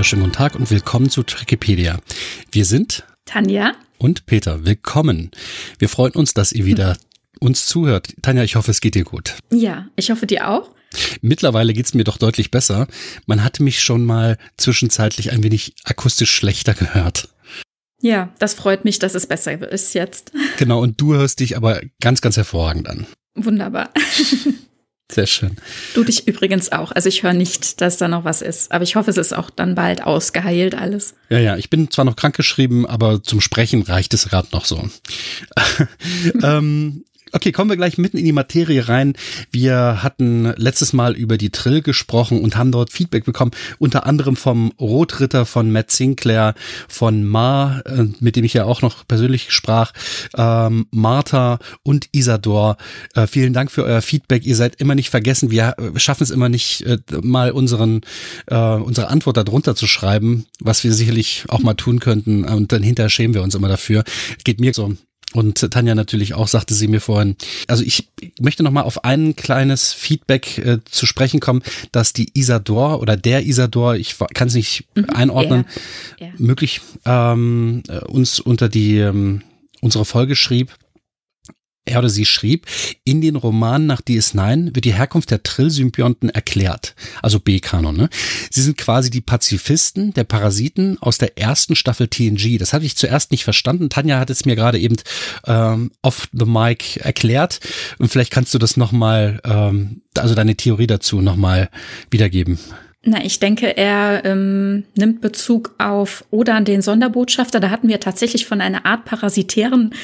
wunderschönen guten Tag und willkommen zu Wikipedia. Wir sind Tanja und Peter. Willkommen. Wir freuen uns, dass ihr wieder uns zuhört. Tanja, ich hoffe, es geht dir gut. Ja, ich hoffe dir auch. Mittlerweile geht's mir doch deutlich besser. Man hatte mich schon mal zwischenzeitlich ein wenig akustisch schlechter gehört. Ja, das freut mich, dass es besser ist jetzt. Genau, und du hörst dich aber ganz, ganz hervorragend an. Wunderbar. Sehr schön. Du dich übrigens auch. Also ich höre nicht, dass da noch was ist. Aber ich hoffe, es ist auch dann bald ausgeheilt alles. Ja, ja, ich bin zwar noch krankgeschrieben, aber zum Sprechen reicht es gerade noch so. ähm, Okay, kommen wir gleich mitten in die Materie rein. Wir hatten letztes Mal über die Trill gesprochen und haben dort Feedback bekommen, unter anderem vom Rotritter, von Matt Sinclair, von Ma, äh, mit dem ich ja auch noch persönlich sprach, ähm, Martha und Isador. Äh, vielen Dank für euer Feedback. Ihr seid immer nicht vergessen. Wir schaffen es immer nicht, äh, mal unseren, äh, unsere Antwort darunter zu schreiben, was wir sicherlich auch mal tun könnten. Und dann hinterher schämen wir uns immer dafür. Geht mir so. Und Tanja natürlich auch, sagte sie mir vorhin. Also ich möchte noch mal auf ein kleines Feedback äh, zu sprechen kommen, dass die Isador oder der Isador, ich kann es nicht mhm, einordnen, ja, ja. möglich ähm, äh, uns unter die ähm, unsere Folge schrieb, er oder sie schrieb, in den Romanen nach DS9 wird die Herkunft der Trill-Symbionten erklärt. Also B-Kanon, ne? Sie sind quasi die Pazifisten der Parasiten aus der ersten Staffel TNG. Das hatte ich zuerst nicht verstanden. Tanja hat es mir gerade eben ähm, off the mic erklärt. Und vielleicht kannst du das nochmal, ähm, also deine Theorie dazu nochmal wiedergeben. Na, ich denke, er ähm, nimmt Bezug auf Odan, den Sonderbotschafter. Da hatten wir tatsächlich von einer Art parasitären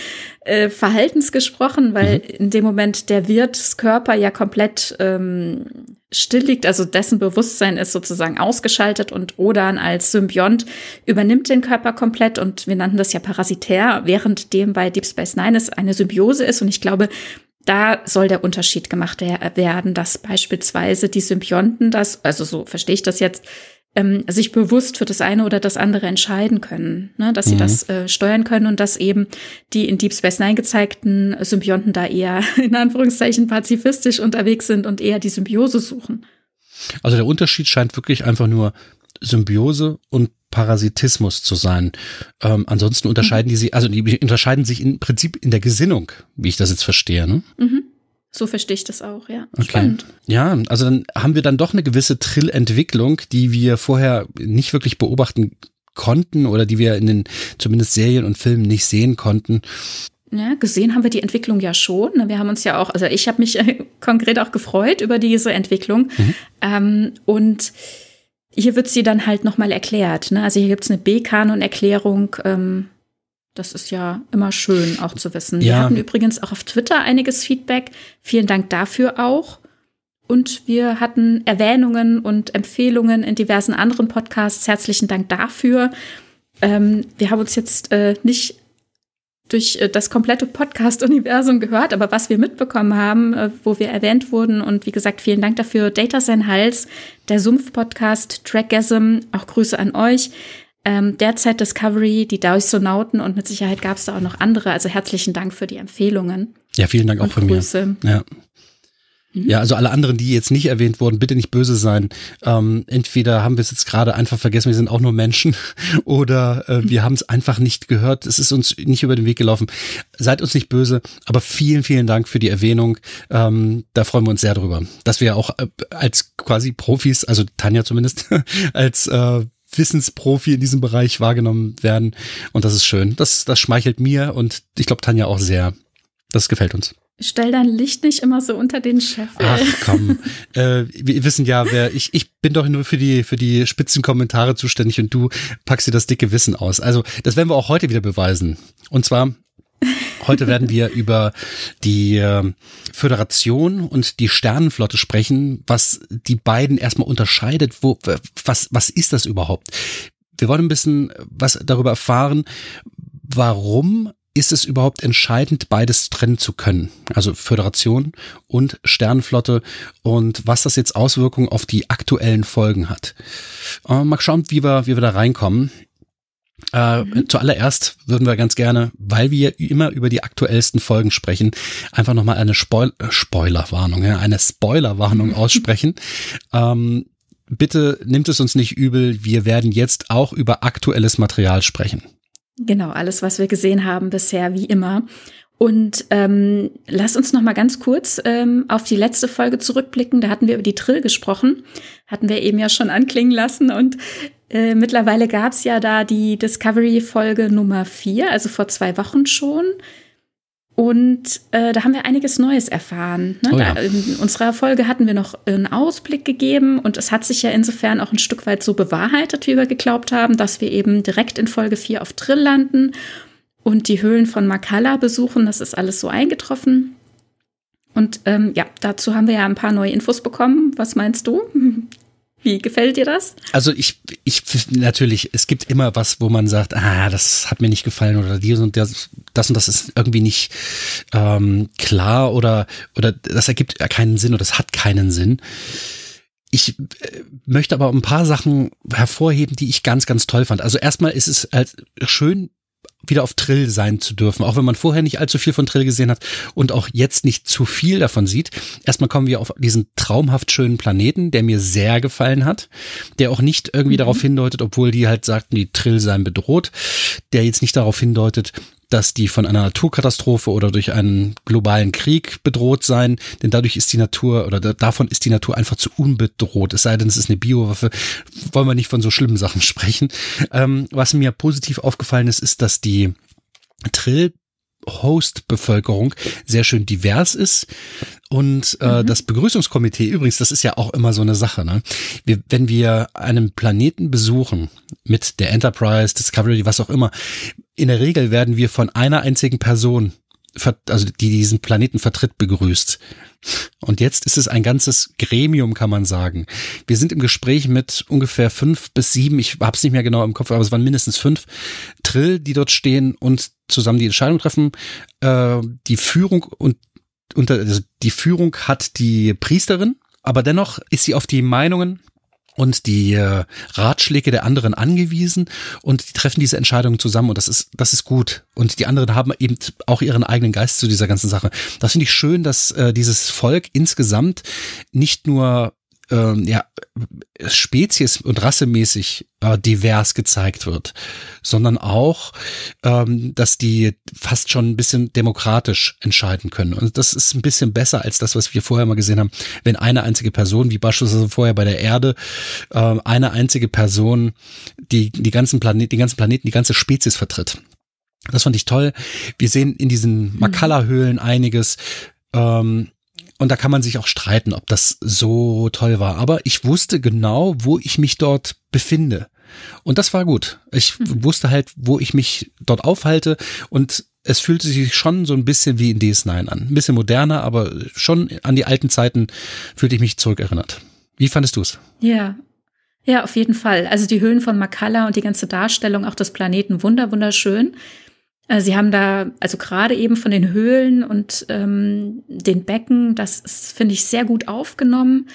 äh, Verhaltens gesprochen, weil mhm. in dem Moment der Wirtskörper ja komplett ähm, still liegt, also dessen Bewusstsein ist sozusagen ausgeschaltet und Odan als Symbiont übernimmt den Körper komplett und wir nannten das ja parasitär, während dem bei Deep Space Nine es eine Symbiose ist und ich glaube, da soll der Unterschied gemacht werden, dass beispielsweise die Symbionten das, also so verstehe ich das jetzt, ähm, sich bewusst für das eine oder das andere entscheiden können, ne? dass sie mhm. das äh, steuern können und dass eben die in Deep Space Nine gezeigten Symbionten da eher in Anführungszeichen pazifistisch unterwegs sind und eher die Symbiose suchen. Also der Unterschied scheint wirklich einfach nur Symbiose und Parasitismus zu sein. Ähm, ansonsten unterscheiden mhm. die sich, also die unterscheiden sich im Prinzip in der Gesinnung, wie ich das jetzt verstehe. Ne? Mhm. So verstehe ich das auch, ja. Okay. Spannend. Ja, also dann haben wir dann doch eine gewisse Trill-Entwicklung, die wir vorher nicht wirklich beobachten konnten oder die wir in den zumindest Serien und Filmen nicht sehen konnten. Ja, gesehen haben wir die Entwicklung ja schon. Ne? Wir haben uns ja auch, also ich habe mich konkret auch gefreut über diese Entwicklung. Mhm. Ähm, und hier wird sie dann halt nochmal erklärt. Ne? Also hier gibt es eine B-Kanon-Erklärung. Ähm, das ist ja immer schön auch zu wissen. Ja. Wir hatten übrigens auch auf Twitter einiges Feedback. Vielen Dank dafür auch. Und wir hatten Erwähnungen und Empfehlungen in diversen anderen Podcasts. Herzlichen Dank dafür. Ähm, wir haben uns jetzt äh, nicht durch äh, das komplette Podcast-Universum gehört, aber was wir mitbekommen haben, äh, wo wir erwähnt wurden und wie gesagt, vielen Dank dafür. Data sein Hals, der Sumpf-Podcast, Trackgasm, auch Grüße an euch. Ähm, derzeit Discovery, die Dausonauten und mit Sicherheit gab es da auch noch andere. Also herzlichen Dank für die Empfehlungen. Ja, vielen Dank auch von Grüße. mir. Ja. Ja, also alle anderen, die jetzt nicht erwähnt wurden, bitte nicht böse sein. Ähm, entweder haben wir es jetzt gerade einfach vergessen, wir sind auch nur Menschen, oder äh, wir haben es einfach nicht gehört. Es ist uns nicht über den Weg gelaufen. Seid uns nicht böse, aber vielen, vielen Dank für die Erwähnung. Ähm, da freuen wir uns sehr drüber, dass wir auch äh, als quasi Profis, also Tanja zumindest, als äh, Wissensprofi in diesem Bereich wahrgenommen werden. Und das ist schön. Das, das schmeichelt mir und ich glaube Tanja auch sehr. Das gefällt uns. Stell dein Licht nicht immer so unter den Chef. Ach komm, äh, wir wissen ja, wer ich ich bin doch nur für die für die spitzen Kommentare zuständig und du packst dir das dicke Wissen aus. Also das werden wir auch heute wieder beweisen. Und zwar heute werden wir über die äh, Föderation und die Sternenflotte sprechen, was die beiden erstmal unterscheidet. Wo was was ist das überhaupt? Wir wollen ein bisschen was darüber erfahren, warum ist es überhaupt entscheidend, beides trennen zu können? Also Föderation und Sternenflotte und was das jetzt Auswirkungen auf die aktuellen Folgen hat. Äh, mal schauen, wie wir, wie wir da reinkommen. Äh, mhm. Zuallererst würden wir ganz gerne, weil wir immer über die aktuellsten Folgen sprechen, einfach nochmal eine Spoil Spoilerwarnung, ja, eine Spoilerwarnung aussprechen. ähm, bitte nimmt es uns nicht übel. Wir werden jetzt auch über aktuelles Material sprechen. Genau, alles, was wir gesehen haben bisher, wie immer. Und ähm, lass uns noch mal ganz kurz ähm, auf die letzte Folge zurückblicken. Da hatten wir über die Trill gesprochen, hatten wir eben ja schon anklingen lassen. Und äh, mittlerweile gab es ja da die Discovery-Folge Nummer vier, also vor zwei Wochen schon. Und äh, da haben wir einiges Neues erfahren. Ne? Oh ja. da, in unserer Folge hatten wir noch einen Ausblick gegeben und es hat sich ja insofern auch ein Stück weit so bewahrheitet, wie wir geglaubt haben, dass wir eben direkt in Folge 4 auf Trill landen und die Höhlen von Makala besuchen. Das ist alles so eingetroffen. Und ähm, ja, dazu haben wir ja ein paar neue Infos bekommen. Was meinst du? Wie gefällt dir das? Also ich, ich natürlich, es gibt immer was, wo man sagt, ah, das hat mir nicht gefallen oder dies und das, das und das ist irgendwie nicht ähm, klar oder oder das ergibt keinen Sinn oder das hat keinen Sinn. Ich äh, möchte aber ein paar Sachen hervorheben, die ich ganz, ganz toll fand. Also erstmal ist es halt schön, wieder auf Trill sein zu dürfen, auch wenn man vorher nicht allzu viel von Trill gesehen hat und auch jetzt nicht zu viel davon sieht. Erstmal kommen wir auf diesen traumhaft schönen Planeten, der mir sehr gefallen hat, der auch nicht irgendwie mhm. darauf hindeutet, obwohl die halt sagten, die Trill seien bedroht, der jetzt nicht darauf hindeutet, dass die von einer Naturkatastrophe oder durch einen globalen Krieg bedroht seien, denn dadurch ist die Natur oder davon ist die Natur einfach zu unbedroht. Es sei denn, es ist eine Biowaffe, wollen wir nicht von so schlimmen Sachen sprechen. Ähm, was mir positiv aufgefallen ist, ist, dass die Trill Host-Bevölkerung sehr schön divers ist. Und äh, mhm. das Begrüßungskomitee, übrigens, das ist ja auch immer so eine Sache. Ne? Wir, wenn wir einen Planeten besuchen mit der Enterprise, Discovery, was auch immer, in der Regel werden wir von einer einzigen Person, also die diesen Planeten vertritt, begrüßt. Und jetzt ist es ein ganzes Gremium, kann man sagen. Wir sind im Gespräch mit ungefähr fünf bis sieben, ich habe es nicht mehr genau im Kopf, aber es waren mindestens fünf Trill, die dort stehen und zusammen die Entscheidung treffen. Äh, die Führung und unter, also die Führung hat die Priesterin, aber dennoch ist sie auf die Meinungen und die äh, Ratschläge der anderen angewiesen und die treffen diese Entscheidungen zusammen und das ist das ist gut und die anderen haben eben auch ihren eigenen Geist zu dieser ganzen Sache. Das finde ich schön, dass äh, dieses Volk insgesamt nicht nur ähm, ja, spezies- und rassemäßig äh, divers gezeigt wird, sondern auch, ähm, dass die fast schon ein bisschen demokratisch entscheiden können. Und das ist ein bisschen besser als das, was wir vorher mal gesehen haben, wenn eine einzige Person, wie beispielsweise vorher bei der Erde, äh, eine einzige Person die, die ganzen Planeten, die ganzen Planeten, die ganze Spezies vertritt. Das fand ich toll. Wir sehen in diesen Makala-Höhlen einiges. Ähm, und da kann man sich auch streiten, ob das so toll war. Aber ich wusste genau, wo ich mich dort befinde. Und das war gut. Ich mhm. wusste halt, wo ich mich dort aufhalte und es fühlte sich schon so ein bisschen wie in DS9 an. Ein bisschen moderner, aber schon an die alten Zeiten fühlte ich mich zurückerinnert. Wie fandest du es? Ja. Ja, auf jeden Fall. Also die Höhlen von Makala und die ganze Darstellung auch des Planeten wunder, wunderschön. Äh, sie haben da, also gerade eben von den Höhlen und ähm, den Becken, das finde ich, sehr gut aufgenommen.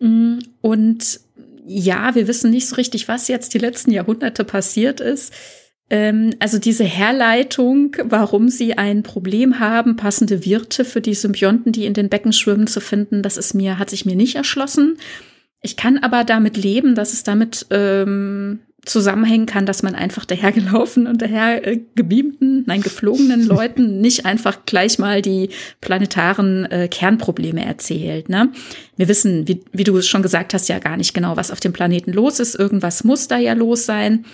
Mm, und ja, wir wissen nicht so richtig, was jetzt die letzten Jahrhunderte passiert ist. Ähm, also diese Herleitung, warum sie ein Problem haben, passende Wirte für die Symbionten, die in den Becken schwimmen, zu finden, das ist mir, hat sich mir nicht erschlossen. Ich kann aber damit leben, dass es damit ähm, zusammenhängen kann, dass man einfach dahergelaufen und daher äh, gebeamten, nein, geflogenen Leuten nicht einfach gleich mal die planetaren äh, Kernprobleme erzählt. Ne? Wir wissen, wie, wie du es schon gesagt hast, ja gar nicht genau, was auf dem Planeten los ist. Irgendwas muss da ja los sein.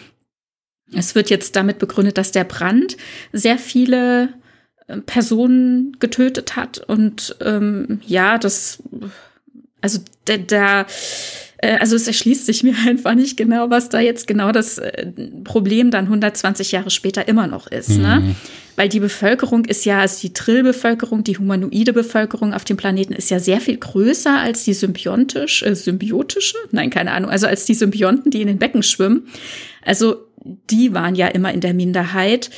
Es wird jetzt damit begründet, dass der Brand sehr viele äh, Personen getötet hat und ähm, ja, das, also der, der äh, also es erschließt sich mir einfach nicht genau, was da jetzt genau das äh, Problem dann 120 Jahre später immer noch ist. Ne? Mhm. Ne? Weil die Bevölkerung ist ja, also die Trill-Bevölkerung, die humanoide Bevölkerung auf dem Planeten ist ja sehr viel größer als die symbiontisch, äh, symbiotische, nein, keine Ahnung, also als die Symbionten, die in den Becken schwimmen. Also die waren ja immer in der Minderheit.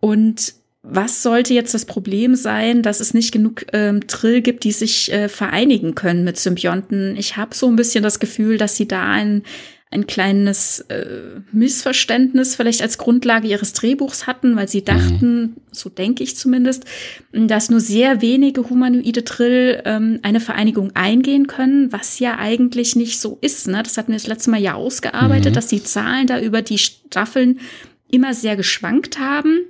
Und was sollte jetzt das Problem sein, dass es nicht genug ähm, Trill gibt, die sich äh, vereinigen können mit Symbionten? Ich habe so ein bisschen das Gefühl, dass sie da ein, ein kleines äh, Missverständnis vielleicht als Grundlage ihres Drehbuchs hatten, weil sie dachten, mhm. so denke ich zumindest, dass nur sehr wenige humanoide Trill ähm, eine Vereinigung eingehen können, was ja eigentlich nicht so ist. Ne? Das hatten wir das letzte Mal ja ausgearbeitet, mhm. dass die Zahlen da über die Staffeln immer sehr geschwankt haben.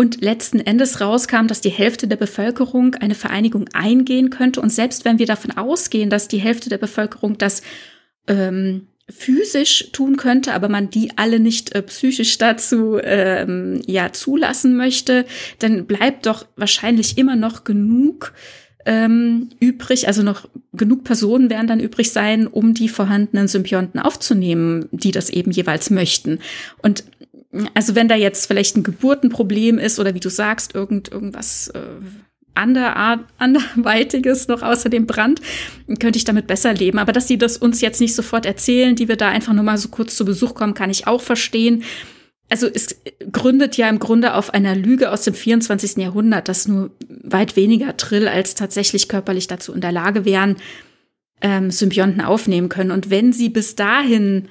Und letzten Endes rauskam, dass die Hälfte der Bevölkerung eine Vereinigung eingehen könnte. Und selbst wenn wir davon ausgehen, dass die Hälfte der Bevölkerung das ähm, physisch tun könnte, aber man die alle nicht äh, psychisch dazu ähm, ja zulassen möchte, dann bleibt doch wahrscheinlich immer noch genug ähm, übrig, also noch genug Personen werden dann übrig sein, um die vorhandenen Symbionten aufzunehmen, die das eben jeweils möchten. Und also wenn da jetzt vielleicht ein Geburtenproblem ist oder wie du sagst, irgend, irgendwas äh, ander, anderweitiges noch außer dem Brand, könnte ich damit besser leben. Aber dass sie das uns jetzt nicht sofort erzählen, die wir da einfach nur mal so kurz zu Besuch kommen, kann ich auch verstehen. Also es gründet ja im Grunde auf einer Lüge aus dem 24. Jahrhundert, dass nur weit weniger Trill als tatsächlich körperlich dazu in der Lage wären, ähm, Symbionten aufnehmen können. Und wenn sie bis dahin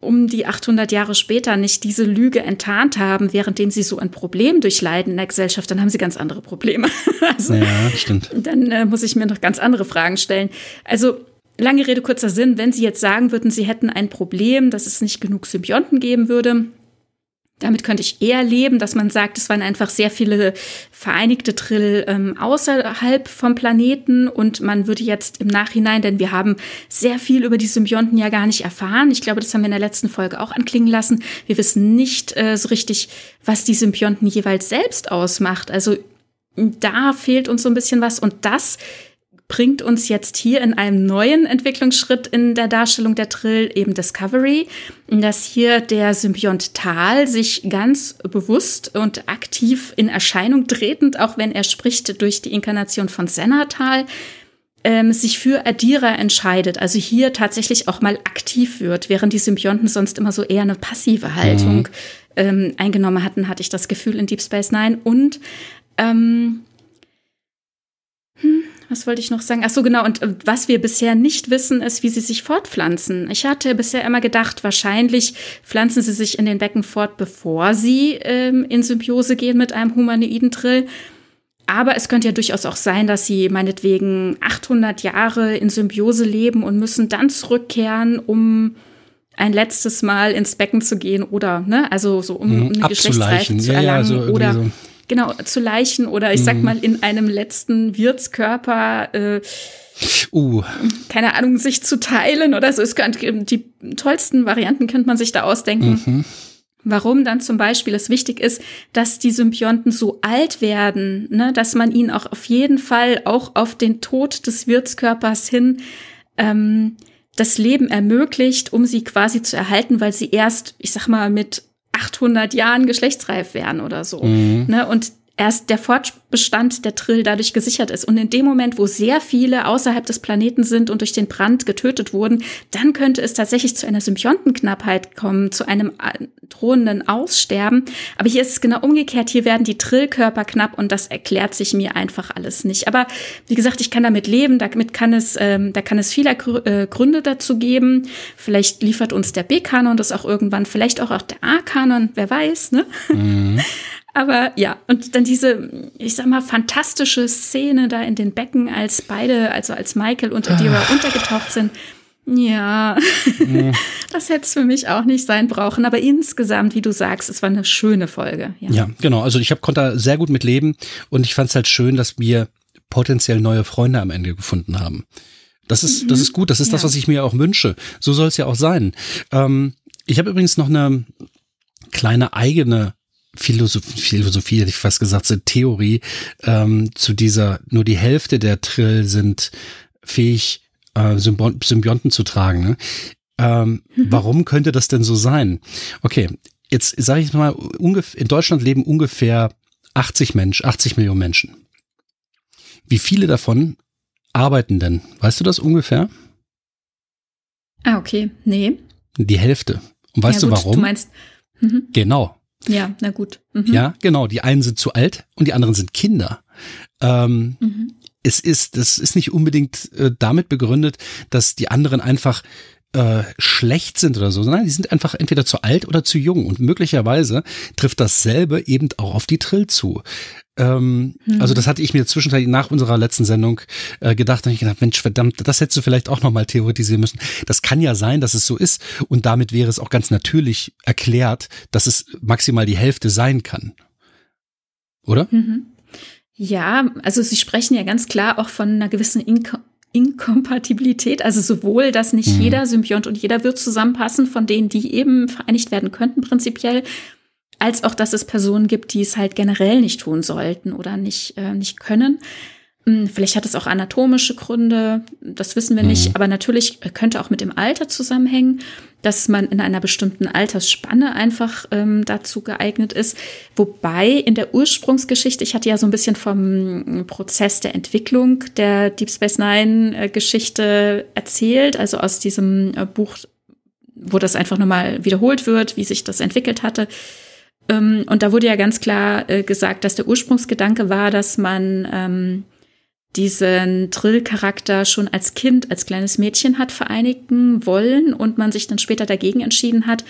um die 800 Jahre später nicht diese Lüge enttarnt haben, währenddem sie so ein Problem durchleiden in der Gesellschaft, dann haben sie ganz andere Probleme. also, ja, stimmt. Dann äh, muss ich mir noch ganz andere Fragen stellen. Also lange Rede, kurzer Sinn, wenn Sie jetzt sagen würden, Sie hätten ein Problem, dass es nicht genug Symbionten geben würde, damit könnte ich eher leben, dass man sagt, es waren einfach sehr viele vereinigte Trill ähm, außerhalb vom Planeten und man würde jetzt im Nachhinein, denn wir haben sehr viel über die Symbionten ja gar nicht erfahren. Ich glaube, das haben wir in der letzten Folge auch anklingen lassen. Wir wissen nicht äh, so richtig, was die Symbionten jeweils selbst ausmacht. Also da fehlt uns so ein bisschen was und das bringt uns jetzt hier in einem neuen Entwicklungsschritt in der Darstellung der Trill eben Discovery, dass hier der Symbiont Tal sich ganz bewusst und aktiv in Erscheinung tretend, auch wenn er spricht durch die Inkarnation von Sennatal, ähm, sich für Adira entscheidet, also hier tatsächlich auch mal aktiv wird, während die Symbionten sonst immer so eher eine passive Haltung mhm. ähm, eingenommen hatten, hatte ich das Gefühl in Deep Space Nine. Und ähm, hm, was wollte ich noch sagen? Ach so, genau. Und äh, was wir bisher nicht wissen, ist, wie sie sich fortpflanzen. Ich hatte bisher immer gedacht, wahrscheinlich pflanzen sie sich in den Becken fort, bevor sie ähm, in Symbiose gehen mit einem humanoiden Trill. Aber es könnte ja durchaus auch sein, dass sie meinetwegen 800 Jahre in Symbiose leben und müssen dann zurückkehren, um ein letztes Mal ins Becken zu gehen oder, ne, also so um, um eine Geschlechtsreife zu erlangen ja, ja, so oder so genau, zu Leichen oder ich sag mhm. mal in einem letzten Wirtskörper, äh, uh. keine Ahnung, sich zu teilen oder so. Es könnte, die tollsten Varianten könnte man sich da ausdenken. Mhm. Warum dann zum Beispiel es wichtig ist, dass die Symbionten so alt werden, ne, dass man ihnen auch auf jeden Fall auch auf den Tod des Wirtskörpers hin ähm, das Leben ermöglicht, um sie quasi zu erhalten, weil sie erst, ich sag mal, mit 800 Jahren geschlechtsreif wären oder so. Mhm. Ne? Und erst der Fortbestand der Trill dadurch gesichert ist. Und in dem Moment, wo sehr viele außerhalb des Planeten sind und durch den Brand getötet wurden, dann könnte es tatsächlich zu einer Symbiontenknappheit kommen, zu einem äh, drohenden Aussterben. Aber hier ist es genau umgekehrt. Hier werden die Trillkörper knapp und das erklärt sich mir einfach alles nicht. Aber wie gesagt, ich kann damit leben. Damit kann es, ähm, da kann es viele äh, Gründe dazu geben. Vielleicht liefert uns der B-Kanon das auch irgendwann, vielleicht auch, auch der A-Kanon, wer weiß, ne? Mhm. Aber ja, und dann diese, ich sag mal, fantastische Szene da in den Becken, als beide, also als Michael und Adira ah. untergetaucht sind. Ja, mhm. das hätte es für mich auch nicht sein brauchen. Aber insgesamt, wie du sagst, es war eine schöne Folge. Ja, ja genau. Also ich hab, konnte da sehr gut mit leben und ich fand es halt schön, dass wir potenziell neue Freunde am Ende gefunden haben. Das ist, mhm. das ist gut. Das ist ja. das, was ich mir auch wünsche. So soll es ja auch sein. Ähm, ich habe übrigens noch eine kleine eigene Philosophie, Philosophie hätte ich fast gesagt, so Theorie ähm, zu dieser, nur die Hälfte der Trill sind fähig, äh, Symbionten zu tragen. Ne? Ähm, mhm. Warum könnte das denn so sein? Okay, jetzt sage ich mal, in Deutschland leben ungefähr 80 Menschen, 80 Millionen Menschen. Wie viele davon arbeiten denn? Weißt du das ungefähr? Ah, okay. Nee. Die Hälfte. Und weißt ja, gut, du warum? Du meinst. Mhm. Genau. Ja, na gut. Mhm. Ja, genau. Die einen sind zu alt und die anderen sind Kinder. Ähm, mhm. Es ist, das ist nicht unbedingt äh, damit begründet, dass die anderen einfach äh, schlecht sind oder so, sondern die sind einfach entweder zu alt oder zu jung und möglicherweise trifft dasselbe eben auch auf die Trill zu. Ähm, mhm. Also das hatte ich mir zwischenzeitlich nach unserer letzten Sendung äh, gedacht und ich gedacht, Mensch, verdammt, das hättest du vielleicht auch nochmal theoretisieren müssen. Das kann ja sein, dass es so ist und damit wäre es auch ganz natürlich erklärt, dass es maximal die Hälfte sein kann. Oder? Mhm. Ja, also Sie sprechen ja ganz klar auch von einer gewissen Inko Inkompatibilität, also sowohl, dass nicht mhm. jeder Symbiont und jeder wird zusammenpassen von denen, die eben vereinigt werden könnten prinzipiell, als auch, dass es Personen gibt, die es halt generell nicht tun sollten oder nicht, äh, nicht können. Hm, vielleicht hat es auch anatomische Gründe, das wissen wir mhm. nicht, aber natürlich könnte auch mit dem Alter zusammenhängen, dass man in einer bestimmten Altersspanne einfach ähm, dazu geeignet ist. Wobei in der Ursprungsgeschichte, ich hatte ja so ein bisschen vom Prozess der Entwicklung der Deep Space Nine äh, Geschichte erzählt, also aus diesem äh, Buch, wo das einfach nochmal wiederholt wird, wie sich das entwickelt hatte. Ähm, und da wurde ja ganz klar äh, gesagt, dass der Ursprungsgedanke war, dass man ähm, diesen Trill-Charakter schon als Kind, als kleines Mädchen hat vereinigen wollen und man sich dann später dagegen entschieden hat,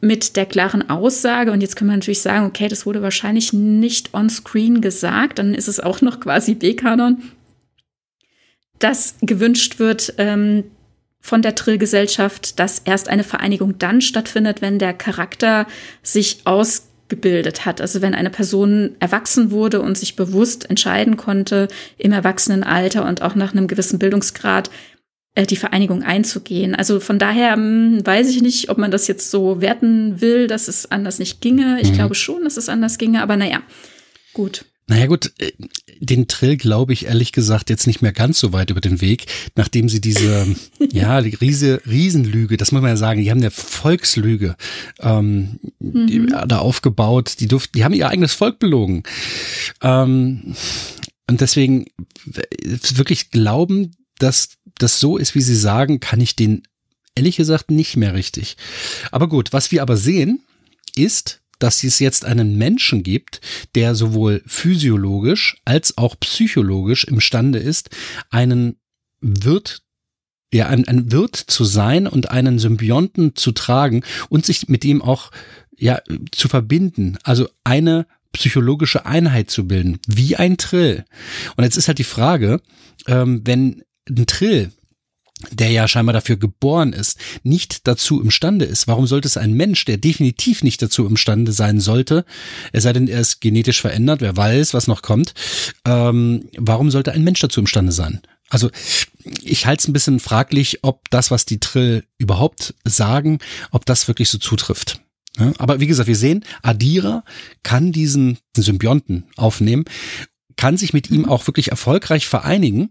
mit der klaren Aussage, und jetzt können wir natürlich sagen, okay, das wurde wahrscheinlich nicht on-screen gesagt, dann ist es auch noch quasi B-Kanon, dass gewünscht wird ähm, von der Trill-Gesellschaft, dass erst eine Vereinigung dann stattfindet, wenn der Charakter sich aus gebildet hat. Also wenn eine Person erwachsen wurde und sich bewusst entscheiden konnte, im Erwachsenenalter und auch nach einem gewissen Bildungsgrad äh, die Vereinigung einzugehen. Also von daher hm, weiß ich nicht, ob man das jetzt so werten will, dass es anders nicht ginge. Ich mhm. glaube schon, dass es anders ginge, aber naja, gut. Naja gut, äh, den Trill glaube ich ehrlich gesagt jetzt nicht mehr ganz so weit über den Weg, nachdem sie diese, ja, die riese, Riesenlüge, das muss man ja sagen, die haben eine Volkslüge ähm, mhm. die, da aufgebaut, die durften, die haben ihr eigenes Volk belogen. Ähm, und deswegen wirklich glauben, dass das so ist, wie sie sagen, kann ich den ehrlich gesagt nicht mehr richtig. Aber gut, was wir aber sehen, ist, dass es jetzt einen Menschen gibt, der sowohl physiologisch als auch psychologisch imstande ist, einen Wirt ja, ein, ein Wirt zu sein und einen Symbionten zu tragen und sich mit ihm auch ja zu verbinden. Also eine psychologische Einheit zu bilden, wie ein Trill. Und jetzt ist halt die Frage, ähm, wenn ein Trill der ja scheinbar dafür geboren ist, nicht dazu imstande ist. Warum sollte es ein Mensch, der definitiv nicht dazu imstande sein sollte, es sei denn, er ist genetisch verändert, wer weiß, was noch kommt, ähm, warum sollte ein Mensch dazu imstande sein? Also ich halte es ein bisschen fraglich, ob das, was die Trill überhaupt sagen, ob das wirklich so zutrifft. Ja, aber wie gesagt, wir sehen, Adira kann diesen Symbionten aufnehmen kann sich mit ihm mhm. auch wirklich erfolgreich vereinigen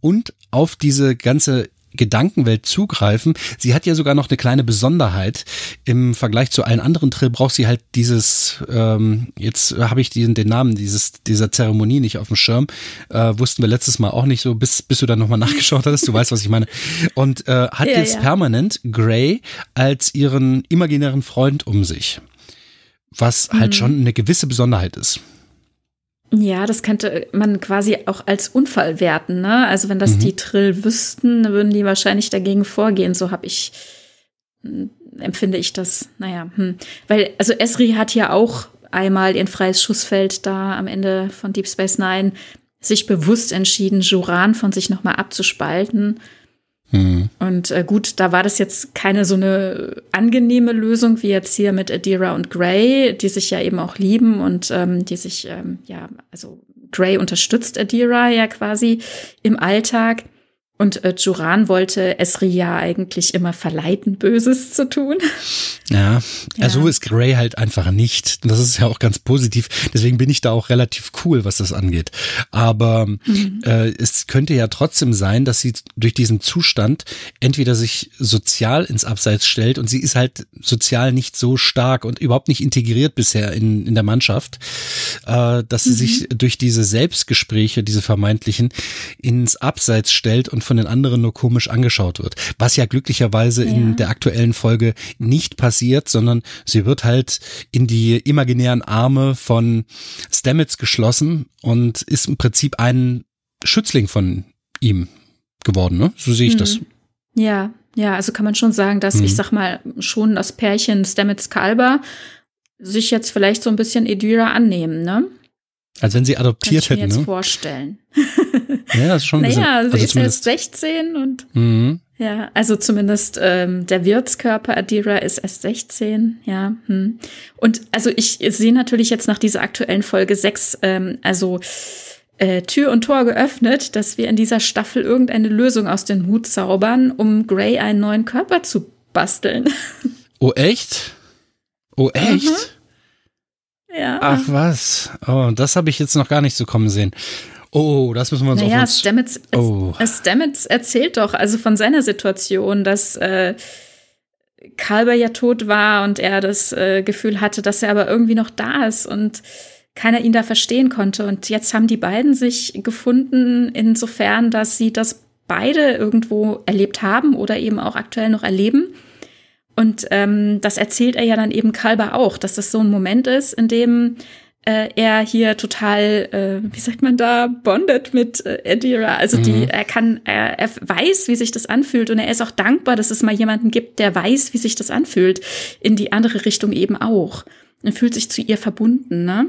und auf diese ganze Gedankenwelt zugreifen. Sie hat ja sogar noch eine kleine Besonderheit. Im Vergleich zu allen anderen Trill braucht sie halt dieses, ähm, jetzt habe ich den, den Namen dieses, dieser Zeremonie nicht auf dem Schirm. Äh, wussten wir letztes Mal auch nicht so, bis, bis du dann nochmal nachgeschaut hattest. Du weißt, was ich meine. Und äh, hat ja, jetzt ja. permanent Gray als ihren imaginären Freund um sich. Was halt mhm. schon eine gewisse Besonderheit ist. Ja, das könnte man quasi auch als Unfall werten. Ne? Also wenn das mhm. die Trill wüssten, würden die wahrscheinlich dagegen vorgehen. So habe ich, hm, empfinde ich das. Naja, hm. weil also Esri hat ja auch einmal ihr freies Schussfeld da am Ende von Deep Space Nine sich bewusst entschieden, Joran von sich nochmal abzuspalten. Mhm. Und äh, gut, da war das jetzt keine so eine angenehme Lösung wie jetzt hier mit Adira und Gray, die sich ja eben auch lieben und ähm, die sich, ähm, ja, also Gray unterstützt Adira ja quasi im Alltag. Und äh, Joran wollte Esri ja eigentlich immer verleiten, Böses zu tun. Ja, ja, so ist Gray halt einfach nicht. Das ist ja auch ganz positiv. Deswegen bin ich da auch relativ cool, was das angeht. Aber mhm. äh, es könnte ja trotzdem sein, dass sie durch diesen Zustand entweder sich sozial ins Abseits stellt und sie ist halt sozial nicht so stark und überhaupt nicht integriert bisher in, in der Mannschaft, äh, dass sie mhm. sich durch diese Selbstgespräche, diese vermeintlichen, ins Abseits stellt und von den anderen nur komisch angeschaut wird. Was ja glücklicherweise ja. in der aktuellen Folge nicht passiert, sondern sie wird halt in die imaginären Arme von Stamets geschlossen und ist im Prinzip ein Schützling von ihm geworden, ne? So sehe ich mhm. das. Ja, Ja, also kann man schon sagen, dass mhm. ich sag mal schon das Pärchen Stamets Kalber sich jetzt vielleicht so ein bisschen Edira annehmen, ne? Als wenn sie adoptiert Kann ich mir hätten, jetzt ne? vorstellen. Ja, das ist schon ein bisschen. naja, sie also ist erst 16 und mhm. ja, also zumindest ähm, der Wirtskörper Adira ist erst 16, ja. Hm. Und also ich sehe natürlich jetzt nach dieser aktuellen Folge 6, ähm, also äh, Tür und Tor geöffnet, dass wir in dieser Staffel irgendeine Lösung aus dem Hut zaubern, um Grey einen neuen Körper zu basteln. Oh, echt? Oh, echt? Mhm. Ja. Ach was. Oh, das habe ich jetzt noch gar nicht so kommen sehen. Oh, das müssen wir uns naja, auf uns. Stamets, Oh. Stamets erzählt doch also von seiner Situation, dass äh, Kalber ja tot war und er das äh, Gefühl hatte, dass er aber irgendwie noch da ist und keiner ihn da verstehen konnte. Und jetzt haben die beiden sich gefunden, insofern, dass sie das beide irgendwo erlebt haben oder eben auch aktuell noch erleben. Und ähm, das erzählt er ja dann eben Kalber auch, dass das so ein Moment ist, in dem äh, er hier total, äh, wie sagt man da, bondet mit äh, Adira. Also die, Mhm. er kann, er, er weiß, wie sich das anfühlt und er ist auch dankbar, dass es mal jemanden gibt, der weiß, wie sich das anfühlt. In die andere Richtung eben auch. Er fühlt sich zu ihr verbunden, ne?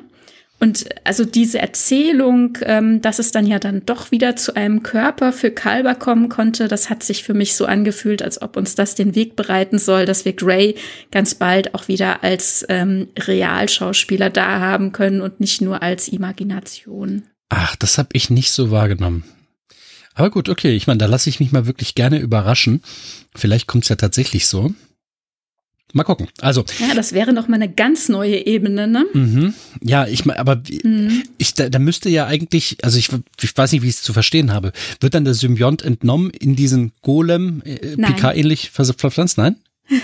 Und also diese Erzählung, ähm, dass es dann ja dann doch wieder zu einem Körper für Kalber kommen konnte, das hat sich für mich so angefühlt, als ob uns das den Weg bereiten soll, dass wir Grey ganz bald auch wieder als ähm, Realschauspieler da haben können und nicht nur als Imagination. Ach, das habe ich nicht so wahrgenommen. Aber gut, okay. Ich meine, da lasse ich mich mal wirklich gerne überraschen. Vielleicht kommt's ja tatsächlich so. Mal gucken. Also, Ja, das wäre noch mal eine ganz neue Ebene, ne? mhm. ja, ich meine, aber Mhm. ich, da, da müsste ja eigentlich, also ich, ich weiß nicht, wie ich es zu verstehen habe. Wird dann der Symbiont entnommen in diesen Golem, äh. Picard-ähnlich vers- verpflanzt? Nein?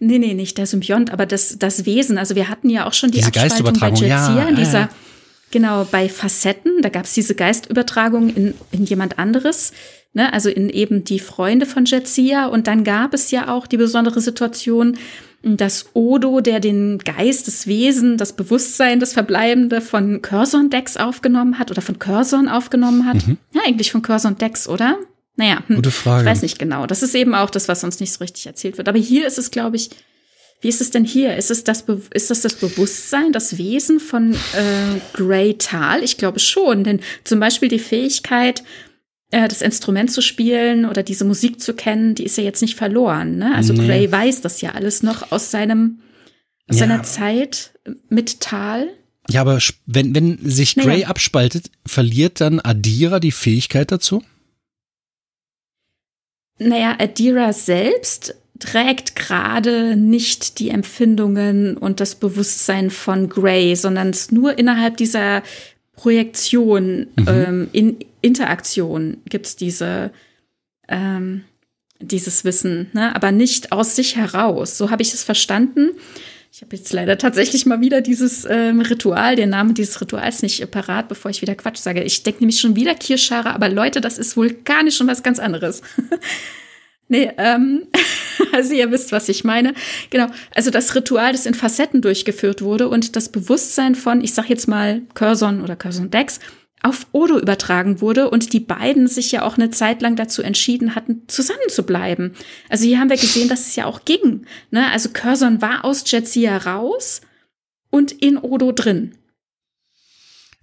Nee, nee, nicht der Symbiont, aber das, das Wesen. Also wir hatten ja auch schon die Diese Abspaltung bei Geistübertragung, ja, Jetsia in dieser, ja. genau, bei Facetten, da gab es diese Geistübertragung in, in jemand anderes, ne, also in eben die Freunde von Jetsia. Und dann gab es ja auch die besondere Situation, dass Odo, der den Geist, das Wesen, das Bewusstsein, das Verbleibende von Curzon Dex aufgenommen hat oder von Curzon aufgenommen hat. Ja, eigentlich von Curzon Dex, oder? Naja, hm. Gute Frage. Ich weiß nicht genau. Das ist eben auch das, was uns nicht so richtig erzählt wird. Aber hier ist es, glaube ich, wie ist es denn hier? Ist es das, Be ist das, das Bewusstsein, das Wesen von äh, Grey Tal? Ich glaube schon, denn zum Beispiel die Fähigkeit, äh, das Instrument zu spielen oder diese Musik zu kennen, die ist ja jetzt nicht verloren. Ne? Also Nee. Grey weiß das ja alles noch aus seinem aus Ja. seiner Zeit mit Tal. Ja, aber wenn, wenn sich Naja. Grey abspaltet, verliert dann Adira die Fähigkeit dazu? Naja, Adira selbst trägt gerade nicht die Empfindungen und das Bewusstsein von Grey, sondern es nur innerhalb dieser Projektion, ähm, in Interaktion gibt's diese, ähm, dieses Wissen, ne? aber nicht aus sich heraus. So habe ich es verstanden. Ich habe jetzt leider tatsächlich mal wieder dieses ähm, Ritual, den Namen dieses Rituals nicht parat, bevor ich wieder Quatsch sage. Ich denke nämlich schon wieder Kirschschare, aber Leute, das ist vulkanisch und was ganz anderes. nee, ähm, also ihr wisst, was ich meine. Genau, also das Ritual, das in Facetten durchgeführt wurde und das Bewusstsein von, ich sag jetzt mal Curzon oder Curzon Dex, auf Odo übertragen wurde und die beiden sich ja auch eine Zeit lang dazu entschieden hatten, zusammen zu bleiben. Also hier haben wir gesehen, dass es ja auch ging. Ne? Also Curzon war aus Jetsia raus und in Odo drin.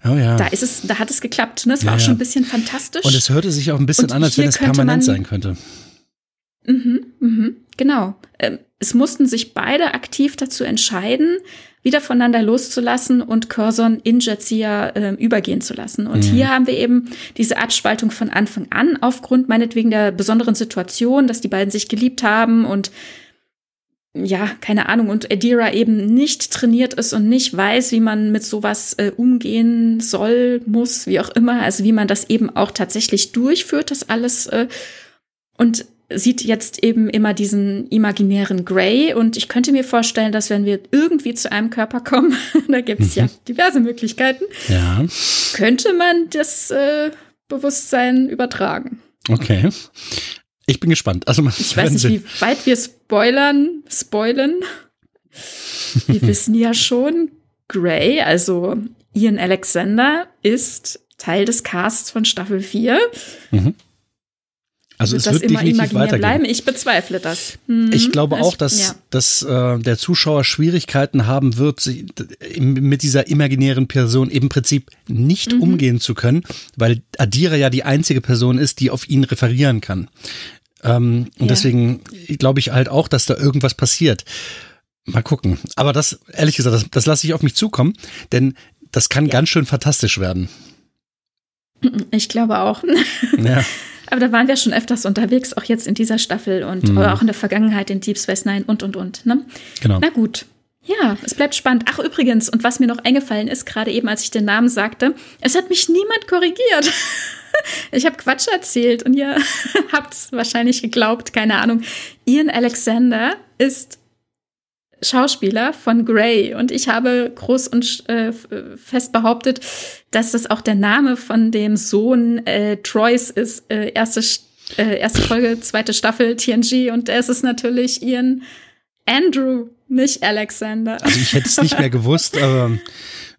Oh ja. Da ist es, da hat es geklappt. Ne? Es war Ja, auch ja. schon ein bisschen fantastisch. Und es hörte sich auch ein bisschen Und an, als wenn es permanent man- sein könnte. Mhm, mhm, genau. Ähm, es mussten sich beide aktiv dazu entscheiden, wieder voneinander loszulassen und Curzon in Jetsia äh, übergehen zu lassen. Und hier haben wir eben diese Abspaltung von Anfang an, aufgrund meinetwegen der besonderen Situation, dass die beiden sich geliebt haben und ja, keine Ahnung, und Adira eben nicht trainiert ist und nicht weiß, wie man mit sowas äh, umgehen soll, muss, wie auch immer, also wie man das eben auch tatsächlich durchführt, das alles. Äh, und sieht jetzt eben immer diesen imaginären Grey. Und ich könnte mir vorstellen, dass wenn wir irgendwie zu einem Körper kommen, da gibt's ja diverse Möglichkeiten, Ja, könnte man das äh, Bewusstsein übertragen. okay. Ich bin gespannt. Also Ich weiß nicht, wie weit wir spoilern, spoilen. Wir wissen ja schon, Grey, also Ian Alexander, ist Teil des Casts von Staffel 4. Also wird es wird das immer definitiv weitergehen. bleiben? Ich bezweifle das. Hm. Ich glaube Also auch, dass, ja. dass äh, der Zuschauer Schwierigkeiten haben wird, im- mit dieser imaginären Person im Prinzip nicht Mhm. umgehen zu können, weil Adira ja die einzige Person ist, die auf ihn referieren kann. Ähm, und Ja. deswegen glaube ich halt auch, dass da irgendwas passiert. Mal gucken. Aber das, ehrlich gesagt, das, das lasse ich auf mich zukommen, denn das kann ganz schön fantastisch werden. Ich glaube auch. Ja. Aber da waren wir schon öfters unterwegs, auch jetzt in dieser Staffel und Mhm. auch in der Vergangenheit in Deep Space Nine und und und. Ne? Genau. Na gut. Ja, es bleibt spannend. Ach, übrigens, und was mir noch eingefallen ist, gerade eben, als ich den Namen sagte, es hat mich niemand korrigiert. Ich habe Quatsch erzählt und ihr habt es wahrscheinlich geglaubt, keine Ahnung. Ian Alexander ist Schauspieler von Grey und ich habe groß und äh, fest behauptet, dass das auch der Name von dem Sohn äh, Troys ist. Äh, erste, äh, erste Folge, zweite Staffel TNG und es ist natürlich Ian Andrew, nicht Alexander. Also ich hätte es nicht mehr gewusst, aber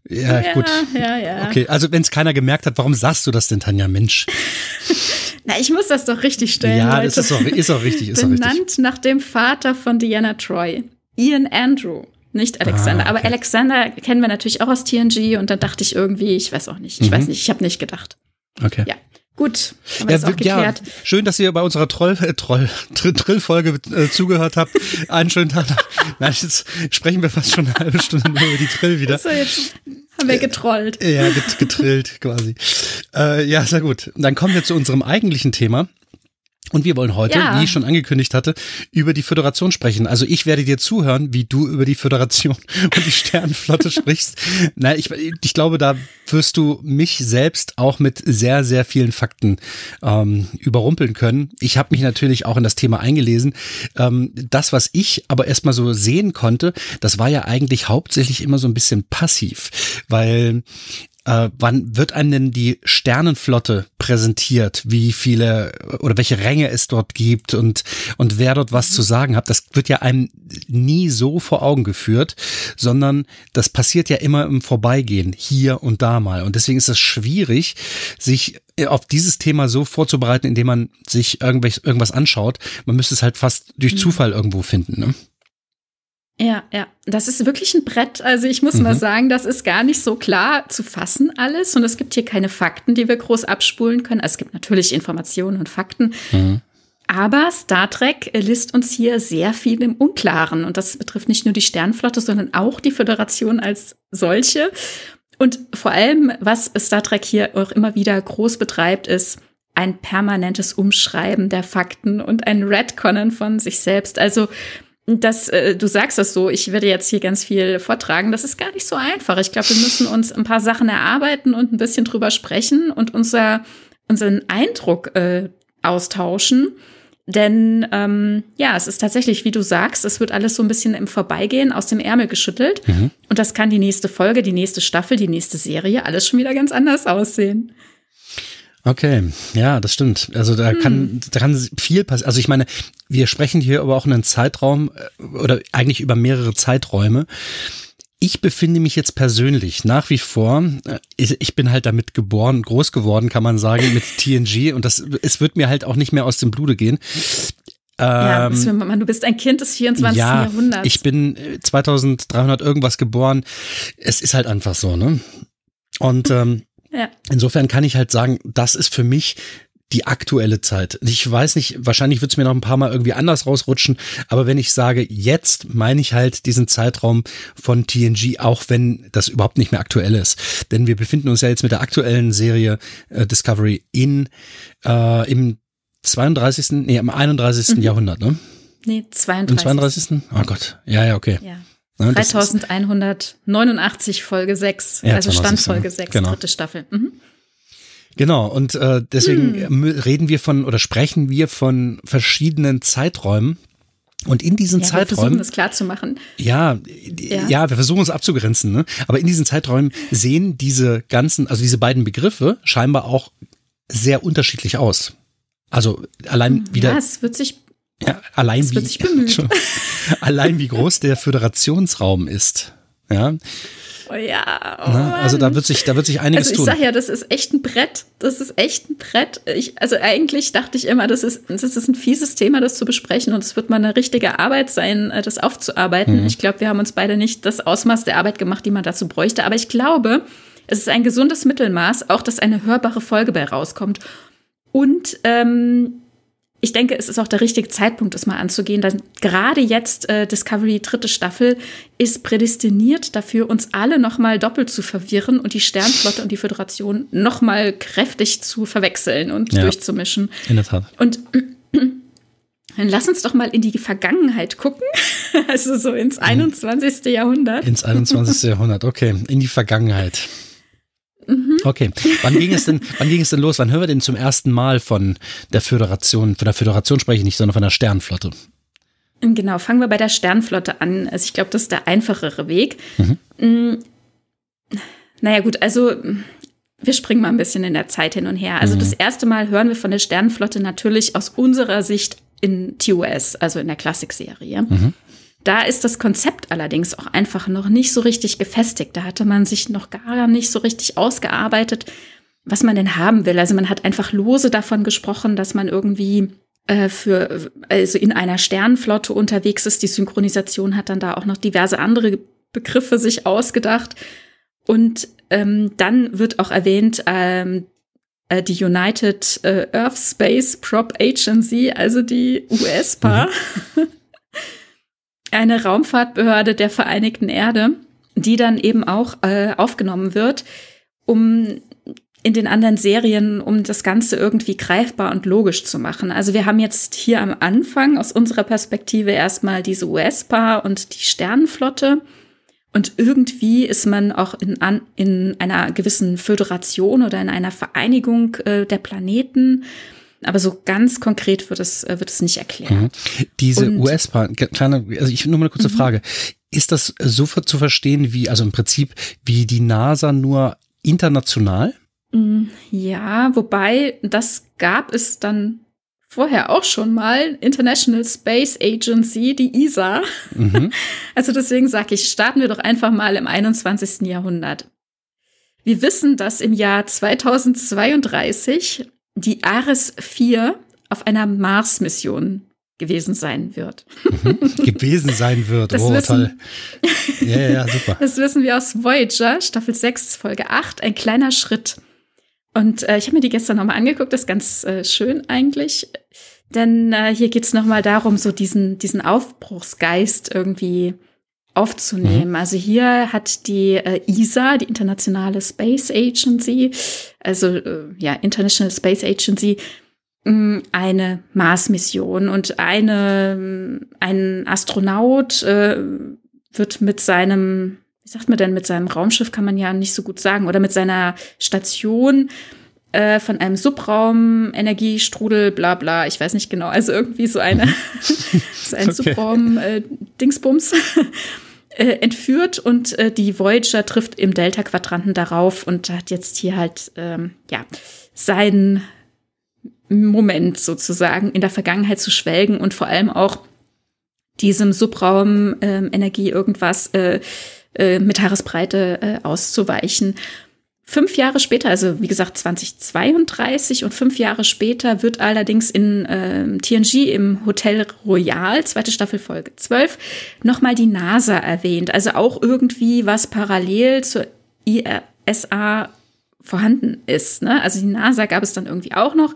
ja, gut. ja, ja. Okay, also wenn es keiner gemerkt hat, warum sagst du das denn, Tanja? Mensch. Na, ich muss das doch richtig stellen. Ja, Leute. das ist auch, ist auch richtig, ist auch richtig. Benannt nach dem Vater von Diana Troy. Ian Andrew, nicht Alexander. Ah, Aber okay. Alexander kennen wir natürlich auch aus TNG und dann dachte ich irgendwie, ich weiß auch nicht, ich Mhm. weiß nicht, ich habe nicht gedacht. Okay. Ja, gut, Ja, ja, schön, dass ihr bei unserer Troll, äh, Troll, Trill- Trill-Folge äh, zugehört habt. Einen schönen Tag. Nein, jetzt sprechen wir fast schon eine halbe Stunde nur über die Trill wieder. So, jetzt haben wir getrollt. Ja, get, getrillt quasi. Äh, ja, sehr gut. Dann kommen wir zu unserem eigentlichen Thema. Und wir wollen heute, Ja. wie ich schon angekündigt hatte, über die Föderation sprechen. Also ich werde dir zuhören, wie du über die Föderation und die Sternenflotte sprichst. Nein, ich, ich glaube, da wirst du mich selbst auch mit sehr, sehr vielen Fakten ähm, überrumpeln können. Ich habe mich natürlich auch in das Thema eingelesen. Ähm, das, was ich aber erstmal so sehen konnte, das war ja eigentlich hauptsächlich immer so ein bisschen passiv, weil äh, wann wird einem denn die Sternenflotte präsentiert, wie viele oder welche Ränge es dort gibt und, und wer dort was zu sagen hat? Das wird ja einem nie so vor Augen geführt, sondern das passiert ja immer im Vorbeigehen, hier und da mal. Und deswegen ist es schwierig, sich auf dieses Thema so vorzubereiten, indem man sich irgendwelch, irgendwas anschaut. Man müsste es halt fast durch Zufall irgendwo finden. Ne? Ja, ja. Das ist wirklich ein Brett. Also ich muss mal Mhm. sagen, das ist gar nicht so klar zu fassen alles. Und es gibt hier keine Fakten, die wir groß abspulen können. Also es gibt natürlich Informationen und Fakten. Mhm. Aber Star Trek lässt uns hier sehr viel im Unklaren. Und das betrifft nicht nur die Sternenflotte, sondern auch die Föderation als solche. Und vor allem, was Star Trek hier auch immer wieder groß betreibt, ist ein permanentes Umschreiben der Fakten und ein Redconnen von sich selbst. Also das, äh, du sagst das so, ich werde jetzt hier ganz viel vortragen. Das ist gar nicht so einfach. Ich glaube, wir müssen uns ein paar Sachen erarbeiten und ein bisschen drüber sprechen und unser, unseren Eindruck äh, austauschen. Denn ähm, ja, es ist tatsächlich, wie du sagst, es wird alles so ein bisschen im Vorbeigehen aus dem Ärmel geschüttelt. Und das kann die nächste Folge, die nächste Staffel, die nächste Serie alles schon wieder ganz anders aussehen. Okay, ja, das stimmt. Also da kann, da kann viel passieren. Also ich meine, wir sprechen hier aber auch einen Zeitraum äh, oder eigentlich über mehrere Zeiträume. Ich befinde mich jetzt persönlich nach wie vor, äh, ich, bin halt damit geboren, groß geworden, kann man sagen, mit TNG und das, es wird mir halt auch nicht mehr aus dem Blute gehen. ja, Ähm, du bist ein Kind des 24. ja, Jahrhunderts. ich bin äh, 2300 irgendwas geboren. Es ist halt einfach so, ne? Und ähm, ja. Insofern kann ich halt sagen, das ist für mich die aktuelle Zeit. Ich weiß nicht, wahrscheinlich wird es mir noch ein paar Mal irgendwie anders rausrutschen, aber wenn ich sage jetzt, meine ich halt diesen Zeitraum von TNG, auch wenn das überhaupt nicht mehr aktuell ist. Denn wir befinden uns ja jetzt mit der aktuellen Serie äh, Discovery in äh, im 32., nee, im 31. Jahrhundert, ne? Nee, Im 32. 32. Oh Gott. Ja, ja, okay. Ja. Ne, das ist- 3189 Folge 6, Ja, also Stand 32, Folge 6, genau. dritte Staffel. Mhm. Genau, und äh, deswegen Hm. äh, reden wir von oder sprechen wir von verschiedenen Zeiträumen. Und in diesen Ja, wir versuchen Zeiträumen, das klar zu machen. ja, ja, Ja. wir versuchen es abzugrenzen, ne? aber in diesen Zeiträumen sehen diese ganzen, also diese beiden Begriffe scheinbar auch sehr unterschiedlich aus. Also allein wieder, Ja, es wird sich ja, allein wie, allein wie groß der Föderationsraum ist. Ja. Oh ja. Oh ne? Also da wird sich, da wird sich einiges also ich tun. Ich sag ja, das ist echt ein Brett. Das ist echt ein Brett. Ich, also eigentlich dachte ich immer, das ist, das ist ein fieses Thema, das zu besprechen und es wird mal eine richtige Arbeit sein, äh, das aufzuarbeiten. Mhm. Ich glaube, wir haben uns beide nicht das Ausmaß der Arbeit gemacht, die man dazu bräuchte. Aber ich glaube, es ist ein gesundes Mittelmaß, auch dass eine hörbare Folge bei rauskommt. Und ähm, ich denke, es ist auch der richtige Zeitpunkt, das mal anzugehen. Denn gerade jetzt äh, Discovery dritte Staffel ist prädestiniert dafür, uns alle noch mal doppelt zu verwirren und die Sternflotte und die Föderation noch mal kräftig zu verwechseln und ja, durchzumischen. In der Tat. Und dann lass uns doch mal in die Vergangenheit gucken, also so ins 21. Jahrhundert. Ins 21. Jahrhundert, okay, in die Vergangenheit. Mhm. Okay. Wann ging es denn, wann ging es denn los? Wann hören wir denn zum ersten Mal von der Föderation? Von der Föderation spreche ich nicht, sondern von der Sternflotte. Genau, fangen wir bei der Sternflotte an. Also ich glaube, das ist der einfachere Weg. Mhm. Mm, naja, gut, also wir springen mal ein bisschen in der Zeit hin und her. Also mhm. das erste Mal hören wir von der Sternflotte natürlich aus unserer Sicht in TOS, also in der Klassikserie. Mhm. Da ist das Konzept allerdings auch einfach noch nicht so richtig gefestigt. Da hatte man sich noch gar nicht so richtig ausgearbeitet, was man denn haben will. Also man hat einfach lose davon gesprochen, dass man irgendwie äh, für, also in einer Sternenflotte unterwegs ist. Die Synchronisation hat dann da auch noch diverse andere Begriffe sich ausgedacht. Und ähm, dann wird auch erwähnt, ähm, äh, die United äh, Earth Space Prop Agency, also die USPA. Eine Raumfahrtbehörde der Vereinigten Erde, die dann eben auch äh, aufgenommen wird, um in den anderen Serien, um das Ganze irgendwie greifbar und logisch zu machen. Also wir haben jetzt hier am Anfang aus unserer Perspektive erstmal diese US-Paar und die Sternenflotte. Und irgendwie ist man auch in, an, in einer gewissen Föderation oder in einer Vereinigung äh, der Planeten aber so ganz konkret wird es, äh, wird es nicht erklärt. Mhm. Diese US-Bahn, kleine, also ich nur mal eine kurze mhm. Frage. Ist das so zu verstehen wie, also im Prinzip wie die NASA nur international? Mm, ja, wobei das gab es dann vorher auch schon mal, International Space Agency, die ESA. Mhm. Also deswegen sage ich, starten wir doch einfach mal im 21. Jahrhundert. Wir wissen, dass im Jahr 2032 die Ares 4 auf einer Mars-Mission gewesen sein wird. Mhm. gewesen sein wird. Das oh, wissen, toll. Ja, ja, super. Das wissen wir aus Voyager, Staffel 6, Folge 8, ein kleiner Schritt. Und äh, ich habe mir die gestern nochmal angeguckt, das ist ganz äh, schön eigentlich. Denn äh, hier geht es nochmal darum, so diesen, diesen Aufbruchsgeist irgendwie aufzunehmen. Mhm. Also hier hat die äh, ESA, die Internationale Space Agency, also äh, ja, International Space Agency, mh, mm, eine Mars-Mission und eine, mm, ein Astronaut äh, wird mit seinem, wie sagt man denn, mit seinem Raumschiff kann man ja nicht so gut sagen, oder mit seiner Station äh, von einem Subraum-Energiestrudel, bla bla, ich weiß nicht genau, also irgendwie so eine, so ein okay. Subraum-Dingsbums. Äh, äh, entführt und äh, die Voyager trifft im Delta-Quadranten darauf und hat jetzt hier halt ähm, ja seinen Moment sozusagen in der Vergangenheit zu schwelgen und vor allem auch diesem Subraum ähm, Energie irgendwas äh, äh, mit Haaresbreite äh, auszuweichen. Fünf Jahre später, also wie gesagt 2032 und fünf Jahre später wird allerdings in äh, TNG im Hotel Royal, zweite Staffel Folge 12, nochmal die NASA erwähnt. Also auch irgendwie was parallel zur ISA vorhanden ist. Ne? Also die NASA gab es dann irgendwie auch noch.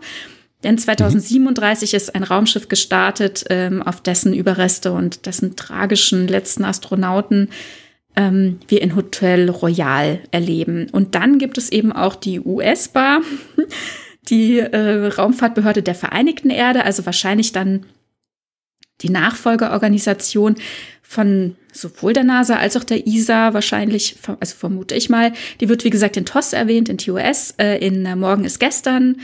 Denn 2037 ist ein Raumschiff gestartet, ähm, auf dessen Überreste und dessen tragischen letzten Astronauten ähm, wir in Hotel Royal erleben. Und dann gibt es eben auch die US-Bar, die äh, Raumfahrtbehörde der Vereinigten Erde, also wahrscheinlich dann die Nachfolgeorganisation von sowohl der NASA als auch der ISA wahrscheinlich, also vermute ich mal. Die wird, wie gesagt, in TOS erwähnt, in TOS, äh, in äh, Morgen ist gestern.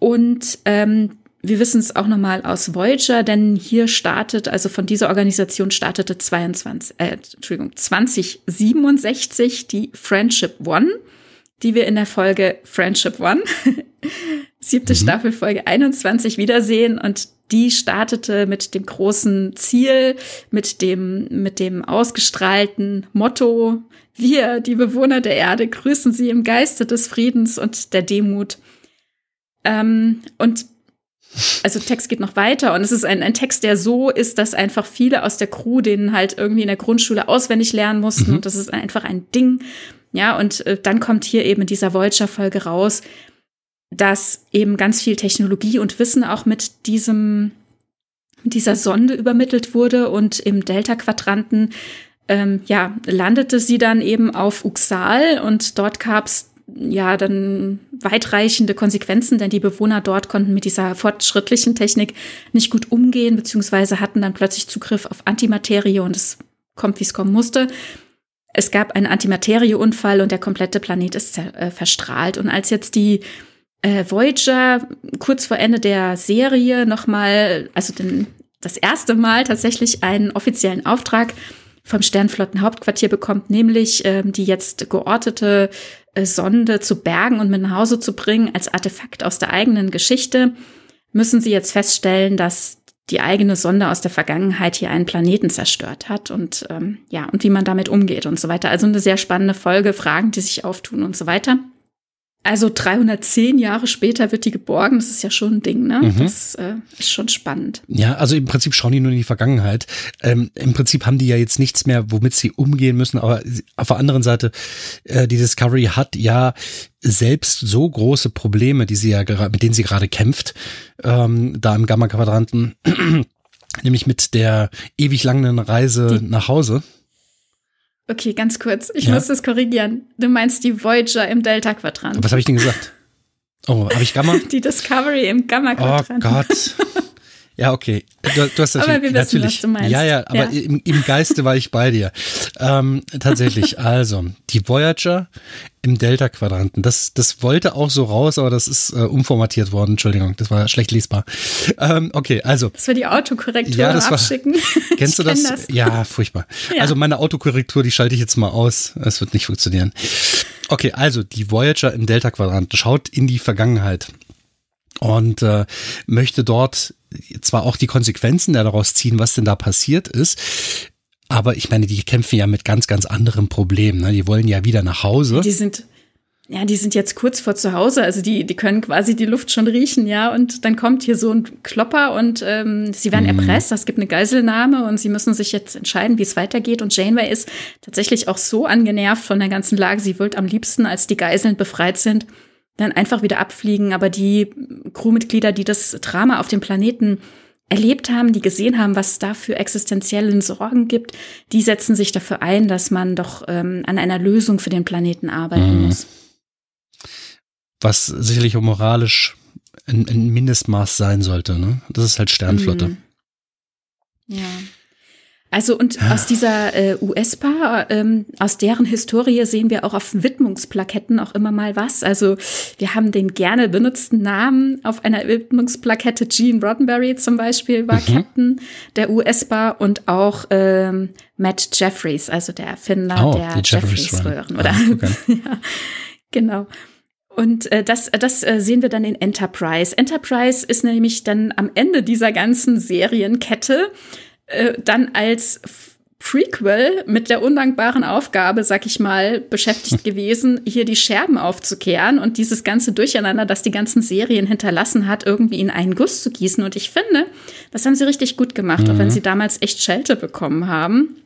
Und ähm, wir wissen es auch nochmal aus Voyager, denn hier startet, also von dieser Organisation startete 22, äh, Entschuldigung, 2067 die Friendship One, die wir in der Folge Friendship One siebte mhm. Staffel Folge 21 wiedersehen und die startete mit dem großen Ziel, mit dem, mit dem ausgestrahlten Motto, wir, die Bewohner der Erde, grüßen sie im Geiste des Friedens und der Demut. Ähm, und also Text geht noch weiter und es ist ein, ein Text, der so ist, dass einfach viele aus der Crew den halt irgendwie in der Grundschule auswendig lernen mussten mhm. und das ist einfach ein Ding. Ja, und äh, dann kommt hier eben in dieser Voyager-Folge raus, dass eben ganz viel Technologie und Wissen auch mit diesem, dieser Sonde übermittelt wurde und im Delta-Quadranten ähm, ja, landete sie dann eben auf Uxal und dort gab es ja dann weitreichende Konsequenzen, denn die Bewohner dort konnten mit dieser fortschrittlichen Technik nicht gut umgehen, beziehungsweise hatten dann plötzlich Zugriff auf Antimaterie und es kommt, wie es kommen musste. Es gab einen Antimaterieunfall und der komplette Planet ist äh, verstrahlt. Und als jetzt die äh, Voyager kurz vor Ende der Serie nochmal, also den, das erste Mal tatsächlich einen offiziellen Auftrag vom Sternflottenhauptquartier bekommt, nämlich ähm, die jetzt geortete Sonde zu bergen und mit nach Hause zu bringen als Artefakt aus der eigenen Geschichte, müssen sie jetzt feststellen, dass die eigene Sonde aus der Vergangenheit hier einen Planeten zerstört hat und ähm, ja, und wie man damit umgeht und so weiter. Also eine sehr spannende Folge, Fragen, die sich auftun und so weiter. Also 310 Jahre später wird die geborgen. Das ist ja schon ein Ding, ne? Mhm. Das äh, ist schon spannend. Ja, also im Prinzip schauen die nur in die Vergangenheit. Ähm, Im Prinzip haben die ja jetzt nichts mehr, womit sie umgehen müssen. Aber auf der anderen Seite, äh, die Discovery hat ja selbst so große Probleme, die sie ja mit denen sie gerade kämpft, ähm, da im Gamma-Quadranten, nämlich mit der ewig langen Reise die nach Hause. Okay, ganz kurz. Ich ja? muss das korrigieren. Du meinst die Voyager im Delta-Quadrant. Was habe ich denn gesagt? Oh, habe ich Gamma? Die Discovery im Gamma-Quadrant. Oh Gott. Ja, okay. Du, du hast natürlich, aber wir wissen, natürlich, was du meinst. Ja, ja, aber ja. Im, Im, Geiste war ich bei dir. Ähm, tatsächlich, also, die Voyager im Delta-Quadranten. Das, das wollte auch so raus, aber das ist äh, umformatiert worden. Entschuldigung, das war schlecht lesbar. Ähm, okay, also. Das war die Autokorrektur ja, das abschicken. War, kennst du das? das? Ja, furchtbar. Ja. Also meine Autokorrektur, die schalte ich jetzt mal aus. Es wird nicht funktionieren. Okay, also die Voyager im Delta-Quadranten schaut in die Vergangenheit und äh, möchte dort zwar auch die Konsequenzen daraus ziehen, was denn da passiert ist, aber ich meine, die kämpfen ja mit ganz, ganz anderen Problemen. Ne? Die wollen ja wieder nach Hause. Die sind, ja, die sind jetzt kurz vor zu Hause, also die, die können quasi die Luft schon riechen, ja. Und dann kommt hier so ein Klopper und ähm, sie werden mhm. erpresst, es gibt eine Geiselnahme und sie müssen sich jetzt entscheiden, wie es weitergeht. Und Janeway ist tatsächlich auch so angenervt von der ganzen Lage, sie wollte am liebsten, als die Geiseln befreit sind, dann einfach wieder abfliegen. Aber die Crewmitglieder, die das Drama auf dem Planeten erlebt haben, die gesehen haben, was es da für existenzielle Sorgen gibt, die setzen sich dafür ein, dass man doch ähm, an einer Lösung für den Planeten arbeiten mhm. muss. Was sicherlich auch moralisch ein, ein, Mindestmaß sein sollte. Ne? Das ist halt Sternflotte. Mhm. Ja. Also und ja. aus dieser äh, US-Paar, ähm, aus deren Historie sehen wir auch auf Widmungsplaketten auch immer mal was. Also wir haben den gerne benutzten Namen auf einer Widmungsplakette. Gene Roddenberry zum Beispiel war mhm. Captain der US-Bar und auch ähm, Matt Jeffries, also der Erfinder oh, der Jeffries-Röhren. Oder? Ah, okay. ja, genau. Und äh, das, das äh, sehen wir dann in Enterprise. Enterprise ist nämlich dann am Ende dieser ganzen Serienkette äh, dann als Prequel mit der undankbaren Aufgabe, sag ich mal, beschäftigt gewesen, hier die Scherben aufzukehren und dieses ganze Durcheinander, das die ganzen Serien hinterlassen hat, irgendwie in einen Guss zu gießen. Und ich finde, das haben sie richtig gut gemacht, mhm. auch wenn mhm. sie damals echt Schelte bekommen haben.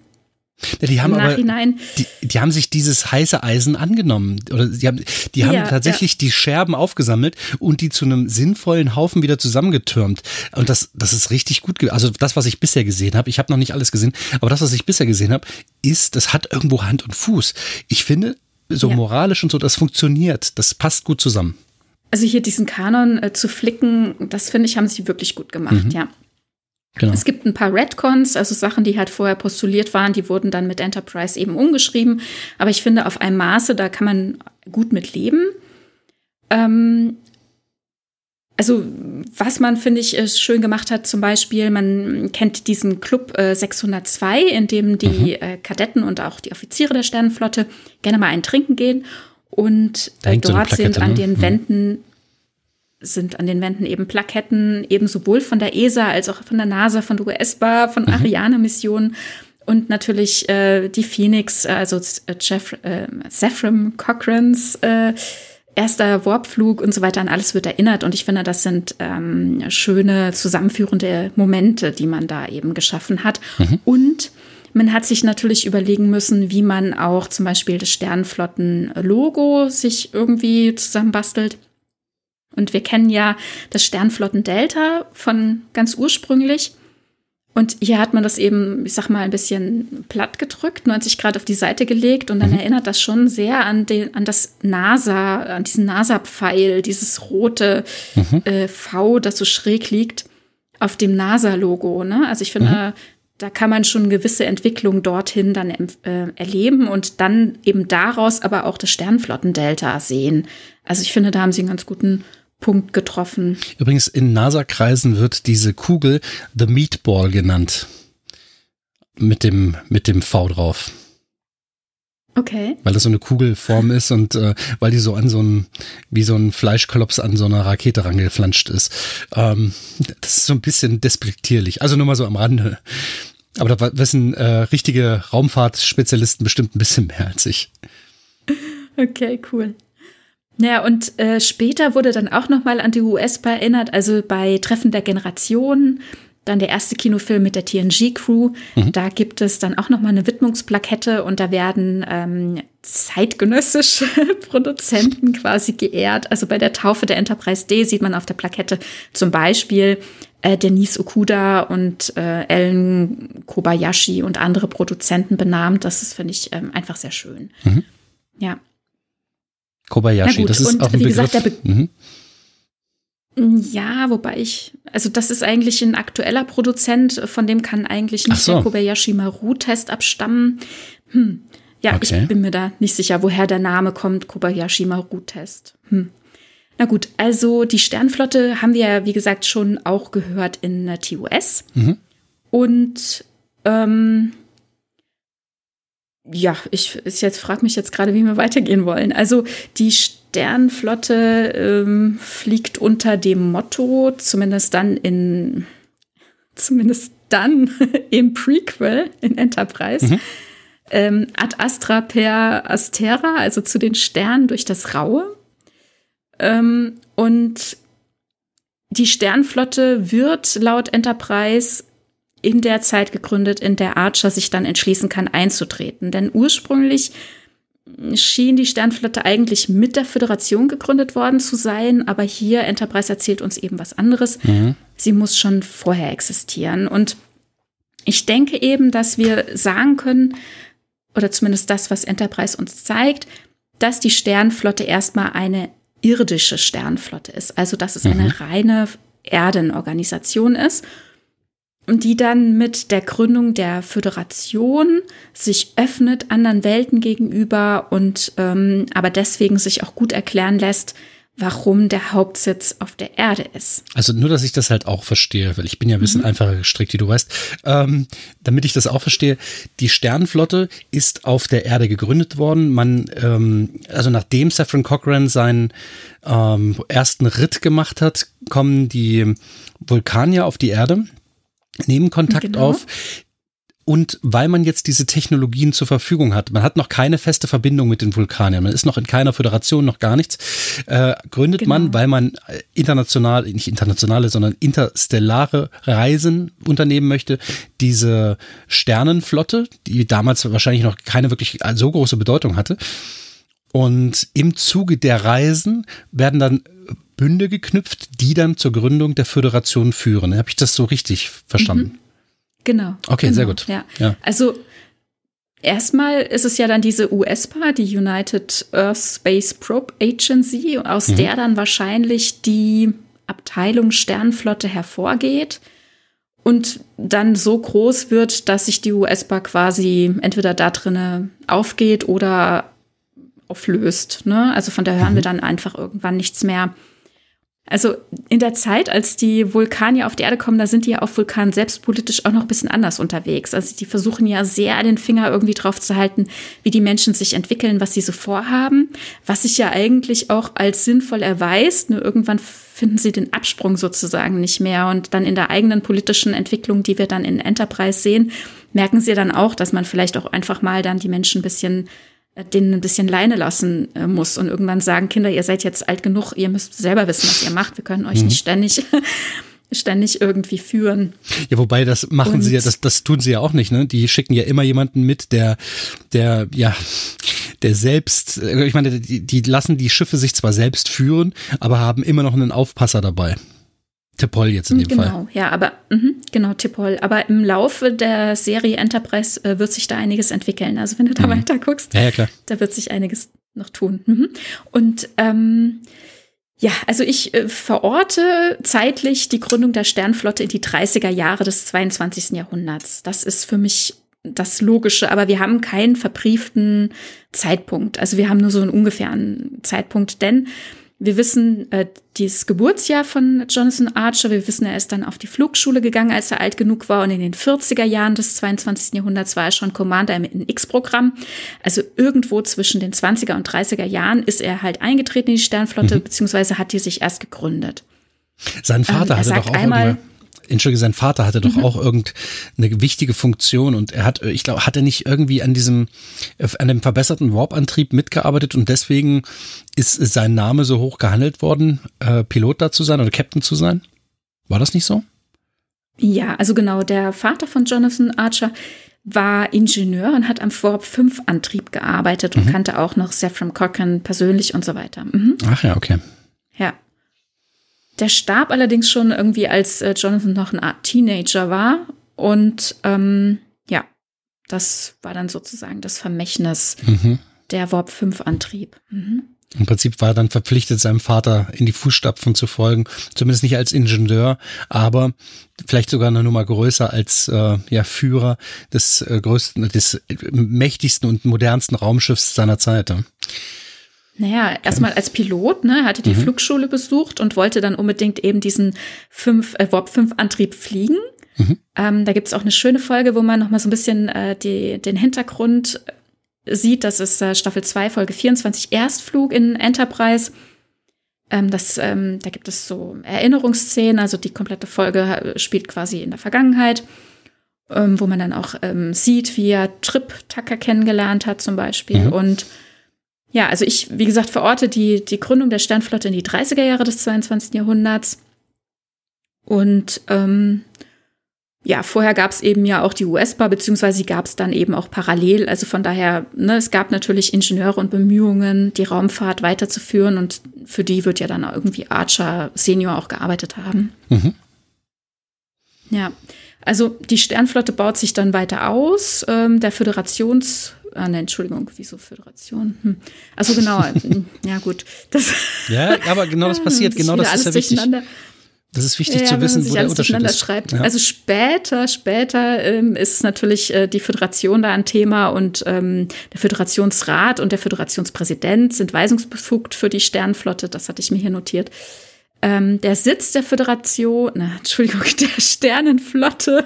Ja, die haben aber, die, die, haben sich dieses heiße Eisen angenommen. Oder die haben, die haben ja, tatsächlich ja. die Scherben aufgesammelt und die zu einem sinnvollen Haufen wieder zusammengetürmt. Und das, das ist richtig gut. Also das, was ich bisher gesehen habe, ich habe noch nicht alles gesehen, aber das, was ich bisher gesehen habe, ist, das hat irgendwo Hand und Fuß. Ich finde, so moralisch und so, das funktioniert. Das passt gut zusammen. Also hier diesen Kanon äh, zu flicken, das finde ich, haben sie wirklich gut gemacht, mhm. ja. Genau. Es gibt ein paar Redcons, also Sachen, die halt vorher postuliert waren, die wurden dann mit Enterprise eben umgeschrieben. Aber ich finde, auf einem Maße, da kann man gut mit leben. Ähm, also, was man, finde ich, schön gemacht hat, zum Beispiel, man kennt diesen Club äh, 602, in dem die mhm. äh, Kadetten und auch die Offiziere der Sternenflotte gerne mal ein Trinken gehen. Und äh, dort so sind an den mhm. Wänden sind an den Wänden eben Plaketten, eben sowohl von der ESA als auch von der NASA, von der US-BA, von mhm. Ariane-Missionen und natürlich äh, die Phoenix, äh, also äh, Jeff, äh, Zephram Cochrans äh, erster Warpflug und so weiter, an alles wird erinnert. Und ich finde, das sind ähm, schöne zusammenführende Momente, die man da eben geschaffen hat. Mhm. Und man hat sich natürlich überlegen müssen, wie man auch zum Beispiel das Sternflotten-Logo sich irgendwie zusammenbastelt. Und wir kennen ja das Sternflotten-Delta von ganz ursprünglich. Und hier hat man das eben, ich sag mal, ein bisschen platt gedrückt, 90 Grad auf die Seite gelegt und dann mhm. erinnert das schon sehr an, den, an das NASA, an diesen NASA-Pfeil, dieses rote mhm. äh, V, das so schräg liegt auf dem NASA-Logo. Ne? Also ich finde, mhm. da kann man schon gewisse Entwicklung dorthin dann äh, erleben und dann eben daraus aber auch das Sternflottendelta sehen. Also ich finde, da haben sie einen ganz guten Punkt getroffen. Übrigens, in NASA-Kreisen wird diese Kugel The Meatball genannt. Mit dem, mit dem V drauf. Okay. Weil das so eine Kugelform ist und äh, weil die so an so ein, wie so ein Fleischklops an so einer Rakete rangeflanscht ist. Ähm, das ist so ein bisschen despektierlich. Also nur mal so am Rande. Aber da wissen äh, richtige Raumfahrtspezialisten bestimmt ein bisschen mehr als ich. Okay, cool. Ja, und äh, später wurde dann auch noch mal an die US erinnert, also bei Treffen der Generationen, dann der erste Kinofilm mit der TNG-Crew. Mhm. Da gibt es dann auch noch mal eine Widmungsplakette und da werden ähm, zeitgenössische Produzenten quasi geehrt. Also bei der Taufe der Enterprise D sieht man auf der Plakette zum Beispiel äh, Denise Okuda und äh, Ellen Kobayashi und andere Produzenten benannt. Das ist, finde ich, ähm, einfach sehr schön. Mhm. Ja. Kobayashi, gut, das ist auch ein wie Begriff. Gesagt, der Be mhm. Ja, wobei ich, also das ist eigentlich ein aktueller Produzent, von dem kann eigentlich nicht so. der Kobayashi Maru-Test abstammen. Hm. Ja, okay. ich bin mir da nicht sicher, woher der Name kommt, Kobayashi Maru-Test. Hm. Na gut, also die Sternflotte haben wir ja, wie gesagt, schon auch gehört in der TOS. Mhm. Und ähm, ja, ich ist jetzt frag mich jetzt gerade, wie wir weitergehen wollen. Also die Sternflotte ähm, fliegt unter dem Motto, zumindest dann in zumindest dann im Prequel in Enterprise. Mhm. Ähm, ad astra per astera, also zu den Sternen durch das Raue. Ähm, und die Sternflotte wird laut Enterprise in der Zeit gegründet, in der Archer sich dann entschließen kann, einzutreten. Denn ursprünglich schien die Sternflotte eigentlich mit der Föderation gegründet worden zu sein, aber hier Enterprise erzählt uns eben was anderes. Mhm. Sie muss schon vorher existieren. Und ich denke eben, dass wir sagen können, oder zumindest das, was Enterprise uns zeigt, dass die Sternflotte erstmal eine irdische Sternflotte ist. Also, dass es mhm. eine reine Erdenorganisation ist die dann mit der Gründung der Föderation sich öffnet anderen Welten gegenüber und ähm, aber deswegen sich auch gut erklären lässt, warum der Hauptsitz auf der Erde ist. Also nur, dass ich das halt auch verstehe, weil ich bin ja ein bisschen mhm. einfacher gestrickt, wie du weißt. Ähm, damit ich das auch verstehe, die Sternenflotte ist auf der Erde gegründet worden. Man, ähm, also nachdem Saffron Cochran seinen ähm, ersten Ritt gemacht hat, kommen die Vulkanier auf die Erde nehmen Kontakt genau. auf. Und weil man jetzt diese Technologien zur Verfügung hat, man hat noch keine feste Verbindung mit den Vulkaniern, man ist noch in keiner Föderation, noch gar nichts, äh, gründet genau. man, weil man international, nicht internationale, sondern interstellare Reisen unternehmen möchte, diese Sternenflotte, die damals wahrscheinlich noch keine wirklich so große Bedeutung hatte. Und im Zuge der Reisen werden dann Bünde geknüpft, die dann zur Gründung der Föderation führen. Habe ich das so richtig verstanden? Mhm. Genau. Okay, genau, sehr gut. Ja. ja. Also erstmal ist es ja dann diese USPA, die United Earth Space Probe Agency, aus mhm. der dann wahrscheinlich die Abteilung Sternflotte hervorgeht und dann so groß wird, dass sich die USPA quasi entweder da drinne aufgeht oder auflöst. Ne? Also von da hören mhm. wir dann einfach irgendwann nichts mehr. Also in der Zeit, als die Vulkanier auf die Erde kommen, da sind die ja auf Vulkan selbst politisch auch noch ein bisschen anders unterwegs. Also die versuchen ja sehr den Finger irgendwie drauf zu halten, wie die Menschen sich entwickeln, was sie so vorhaben, was sich ja eigentlich auch als sinnvoll erweist. Nur irgendwann finden sie den Absprung sozusagen nicht mehr. Und dann in der eigenen politischen Entwicklung, die wir dann in Enterprise sehen, merken sie dann auch, dass man vielleicht auch einfach mal dann die Menschen ein bisschen denen ein bisschen Leine lassen äh, muss und irgendwann sagen, Kinder, ihr seid jetzt alt genug, ihr müsst selber wissen, was ihr macht. Wir können euch mhm. nicht ständig ständig irgendwie führen. Ja, wobei das machen und sie ja, das, das tun sie ja auch nicht, ne? Die schicken ja immer jemanden mit, der, der, ja, der selbst, äh, ich meine, die, die lassen die Schiffe sich zwar selbst führen, aber haben immer noch einen Aufpasser dabei. Tipol jetzt in dem genau, Fall. Genau, ja, aber mh, genau, Tipol. Aber im Laufe der Serie Enterprise äh, wird sich da einiges entwickeln. Also wenn du da mhm. weiter guckst, ja, ja, klar. da wird sich einiges noch tun. Mhm. Und ähm, ja, also ich äh, verorte zeitlich die Gründung der Sternflotte in die 30er Jahre des 22. Jahrhunderts. Das ist für mich das Logische, aber wir haben keinen verbrieften Zeitpunkt. Also wir haben nur so einen ungefähren Zeitpunkt, denn wir wissen äh, dieses Geburtsjahr von Jonathan Archer. Wir wissen, er ist dann auf die Flugschule gegangen, als er alt genug war. Und in den 40er Jahren des 22. Jahrhunderts war er schon Commander im X-Programm. Also irgendwo zwischen den 20er und 30er Jahren ist er halt eingetreten in die Sternflotte, mhm. beziehungsweise hat die sich erst gegründet. Sein Vater ähm, hatte doch auch einmal, Entschuldige, sein Vater hatte doch mhm. auch irgendeine wichtige Funktion und er hat, ich glaube, hat er nicht irgendwie an diesem, an dem verbesserten Warp-Antrieb mitgearbeitet und deswegen ist sein Name so hoch gehandelt worden, äh, Pilot da zu sein oder Captain zu sein? War das nicht so? Ja, also genau, der Vater von Jonathan Archer war Ingenieur und hat am Warp 5 Antrieb gearbeitet und mhm. kannte auch noch Saffron Cochran persönlich und so weiter. Mhm. Ach ja, okay. Der starb allerdings schon irgendwie, als äh, Jonathan noch ein Teenager war. Und ähm, ja, das war dann sozusagen das Vermächtnis mhm. der Warp 5-Antrieb. Mhm. Im Prinzip war er dann verpflichtet, seinem Vater in die Fußstapfen zu folgen. Zumindest nicht als Ingenieur, aber vielleicht sogar eine Nummer größer als äh, ja, Führer des äh, größten, des mächtigsten und modernsten Raumschiffs seiner Zeit. Ja. Naja, erstmal als Pilot, ne, hatte die mhm. Flugschule besucht und wollte dann unbedingt eben diesen fünf, äh, Warp 5 Antrieb fliegen. Mhm. Ähm, da gibt's auch eine schöne Folge, wo man noch mal so ein bisschen äh, die, den Hintergrund sieht. Das ist äh, Staffel 2, Folge 24, Erstflug in Enterprise. Ähm, das, ähm, da gibt es so Erinnerungsszenen, also die komplette Folge äh, spielt quasi in der Vergangenheit, ähm, wo man dann auch ähm, sieht, wie er Trip Tucker kennengelernt hat zum Beispiel. Mhm. Und ja, also ich, wie gesagt, verorte die, die Gründung der Sternflotte in die 30er Jahre des 22. Jahrhunderts. Und ähm, ja, vorher gab es eben ja auch die US-Bar, beziehungsweise sie gab es dann eben auch parallel. Also von daher, ne, es gab natürlich Ingenieure und Bemühungen, die Raumfahrt weiterzuführen und für die wird ja dann irgendwie Archer Senior auch gearbeitet haben. Mhm. Ja, also die Sternflotte baut sich dann weiter aus. Ähm, der Föderations Ah, ne, Entschuldigung, wieso Föderation? Hm. Also genau, ja gut. Das ja, aber genau das passiert, genau das ist ja wichtig. Das ist wichtig ja, zu wissen, wo der Unterschied ist. Schreibt. Ja. Also später, später ähm, ist natürlich äh, die Föderation da ein Thema und ähm, der Föderationsrat und der Föderationspräsident sind weisungsbefugt für die Sternflotte. Das hatte ich mir hier notiert. Ähm, der Sitz der Föderation, na, Entschuldigung, der Sternenflotte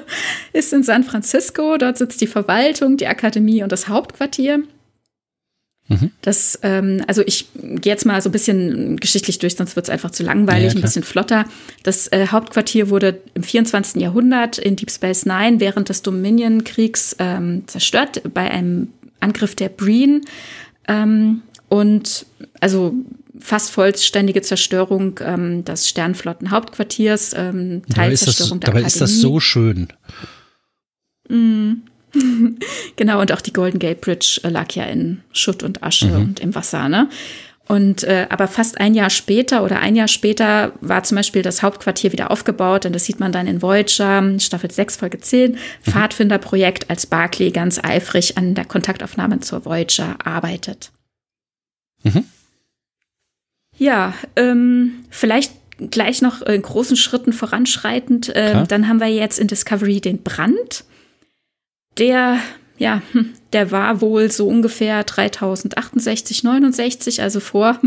ist in San Francisco. Dort sitzt die Verwaltung, die Akademie und das Hauptquartier. Mhm. Das, ähm, also ich gehe jetzt mal so ein bisschen geschichtlich durch, sonst wird es einfach zu langweilig, ja, ein bisschen flotter. Das äh, Hauptquartier wurde im 24. Jahrhundert in Deep Space Nine während des Dominion-Kriegs ähm, zerstört bei einem Angriff der Breen. Ähm, und also fast vollständige Zerstörung ähm, des Sternflottenhauptquartiers, ähm, Teilzerstörung der dabei ist das so schön. Mm. genau, und auch die Golden Gate Bridge äh, lag ja in Schutt und Asche mhm. und im Wasser, ne? Und äh, aber fast ein Jahr später oder ein Jahr später war zum Beispiel das Hauptquartier wieder aufgebaut und das sieht man dann in Voyager, Staffel 6, Folge 10, mhm. Pfadfinderprojekt, als Barclay ganz eifrig an der Kontaktaufnahme zur Voyager arbeitet. Mhm. Ja, ähm, vielleicht gleich noch in großen Schritten voranschreitend. Äh, dann haben wir jetzt in Discovery den Brand. Der ja, hm, der war wohl so ungefähr 3068, 69, also vor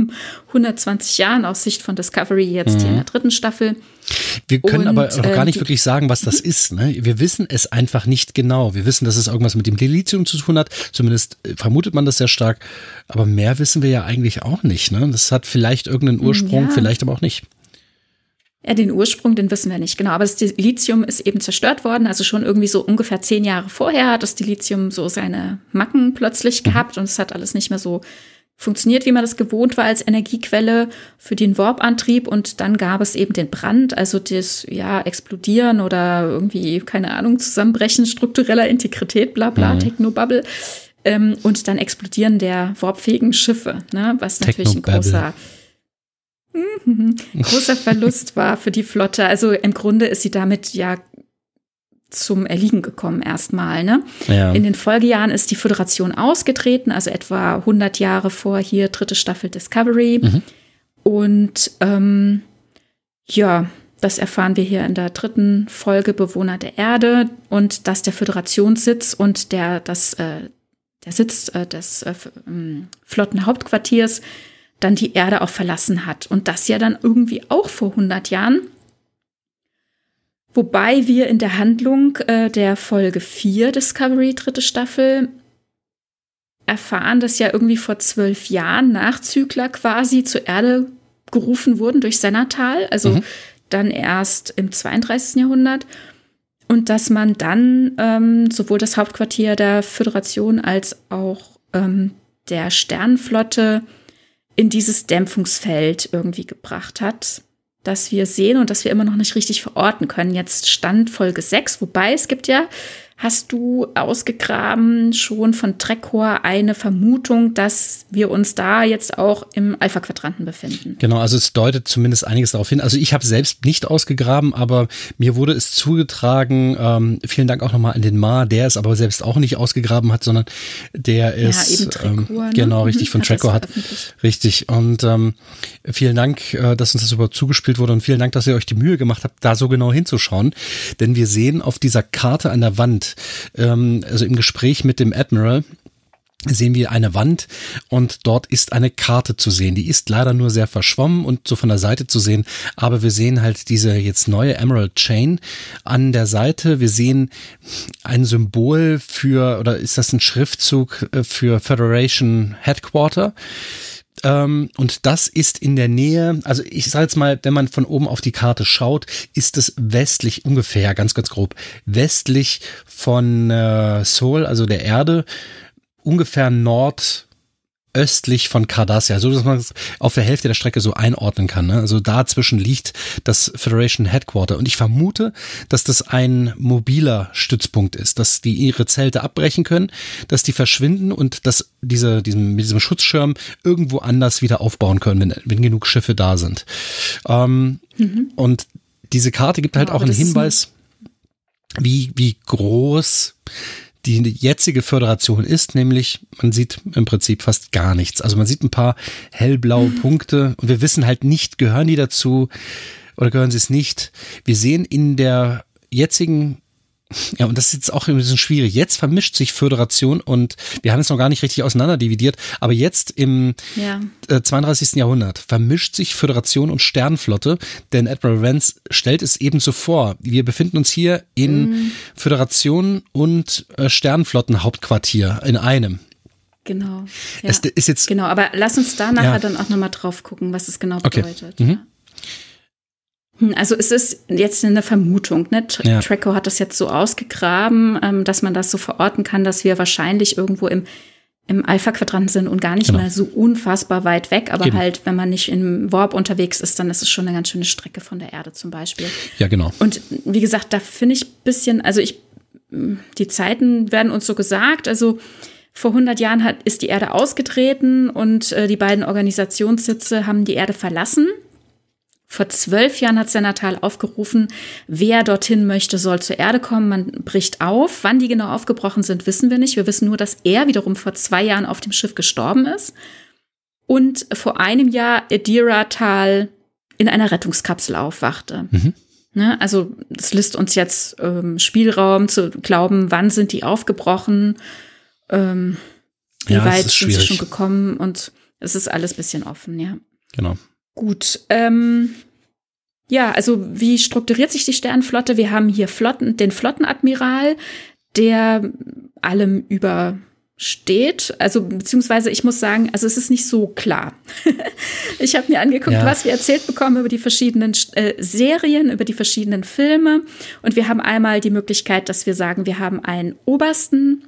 120 Jahren aus Sicht von Discovery jetzt mhm. hier in der dritten Staffel. Wir können Und, aber auch gar nicht äh, wirklich sagen, was das ist. Ne? Wir wissen es einfach nicht genau. Wir wissen, dass es irgendwas mit dem Dilithium zu tun hat. Zumindest äh, vermutet man das sehr stark. Aber mehr wissen wir ja eigentlich auch nicht. Ne? Das hat vielleicht irgendeinen Ursprung, ja. vielleicht aber auch nicht. Ja, den Ursprung, den wissen wir nicht genau. Aber das Dilithium ist eben zerstört worden. Also schon irgendwie so ungefähr zehn Jahre vorher hat das Dilithium so seine Macken plötzlich mhm. gehabt und es hat alles nicht mehr so funktioniert, wie man das gewohnt war als Energiequelle für den Warp-Antrieb. Und dann gab es eben den Brand, also das ja Explodieren oder irgendwie, keine Ahnung, Zusammenbrechen struktureller Integrität, bla bla, mhm. Technobubble. Ähm, und dann explodieren der warpfähigen Schiffe, ne? was natürlich ein großer Mhm. großer Verlust war für die Flotte. Also im Grunde ist sie damit ja zum Erliegen gekommen erstmal. Ne? Ja. In den Folgejahren ist die Föderation ausgetreten, also etwa 100 Jahre vor hier dritte Staffel Discovery. Mhm. Und ähm, ja, das erfahren wir hier in der dritten Folge Bewohner der Erde und dass der Föderationssitz und der, das, äh, der Sitz äh, des äh, ähm, Flottenhauptquartiers dann die Erde auch verlassen hat. Und das ja dann irgendwie auch vor 100 Jahren. Wobei wir in der Handlung äh, der Folge 4 Discovery, dritte Staffel, erfahren, dass ja irgendwie vor zwölf Jahren Nachzügler quasi zur Erde gerufen wurden durch Sennatal, also mhm. dann erst im 32. Jahrhundert. Und dass man dann ähm, sowohl das Hauptquartier der Föderation als auch ähm, der Sternenflotte in dieses Dämpfungsfeld irgendwie gebracht hat, dass wir sehen und dass wir immer noch nicht richtig verorten können. Jetzt stand Folge 6, wobei es gibt ja hast du ausgegraben schon von Trekor eine Vermutung, dass wir uns da jetzt auch im Alpha-Quadranten befinden. Genau, also es deutet zumindest einiges darauf hin. Also ich habe selbst nicht ausgegraben, aber mir wurde es zugetragen. Ähm, vielen Dank auch nochmal an den Ma, der es aber selbst auch nicht ausgegraben hat, sondern der ist ja, eben Trekor, ähm, genau ne? richtig von Trekor hat. Richtig. Und ähm, vielen Dank, äh, dass uns das überhaupt zugespielt wurde und vielen Dank, dass ihr euch die Mühe gemacht habt, da so genau hinzuschauen. Denn wir sehen auf dieser Karte an der Wand, ähm, also im Gespräch mit dem Admiral, sehen wir eine Wand und dort ist eine Karte zu sehen. Die ist leider nur sehr verschwommen und so von der Seite zu sehen, aber wir sehen halt diese jetzt neue Emerald Chain an der Seite. Wir sehen ein Symbol für, oder ist das ein Schriftzug äh, für Federation Headquarter? Ähm, und das ist in der Nähe, also ich sage jetzt mal, wenn man von oben auf die Karte schaut, ist es westlich ungefähr, ganz, ganz grob, westlich von äh, Seoul, also der Erde, ungefähr nord östlich von Cardassia, so dass man es auf der Hälfte der Strecke so einordnen kann. Ne? Also dazwischen liegt das Federation Headquarter. Und ich vermute, dass das ein mobiler Stützpunkt ist, dass die ihre Zelte abbrechen können, dass die verschwinden und dass diese, diesem, mit diesem Schutzschirm irgendwo anders wieder aufbauen können, wenn, wenn genug Schiffe da sind. Ähm, mhm. Und diese Karte gibt halt ja, auch einen Hinweis, wie, wie groß die jetzige Föderation ist, nämlich man sieht im Prinzip fast gar nichts. Also man sieht ein paar hellblaue Punkte und wir wissen halt nicht, gehören die dazu oder gehören sie es nicht. Wir sehen in der jetzigen ja, und das ist jetzt auch ein bisschen schwierig. Jetzt vermischt sich Föderation und wir haben es noch gar nicht richtig auseinanderdividiert, aber jetzt im ja. äh, 32. Jahrhundert vermischt sich Föderation und Sternflotte, denn Admiral Vance stellt es ebenso vor. Wir befinden uns hier in mhm. Föderation und äh, Sternflottenhauptquartier in einem. Genau. Ja. Es ist jetzt genau, aber lass uns da nachher ja. dann auch nochmal drauf gucken, was es genau bedeutet. Okay. Mhm. Hm, also es ist jetzt eine Vermutung. Ne? Ja. Treco hat das jetzt so ausgegraben, ähm, dass man das so verorten kann, dass wir wahrscheinlich irgendwo im, im Alpha-Quadranten sind und gar nicht genau. mal so unfassbar weit weg. Aber Eben. halt, wenn man nicht im Warp unterwegs ist, dann ist es schon eine ganz schöne Strecke von der Erde zum Beispiel. Ja, genau. Und wie gesagt, da finde ich bisschen, also ich, die Zeiten werden uns so gesagt, also vor 100 Jahren hat, ist die Erde ausgetreten und äh, die beiden Organisationssitze haben die Erde verlassen. Vor zwölf Jahren hat Senatal aufgerufen, wer dorthin möchte, soll zur Erde kommen. Man bricht auf. Wann die genau aufgebrochen sind, wissen wir nicht. Wir wissen nur, dass er wiederum vor zwei Jahren auf dem Schiff gestorben ist. Und vor einem Jahr Edira Tal in einer Rettungskapsel aufwachte. Mhm. Ne? Also das lässt uns jetzt ähm, Spielraum zu glauben, wann sind die aufgebrochen, ähm, wie ja, weit sind sie schon gekommen und es ist alles bisschen offen, ja. Genau. Gut. Ähm, ja, also wie strukturiert sich die Sternenflotte? Wir haben hier Flotten, den Flottenadmiral, der allem übersteht. Also beziehungsweise ich muss sagen, also es ist nicht so klar. ich habe mir angeguckt, ja. was wir erzählt bekommen über die verschiedenen äh, Serien, über die verschiedenen Filme. Und wir haben einmal die Möglichkeit, dass wir sagen, wir haben einen Obersten,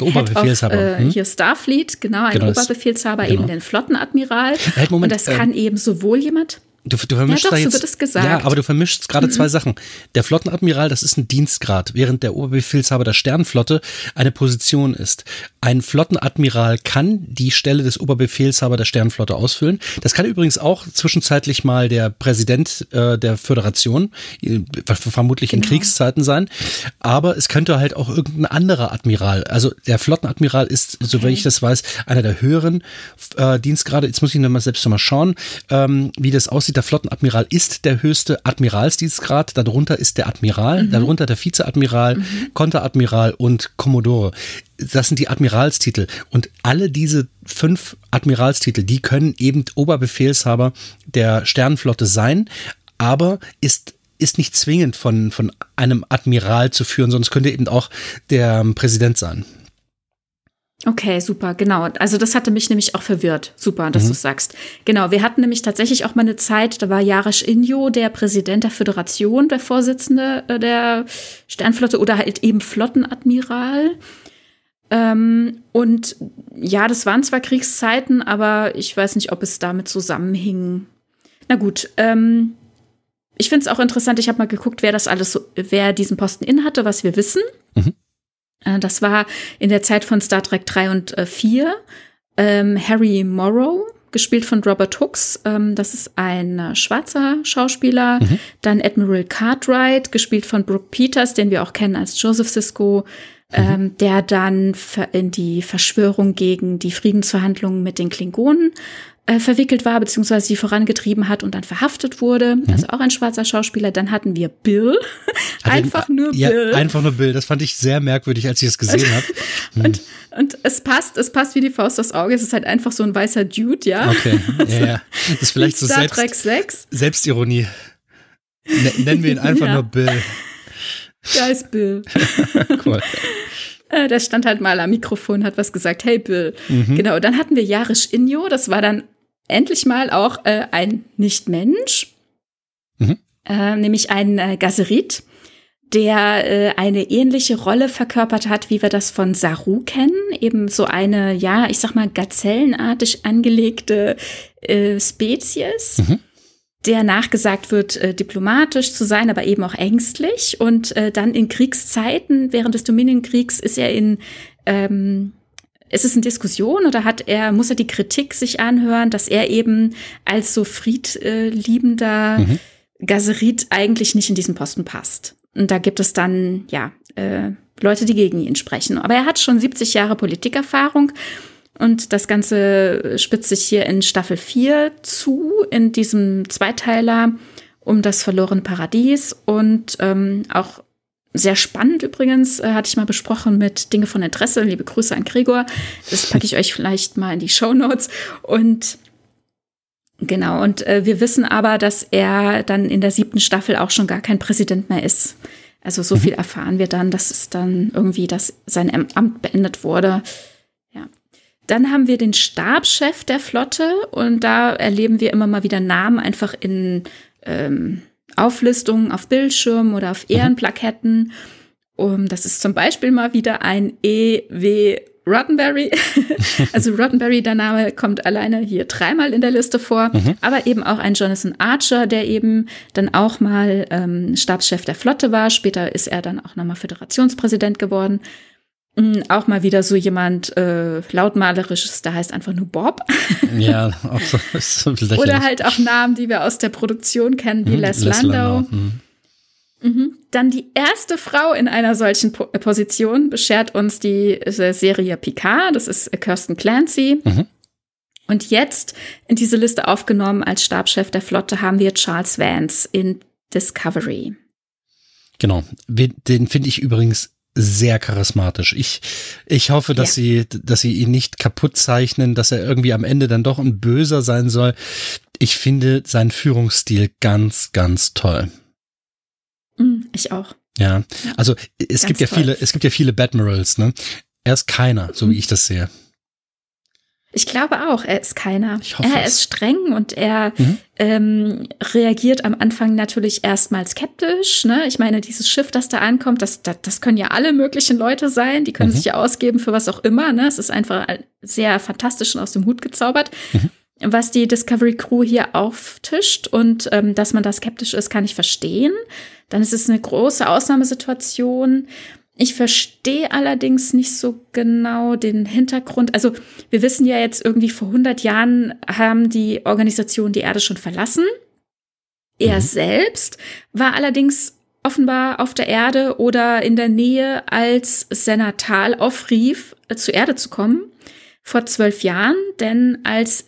Oberbefehlshaber. Of, äh, hm? Hier Starfleet, genau, ein genau, Oberbefehlshaber, genau. eben den Flottenadmiral. Moment, und das kann ähm, eben sowohl jemand Du, du vermischst ja, doch, da jetzt, so wird es gesagt. Ja, aber du vermischst gerade mhm. zwei Sachen. Der Flottenadmiral, das ist ein Dienstgrad, während der Oberbefehlshaber der Sternflotte eine Position ist. Ein Flottenadmiral kann die Stelle des Oberbefehlshaber der Sternflotte ausfüllen. Das kann übrigens auch zwischenzeitlich mal der Präsident äh, der Föderation, äh, vermutlich genau. in Kriegszeiten sein. Aber es könnte halt auch irgendein anderer Admiral. Also der Flottenadmiral ist, okay. soweit ich das weiß, einer der höheren äh, Dienstgrade. Jetzt muss ich nochmal selbst nochmal schauen, ähm, wie das aussieht der Flottenadmiral ist der höchste Admiralsdienstgrad, darunter ist der Admiral, mhm. darunter der Vizeadmiral, mhm. Konteradmiral und Kommodore. Das sind die Admiralstitel. Und alle diese fünf Admiralstitel, die können eben Oberbefehlshaber der Sternenflotte sein, aber ist ist nicht zwingend von, von einem Admiral zu führen, es könnte eben auch der Präsident sein. Okay, super, genau. Also das hatte mich nämlich auch verwirrt. Super, dass mhm. du sagst. Genau, wir hatten nämlich tatsächlich auch mal eine Zeit, da war Jarisch Injo der Präsident der Föderation, der Vorsitzende äh, der Sternflotte oder halt eben Flottenadmiral. Ähm, und ja, das waren zwar Kriegszeiten, aber ich weiß nicht, ob es damit zusammenhing. Na gut, ähm, ich finde es auch interessant, ich habe mal geguckt, wer das alles so, wer diesen Posten innehatte, was wir wissen. Mhm. Äh, das war in der Zeit von Star Trek 3 und 4. Äh, ähm, Harry Morrow, gespielt von Robert Hooks. Ähm, das ist ein äh, schwarzer Schauspieler. Mhm. Dann Admiral Cartwright, gespielt von Brooke Peters, den wir auch kennen als Joseph Sisko. Mhm. Ähm, der dann in die Verschwörung gegen die Friedensverhandlungen mit den Klingonen äh, verwickelt war, beziehungsweise sie vorangetrieben hat und dann verhaftet wurde. Mhm. Also auch ein schwarzer Schauspieler. Dann hatten wir Bill. einfach nur ja, Bill. Einfach nur Bill. Das fand ich sehr merkwürdig, als ich es gesehen habe. Hm. Und, und es passt, es passt wie die Faust aufs Auge. Es ist halt einfach so ein weißer Dude, ja. Okay. Ja, ja. Das ist vielleicht so Star Trek 6. Selbstironie. Nennen wir ihn einfach ja. nur Bill. Da ist Bill. cool. Äh, der stand halt mal am Mikrofon, hat was gesagt, hey Bill. Mhm. Genau, dann hatten wir Jarisch Injo, das war dann endlich mal auch äh, ein Nicht-Mensch, mhm. äh, nämlich ein äh, Gaserit, der äh, eine ähnliche Rolle verkörpert hat, wie wir das von Saru kennen. Eben so eine, ja, ich sag mal, gazellenartig angelegte äh, Spezies. Mhm der nachgesagt wird, äh, diplomatisch zu sein, aber eben auch ängstlich. Und äh, dann in Kriegszeiten, während des Dominion-Kriegs, ist er in ähm, ist es eine Diskussion oder hat er, muss er die Kritik sich anhören, dass er eben als so friedliebender mhm. Gaserit eigentlich nicht in diesen Posten passt? Und da gibt es dann, ja, äh, Leute, die gegen ihn sprechen. Aber er hat schon 70 Jahre Politikerfahrung und das Ganze spitzt sich hier in Staffel 4 zu, in diesem Zweiteiler um das verlorene Paradies und ähm, auch sehr spannend übrigens, äh, hatte ich mal besprochen mit Dinge von Interesse. Liebe Grüße an Gregor. Das packe ich euch vielleicht mal in die Show Notes. Und genau, und äh, wir wissen aber, dass er dann in der siebten Staffel auch schon gar kein Präsident mehr ist. Also so mhm. viel erfahren wir dann, dass es dann irgendwie, dass sein Amt beendet wurde. Dann haben wir den Stabschef der Flotte und da erleben wir immer mal wieder Namen einfach in ähm, Auflistungen auf Bildschirmen oder auf mhm. Ehrenplaketten. Um, das ist zum Beispiel mal wieder ein E.W. Roddenberry. also Roddenberry, der Name kommt alleine hier dreimal in der Liste vor, mhm. aber eben auch ein Jonathan Archer, der eben dann auch mal ähm, Stabschef der Flotte war. Später ist er dann auch nochmal Föderationspräsident geworden. Mm, auch mal wieder so jemand äh, lautmalerisches, da heißt einfach nur Bob. ja, auch so, so Oder halt auch Namen, die wir aus der Produktion kennen, wie hm, Les, Les Landau. Landau. Hm. Mhm. Dann die erste Frau in einer solchen po äh, Position beschert uns die äh, Serie Picard, das ist äh, Kirsten Clancy. Mhm. Und jetzt in diese Liste aufgenommen als Stabschef der Flotte haben wir Charles Vance in Discovery. Genau. Den finde ich übrigens sehr charismatisch. Ich, ich hoffe, dass ja. sie, dass sie ihn nicht kaputt zeichnen, dass er irgendwie am Ende dann doch ein Böser sein soll. Ich finde seinen Führungsstil ganz, ganz toll. Mm, ich auch. Ja, also es ganz gibt ja toll. viele, es gibt ja viele Badmirals, ne? Er ist keiner, so wie mhm. ich das sehe. Ich glaube auch, er ist keiner. Ich hoffe er ist streng und er mhm. ähm, reagiert am Anfang natürlich erstmal skeptisch. Ne? Ich meine, dieses Schiff, das da ankommt, das, das, das können ja alle möglichen Leute sein. Die können mhm. sich ja ausgeben für was auch immer. Ne? Es ist einfach sehr fantastisch und aus dem Hut gezaubert. Mhm. Was die Discovery Crew hier auftischt und ähm, dass man da skeptisch ist, kann ich verstehen. Dann ist es eine große Ausnahmesituation. Ich verstehe allerdings nicht so genau den Hintergrund. Also wir wissen ja jetzt irgendwie vor 100 Jahren haben die Organisationen die Erde schon verlassen. Er mhm. selbst war allerdings offenbar auf der Erde oder in der Nähe, als Senatal aufrief, zur Erde zu kommen. Vor zwölf Jahren, denn als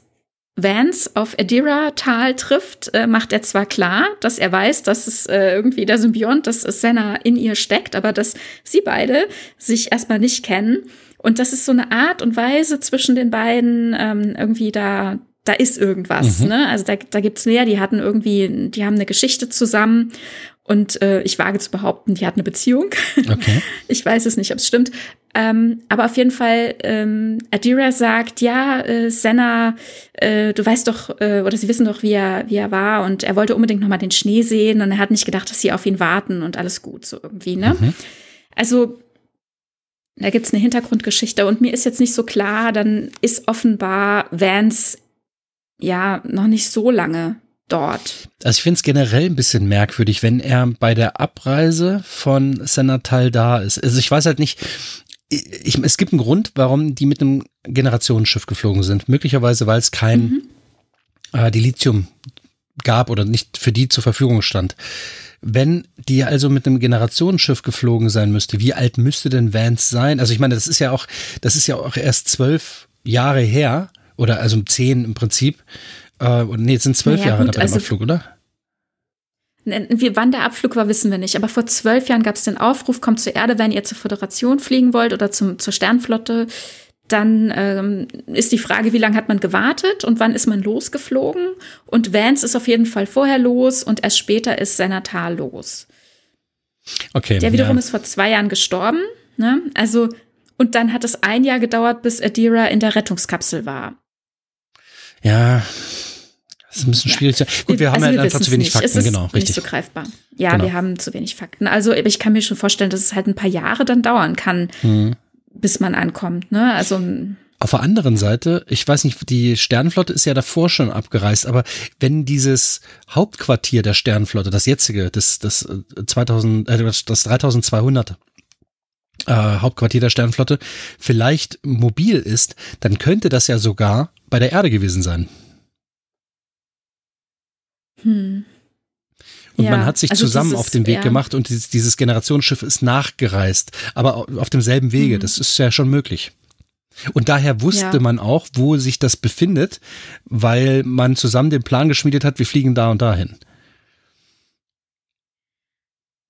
Vance auf Adira Tal trifft, äh, macht er zwar klar, dass er weiß, dass es äh, irgendwie der Symbiont, dass Senna in ihr steckt, aber dass sie beide sich erstmal nicht kennen. Und das ist so eine Art und Weise zwischen den beiden ähm, irgendwie da, da ist irgendwas. Mhm. Ne? Also da, da gibt's mehr, die hatten irgendwie, die haben eine Geschichte zusammen und äh, ich wage zu behaupten, die hat eine Beziehung. Okay. Ich weiß es nicht, ob es stimmt. Ähm, aber auf jeden Fall, ähm, Adira sagt, ja, äh, Senna, äh, du weißt doch, äh, oder sie wissen doch, wie er, wie er war und er wollte unbedingt noch mal den Schnee sehen und er hat nicht gedacht, dass sie auf ihn warten und alles gut, so irgendwie, ne? Mhm. Also, da gibt's eine Hintergrundgeschichte und mir ist jetzt nicht so klar, dann ist offenbar Vance ja noch nicht so lange dort. Also ich finde es generell ein bisschen merkwürdig, wenn er bei der Abreise von Senatal da ist. Also ich weiß halt nicht, ich, es gibt einen Grund, warum die mit einem Generationsschiff geflogen sind. Möglicherweise, weil es kein mhm. äh, Dilithium gab oder nicht für die zur Verfügung stand. Wenn die also mit einem Generationsschiff geflogen sein müsste, wie alt müsste denn Vance sein? Also ich meine, das ist ja auch, das ist ja auch erst zwölf Jahre her oder also zehn im Prinzip. Äh, nee, jetzt sind zwölf naja, Jahre gut, bei dem also, Abflug, oder? Wie, wann der Abflug war, wissen wir nicht. Aber vor zwölf Jahren gab es den Aufruf, kommt zur Erde, wenn ihr zur Föderation fliegen wollt oder zum, zur Sternflotte. Dann ähm, ist die Frage, wie lange hat man gewartet und wann ist man losgeflogen? Und Vance ist auf jeden Fall vorher los und erst später ist Senatar los. Okay. Der wiederum ja. ist vor zwei Jahren gestorben. Ne? Also, und dann hat es ein Jahr gedauert, bis Adira in der Rettungskapsel war. Ja, das ist ein bisschen schwierig. Gut, wir haben also ja einfach zu wenig nicht. Fakten, genau, richtig. Nicht so greifbar. Ja, genau. wir haben zu wenig Fakten. Also ich kann mir schon vorstellen, dass es halt ein paar Jahre dann dauern kann, mhm. bis man ankommt. Ne? Also auf der anderen Seite, ich weiß nicht, die Sternenflotte ist ja davor schon abgereist, aber wenn dieses Hauptquartier der Sternenflotte, das jetzige, das, das 2000, äh, das 3200 äh, Hauptquartier der Sternenflotte vielleicht mobil ist, dann könnte das ja sogar bei der Erde gewesen sein. Hm. Und ja, man hat sich also zusammen dieses, auf den Weg ja. gemacht und dieses, dieses, Generationsschiff ist nachgereist, aber auf demselben Wege. Mhm. Das ist ja schon möglich. Und daher wusste ja. man auch, wo sich das befindet, weil man zusammen den Plan geschmiedet hat, wir fliegen da und dahin.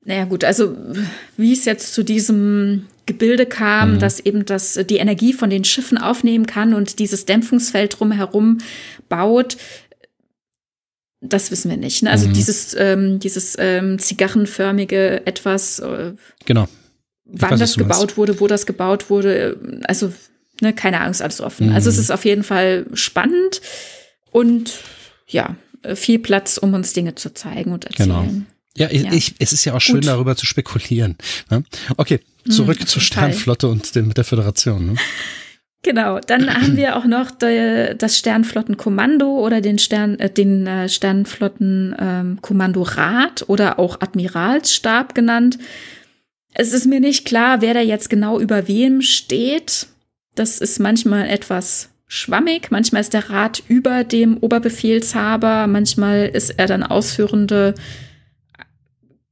Naja gut, also wie es jetzt zu diesem Gebilde kam, mhm. dass eben das die Energie von den Schiffen aufnehmen kann und dieses Dämpfungsfeld drumherum baut, das wissen wir nicht. Ne? Also mhm. dieses, ähm, dieses ähm, zigarrenförmige etwas. Äh, genau. Ich wann weiß, das gebaut wurde, wo das gebaut wurde, also ne, keine Ahnung, ist alles offen. Mhm. Also es ist auf jeden Fall spannend und ja, viel Platz, um uns Dinge zu zeigen und erzählen. Genau. Ja, ja. Ich, es ist ja auch schön, Gut. darüber zu spekulieren. Ne? Okay, zurück mhm, zur Sternflotte und dem, der Föderation. Ne? Genau, dann haben wir auch noch de, das Sternflottenkommando oder den Stern, äh, den äh, Sternflottenkommandorat ähm, oder auch Admiralsstab genannt. Es ist mir nicht klar, wer da jetzt genau über wem steht. Das ist manchmal etwas schwammig. Manchmal ist der Rat über dem Oberbefehlshaber, manchmal ist er dann ausführende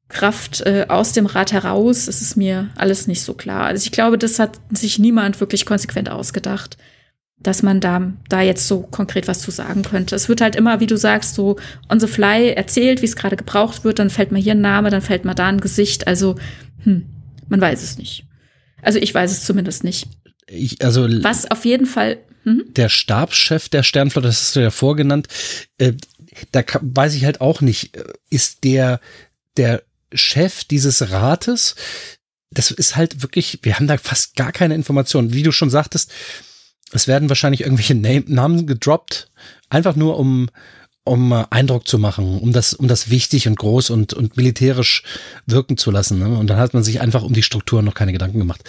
Kraft äh, aus dem Rat heraus, das ist mir alles nicht so klar. Also ich glaube, das hat sich niemand wirklich konsequent ausgedacht. dass man da, da jetzt so konkret was zu sagen könnte. Es wird halt immer, wie du sagst, so on the fly erzählt, wie es gerade gebraucht wird, dann fällt mal hier ein Name, dann fällt mal da ein Gesicht. Also, hm, man weiß es nicht. Also ich weiß es zumindest nicht. Ich, also was auf jeden Fall. Hm? Der Stabschef der Sternflotte, das hast du ja vorgenannt, äh, da weiß ich halt auch nicht, äh, ist der der Chef dieses Rates, das ist halt wirklich, wir haben da fast gar keine Informationen. Wie du schon sagtest, es werden wahrscheinlich irgendwelche Namen gedroppt, einfach nur um um äh, Eindruck zu machen, um das, um das wichtig und groß und, und militärisch wirken zu lassen. Ne? Und dann hat man sich einfach um die Strukturen noch keine Gedanken gemacht.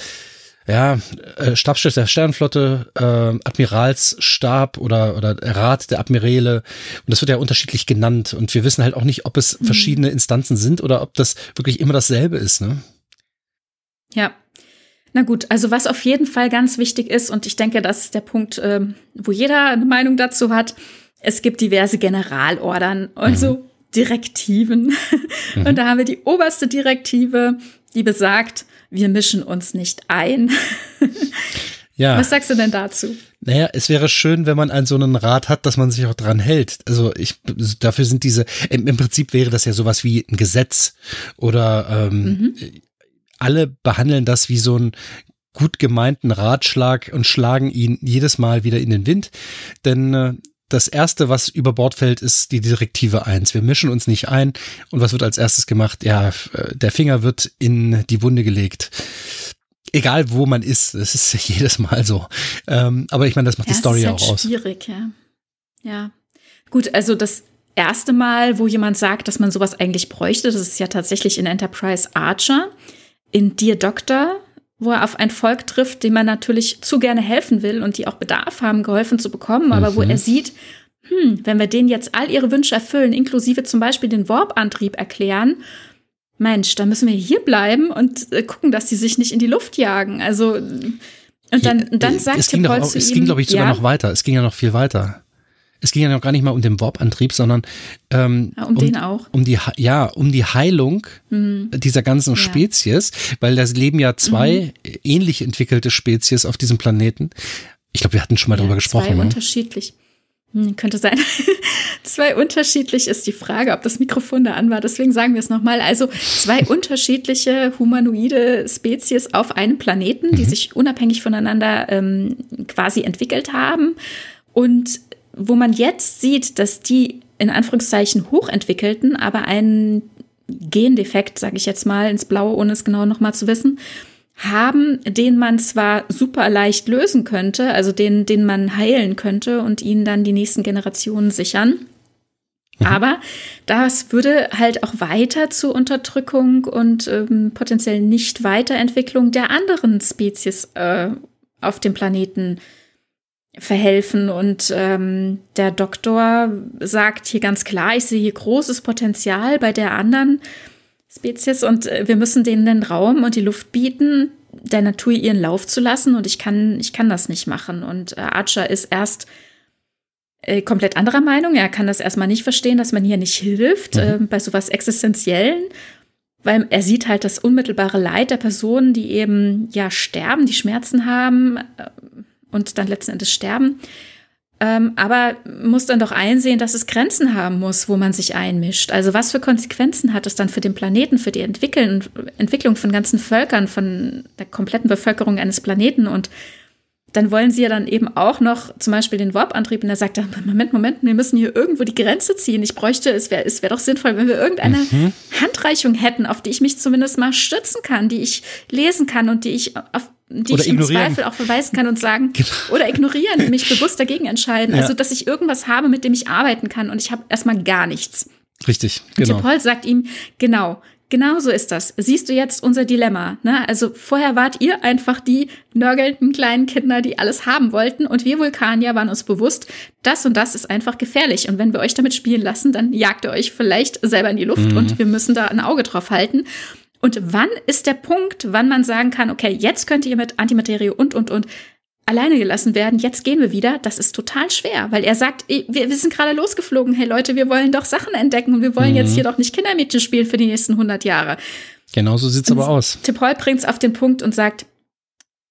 Ja, äh, Stabschef der Sternenflotte, äh, Admiralsstab oder, oder Rat der Admiräle. Und das wird ja unterschiedlich genannt. Und wir wissen halt auch nicht, ob es mhm. verschiedene Instanzen sind oder ob das wirklich immer dasselbe ist. Ne? Ja, na gut, also was auf jeden Fall ganz wichtig ist, und ich denke, das ist der Punkt, ähm, wo jeder eine Meinung dazu hat, es gibt diverse Generalordern, also mhm. Direktiven. Mhm. Und da haben wir die oberste Direktive, die besagt, wir mischen uns nicht ein. ja. Was sagst du denn dazu? Naja, es wäre schön, wenn man einen so einen Rat hat, dass man sich auch dran hält. Also ich, dafür sind diese, im, im Prinzip wäre das ja sowas wie ein Gesetz oder ähm, mhm alle behandeln das wie so ein gut gemeinten Ratschlag und schlagen ihn jedes Mal wieder in den Wind. Denn äh, das erste, was über Bord fällt, ist die Direktive 1. Wir mischen uns nicht ein. Und was wird als erstes gemacht? Ja, äh, der Finger wird in die Wunde gelegt. Egal wo man ist, das ist jedes Mal so. Ähm, aber ich meine, das macht ja, die Story halt auch aus. Schwierig, ja. Ja. Gut, also das erste Mal, wo jemand sagt, dass man sowas eigentlich bräuchte, das ist ja tatsächlich in Enterprise Archer in Dear Doctor, wo er auf ein Volk trifft, dem man natürlich zu gerne helfen will und die auch Bedarf haben, geholfen zu bekommen, aber mhm. wo er sieht, hm, wenn wir denen jetzt all ihre Wünsche erfüllen, inklusive zum Beispiel den Warp-Antrieb erklären, Mensch, da müssen wir hier bleiben und äh, gucken, dass sie sich nicht in die Luft jagen. Also und dann, dann äh, sagt es ging, doch, es ging, glaube ich, sogar ja? noch weiter. Es ging ja noch viel weiter es ging ja noch gar nicht mal um den Warp-Antrieb, sondern ähm, ja, um, um, den auch. Um die, ja, um die Heilung mhm. dieser ganzen ja. Spezies, weil da leben ja zwei mhm. ähnlich entwickelte Spezies auf diesem Planeten. Ich glaube, wir hatten schon mal ja, darüber gesprochen. Zwei ne? unterschiedlich. Hm, könnte sein. zwei unterschiedlich ist die Frage, ob das Mikrofon da an war. Deswegen sagen wir es nochmal. Also zwei unterschiedliche humanoide Spezies auf einem Planeten, die mhm. sich unabhängig voneinander ähm, quasi entwickelt haben. Und wo man jetzt sieht, dass die in Anführungszeichen hochentwickelten, aber einen Gendefekt, sage ich jetzt mal, ins Blaue, ohne es genau nochmal zu wissen, haben, den man zwar super leicht lösen könnte, also den, den man heilen könnte und ihnen dann die nächsten Generationen sichern. Mhm. Aber das würde halt auch weiter zu Unterdrückung und ähm, potenziell Nicht-Weiterentwicklung der anderen Spezies äh, auf dem Planeten verhelfen. Und ähm, der Doktor sagt hier ganz klar, ich sehe hier großes Potenzial bei der anderen Spezies und äh, wir müssen denen den Raum und die Luft bieten, der Natur ihren Lauf zu lassen. Und ich kann, ich kann das nicht machen. Und äh, Archer ist erst äh, komplett anderer Meinung. Er kann das erstmal nicht verstehen, dass man hier nicht hilft mhm. äh, bei sowas Existenziellen weil er sieht halt das unmittelbare Leid der Personen, die eben ja sterben, die Schmerzen haben, äh, und dann letzten Endes sterben. Ähm, aber muss dann doch einsehen, dass es Grenzen haben muss, wo man sich einmischt. Also was für Konsequenzen hat es dann für den Planeten, für die Entwickeln, Entwicklung von ganzen Völkern, von der kompletten Bevölkerung eines Planeten und dann wollen sie ja dann eben auch noch zum Beispiel den Warp-Antrieb und er sagt dann, Moment, Moment, wir müssen hier irgendwo die Grenze ziehen. Ich bräuchte, es wäre es wäre doch sinnvoll, wenn wir irgendeine mhm. Handreichung hätten, auf die ich mich zumindest mal stützen kann, die ich lesen kann und die ich auf die oder ich im Zweifel auch verweisen kann und sagen genau. oder ignorieren, mich bewusst dagegen entscheiden. Ja. Also, dass ich irgendwas habe, mit dem ich arbeiten kann und ich habe erstmal gar nichts. Richtig, genau. Und Paul sagt ihm, genau, genau so ist das. Siehst du jetzt unser Dilemma? Ne? Also vorher wart ihr einfach die nörgelnden kleinen Kinder, die alles haben wollten und wir Vulkanier waren uns bewusst, das und das ist einfach gefährlich und wenn wir euch damit spielen lassen, dann jagt ihr euch vielleicht selber in die Luft mhm. und wir müssen da ein Auge drauf halten. Und wann ist der Punkt, wann man sagen kann, okay, jetzt könnt ihr mit Antimaterie und, und, und alleine gelassen werden, jetzt gehen wir wieder, das ist total schwer, weil er sagt, wir, wir sind gerade losgeflogen, hey Leute, wir wollen doch Sachen entdecken und wir wollen mhm. jetzt hier doch nicht Kindermädchen spielen für die nächsten 100 Jahre. Genauso sieht's und aber aus. Tipol bringt's auf den Punkt und sagt,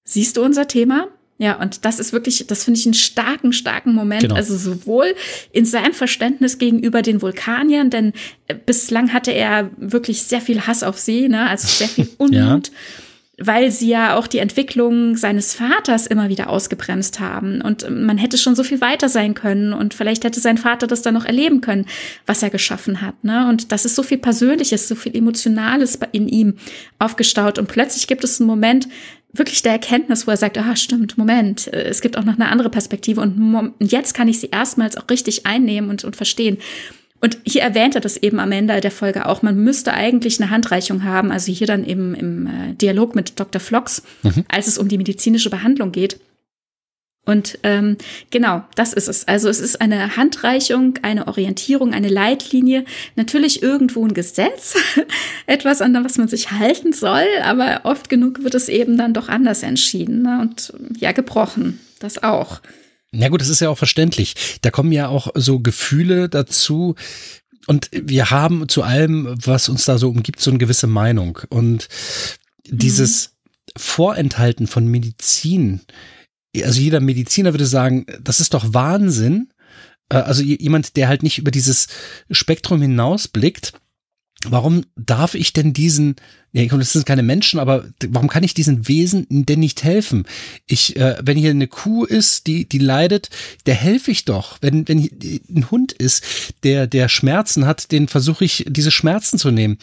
siehst du unser Thema? Ja, und das ist wirklich, das finde ich einen starken, starken Moment. Genau. Also sowohl in seinem Verständnis gegenüber den Vulkaniern, denn äh, bislang hatte er wirklich sehr viel Hass auf sie, ne? also sehr viel Unmut. ja weil sie ja auch die Entwicklung seines Vaters immer wieder ausgebremst haben. Und man hätte schon so viel weiter sein können und vielleicht hätte sein Vater das dann noch erleben können, was er geschaffen hat. Ne? Und das ist so viel Persönliches, so viel Emotionales in ihm aufgestaut. Und plötzlich gibt es einen Moment, wirklich der Erkenntnis, wo er sagt, ah, stimmt, Moment, äh, es gibt auch noch eine andere Perspektive und jetzt kann ich sie erstmals auch richtig einnehmen und, und verstehen. Und hier erwähnt er das eben am Ende der Folge auch. Man müsste eigentlich eine Handreichung haben, also hier dann im, im äh, Dialog mit Dr. Flox, mhm. als es um die medizinische Behandlung geht. Und ähm, genau, das ist es. Also es ist eine Handreichung, eine Orientierung, eine Leitlinie, natürlich irgendwo ein Gesetz, etwas, an was man sich halten soll, aber oft genug wird es eben dann doch anders entschieden ne? und ja, gebrochen. Das auch. Na gut, das ist ja auch verständlich. Da kommen ja auch so Gefühle dazu. Und wir haben zu allem, was uns da so umgibt, so eine gewisse Meinung. Und dieses mhm. Vorenthalten von Medizin, also jeder Mediziner würde sagen, das ist doch Wahnsinn. Äh, also jemand, der halt nicht über dieses Spektrum hinausblickt, warum darf ich denn diesen, ja, das sind keine Menschen, aber warum kann ich diesen Wesen denn nicht helfen? Ich, äh, wenn hier eine Kuh ist, die, die leidet, der helfe ich doch. Wenn, wenn ein Hund ist, der, der Schmerzen hat, den versuche ich, diese Schmerzen zu nehmen.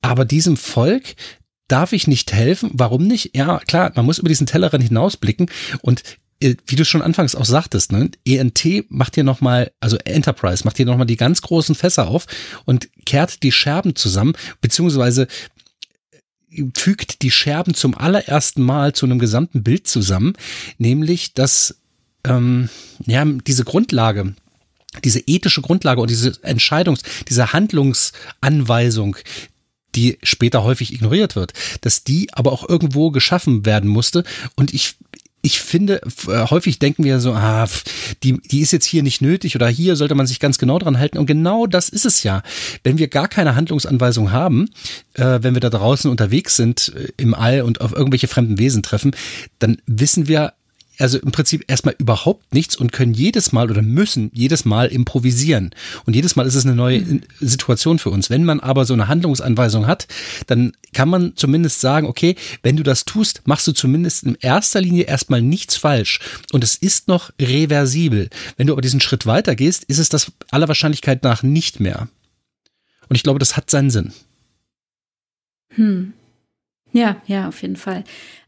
Aber diesem Volk, darf ich nicht helfen? Warum nicht? Ja, klar, man muss über diesen Tellerrand hinausblicken und äh, wie du schon anfangs auch sagtest, ne, ENT macht hier nochmal, also Enterprise macht hier nochmal die ganz großen Fässer auf und kehrt die Scherben zusammen, beziehungsweise äh, fügt die Scherben zum allerersten Mal zu einem gesamten Bild zusammen, nämlich dass ähm, ja diese Grundlage, diese ethische Grundlage und diese Entscheidungs-, diese Handlungsanweisung, die später häufig ignoriert wird, dass die aber auch irgendwo geschaffen werden musste. Und ich ich finde, äh, häufig denken wir so, ah, die, die ist jetzt hier nicht nötig oder hier sollte man sich ganz genau dran halten. Und genau das ist es ja. Wenn wir gar keine Handlungsanweisung haben, äh, wenn wir da draußen unterwegs sind äh, im All und auf irgendwelche fremden Wesen treffen, dann wissen wir also im Prinzip erstmal überhaupt nichts und können jedes Mal oder müssen jedes Mal improvisieren. Und jedes Mal ist es eine neue mhm. Situation für uns. Wenn man aber so eine Handlungsanweisung hat, dann kann man zumindest sagen, okay, wenn du das tust, machst du zumindest in erster Linie erstmal nichts falsch. Und es ist noch reversibel. Wenn du aber diesen Schritt weiter gehst, ist es das aller Wahrscheinlichkeit nach nicht mehr. Und ich glaube, das hat seinen Sinn. Hm. Ja, ja, auf jeden Fall.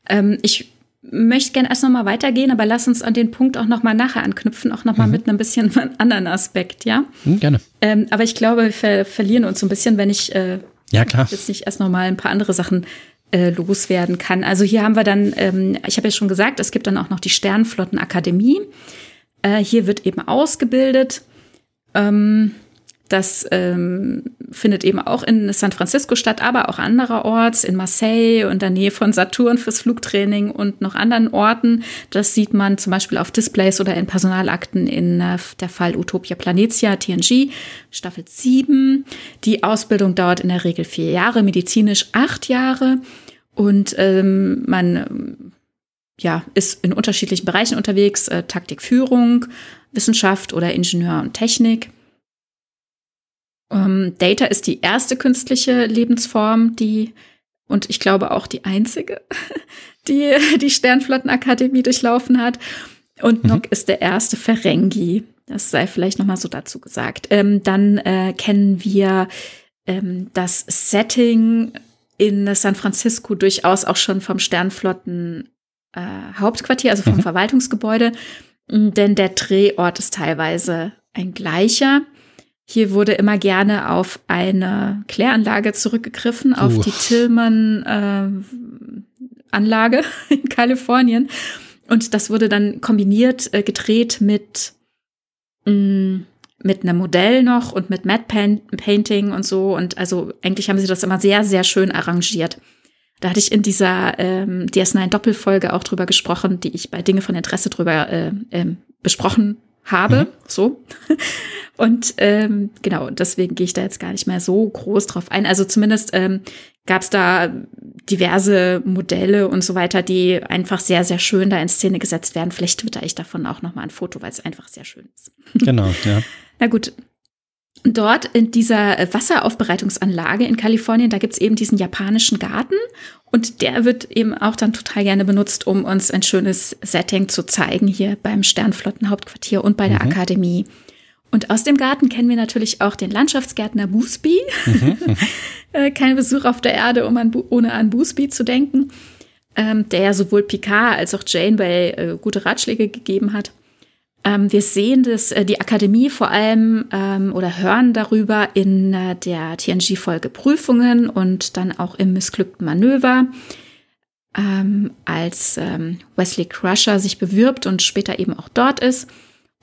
Ähm, ich möchte gerne erst noch mal weitergehen, aber lass uns an den Punkt auch noch mal nachher anknüpfen, auch noch mal mhm. mit einem bisschen anderen Aspekt, ja? Mhm, gerne. Ähm, aber ich glaube, wir ver verlieren uns so ein bisschen, wenn ich äh, ja, klar. jetzt nicht erst noch mal ein paar andere Sachen äh, loswerden kann. Also hier haben wir dann, ähm, ich habe ja schon gesagt, es gibt dann auch noch die Sternflottenakademie. Äh, hier wird eben ausgebildet. Ähm, das ähm, findet eben auch in San Francisco statt, aber auch andererorts, in Marseille und der Nähe von Saturn fürs Flugtraining und noch anderen Orten. Das sieht man zum Beispiel auf Displays oder in Personalakten in äh, der Fall Utopia Planetia, TNG, Staffel 7. Die Ausbildung dauert in der Regel vier Jahre, medizinisch acht Jahre. Und ähm, man ja, ist in unterschiedlichen Bereichen unterwegs, äh, Taktik, Führung, Wissenschaft oder Ingenieur und Technik. Ähm, Data ist die erste künstliche Lebensform, die und ich glaube auch die einzige, die die Sternflottenakademie durchlaufen hat. Und mhm. Nock ist der erste Ferengi. Das sei vielleicht noch mal so dazu gesagt. Ähm, dann äh, kennen wir ähm, das Setting in San Francisco durchaus auch schon vom Sternflotten äh, Hauptquartier, also vom mhm. Verwaltungsgebäude, denn der Drehort ist teilweise ein gleicher. Hier wurde immer gerne auf eine Kläranlage zurückgegriffen, auf die Tillman-Anlage äh, in Kalifornien. Und das wurde dann kombiniert, äh, gedreht mit, mh, mm, mit einem Modell noch und mit Matte Painting und so. Und also eigentlich haben sie das immer sehr, sehr schön arrangiert. Da hatte ich in dieser ähm, DS9 Doppelfolge auch drüber gesprochen, die ich bei Dinge von Interesse drüber äh, äh, besprochen habe. Mhm. So. Und ähm, genau, deswegen gehe ich da jetzt gar nicht mehr so groß drauf ein. Also zumindest ähm, gab es da diverse Modelle und so weiter, die einfach sehr, sehr schön da in Szene gesetzt werden. Vielleicht twitter ich davon auch noch mal ein Foto, weil es einfach sehr schön ist. Genau, ja. Na gut, dort in dieser Wasseraufbereitungsanlage in Kalifornien, da gibt's eben diesen japanischen Garten und der wird eben auch dann total gerne benutzt, um uns ein schönes Setting zu zeigen hier beim Sternflottenhauptquartier und bei der mhm. Akademie. Und aus dem Garten kennen wir natürlich auch den Landschaftsgärtner Busby. Mhm. Äh, kein Besuch auf der Erde, um an, ohne an Busby zu denken, ähm, der ja sowohl Picard als auch Janeway äh, gute Ratschläge gegeben hat. Ähm, wir sehen das, äh, die Akademie vor allem ähm, oder hören darüber in äh, der TNG-Folge Prüfungen und dann auch im missglückten Manöver, ähm, als ähm, Wesley Crusher sich bewirbt und später eben auch dort ist.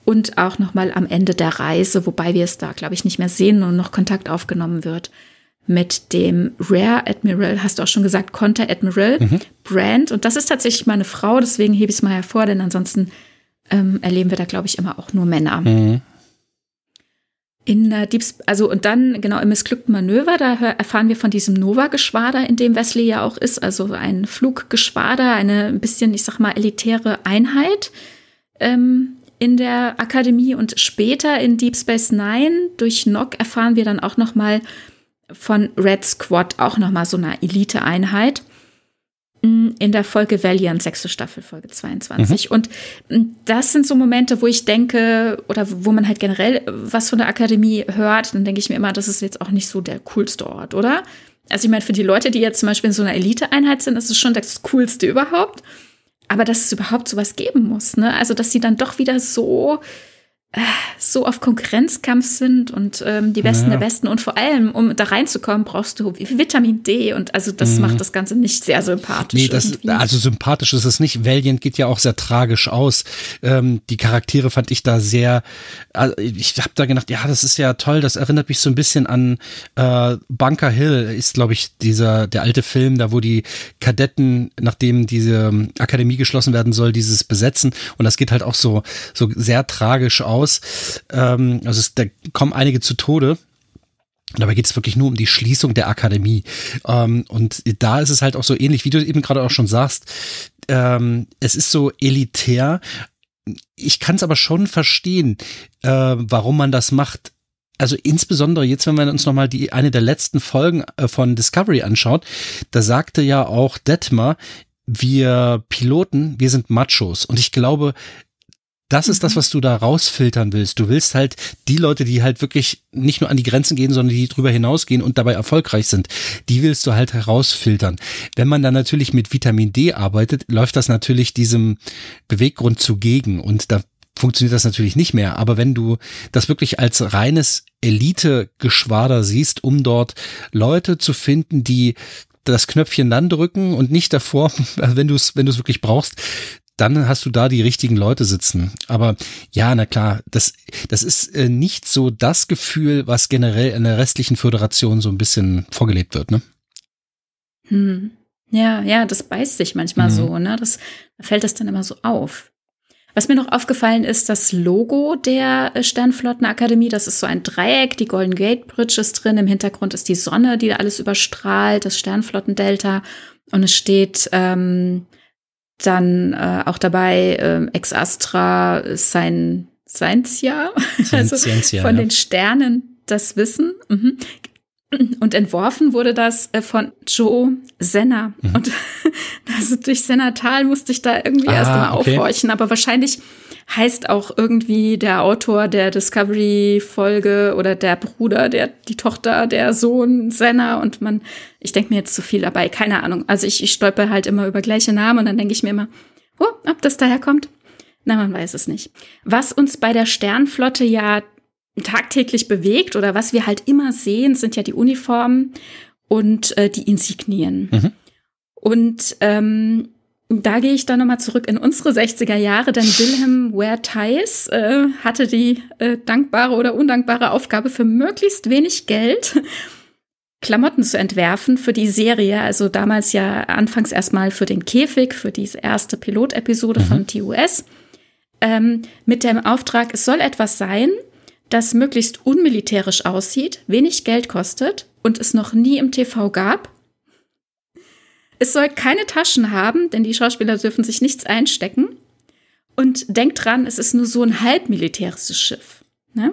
Und auch nochmal am Ende der Reise, wobei wir es da, glaube ich, nicht mehr sehen und noch Kontakt aufgenommen wird mit dem Rare Admiral, hast du auch schon gesagt, Conter Admiral mhm. Brand. Und das ist tatsächlich meine Frau, deswegen hebe ich es mal hervor, denn ansonsten ähm, erleben wir da, glaube ich, immer auch nur Männer. Mhm. In der Deep, also und dann genau im missglückten Manöver, da erfahren wir von diesem Nova-Geschwader, in dem Wesley ja auch ist, also ein Fluggeschwader, eine ein bisschen, ich sag mal, elitäre Einheit ähm, in der Akademie und später in Deep Space Nine durch Nock erfahren wir dann auch noch mal von Red Squad, auch noch mal so eine Elite-Einheit. In der Folge Valiant, sechste Staffel, Folge 22. Mhm. Und mm, das sind so Momente, wo ich denke, oder wo man halt generell was von der Akademie hört, dann denke ich mir immer, das ist jetzt auch nicht so der coolste Ort, oder? Also ich meine, für die Leute, die jetzt zum Beispiel in so einer Elite-Einheit sind, ist es schon das Coolste überhaupt. Aber dass es überhaupt sowas geben muss, ne? Also, dass sie dann doch wieder so so auf Konkurrenzkampf sind und ähm, die Besten ja. der Besten. Und vor allem, um da reinzukommen, brauchst du Vitamin D. Und also das mhm. macht das Ganze nicht sehr sympathisch. Nee, das, also sympathisch ist es nicht. Valiant geht ja auch sehr tragisch aus. Ähm, die Charaktere fand ich da sehr, also ich habe da gedacht, ja, das ist ja toll. Das erinnert mich so ein bisschen an äh, Bunker Hill, ist, glaube ich, dieser, der alte Film, da wo die Kadetten, nachdem diese Akademie geschlossen werden soll, dieses besetzen. Und das geht halt auch so, so sehr tragisch aus aus. Ähm, also es, da kommen einige zu Tode. Dabei geht es wirklich nur um die Schließung der Akademie. Ähm, und da ist es halt auch so ähnlich, wie du eben gerade auch schon sagst. Ähm, es ist so elitär. Ich kann es aber schon verstehen, äh, warum man das macht. Also insbesondere jetzt, wenn wir uns nochmal die eine der letzten Folgen äh, von Discovery anschaut, da sagte ja auch Detmar, wir Piloten, wir sind Machos. Und ich glaube, das ist das, mhm. was du da rausfiltern willst. Du willst halt die Leute, die halt wirklich nicht nur an die Grenzen gehen, sondern die drüber hinausgehen und dabei erfolgreich sind, die willst du halt herausfiltern. Wenn man dann natürlich mit Vitamin D arbeitet, läuft das natürlich diesem Beweggrund zugegen und da funktioniert das natürlich nicht mehr. Aber wenn du das wirklich als reines Elite-Geschwader siehst, um dort Leute zu finden, die das Knöpfchen dann drücken und nicht davor, wenn du es wenn du es wirklich brauchst, dann hast du da die richtigen Leute sitzen. Aber ja, na klar, das, das ist äh, nicht so das Gefühl, was generell in der restlichen Föderation so ein bisschen vorgelebt wird, ne? Hm. Ja, ja, das beißt sich manchmal mhm. so, ne? Das da fällt das dann immer so auf. Was mir noch aufgefallen ist, das Logo der äh, Sternflottenakademie, das ist so ein Dreieck, die Golden Gate Bridge ist drin, im Hintergrund ist die Sonne, die alles überstrahlt, das Sternflottendelta und es steht ähm, dann äh, auch dabei äh, Ex Astra sein Scientia, also Scientia, von ja. den Sternen das Wissen. Mhm. Und entworfen wurde das äh, von Joe Senna. Mhm. Und also durch Sennatal musste ich da irgendwie ah, erst mal okay. aufhorchen. Aber wahrscheinlich heißt auch irgendwie der Autor der Discovery-Folge oder der Bruder, der, die Tochter, der Sohn Senna. Und man, ich denke mir jetzt zu viel dabei, keine Ahnung. Also ich, ich stolper halt immer über gleiche Namen und dann denke ich mir immer, oh, ob das daher kommt? Na, man weiß es nicht. Was uns bei der Sternflotte ja tagtäglich bewegt oder was wir halt immer sehen, sind ja die Uniformen und äh, die Insignien. Mhm. Und ähm, da gehe ich dann nochmal zurück in unsere 60er Jahre, denn Wilhelm Ware Theis äh, hatte die äh, dankbare oder undankbare Aufgabe, für möglichst wenig Geld Klamotten zu entwerfen für die Serie. Also damals ja anfangs erstmal für den Käfig, für diese erste Pilotepisode mhm. von TUS ähm, mit dem Auftrag, es soll etwas sein, das möglichst unmilitärisch aussieht, wenig Geld kostet und es noch nie im TV gab. Es soll keine Taschen haben, denn die Schauspieler dürfen sich nichts einstecken. Und denkt dran, es ist nur so ein halbmilitärisches Schiff. Ne?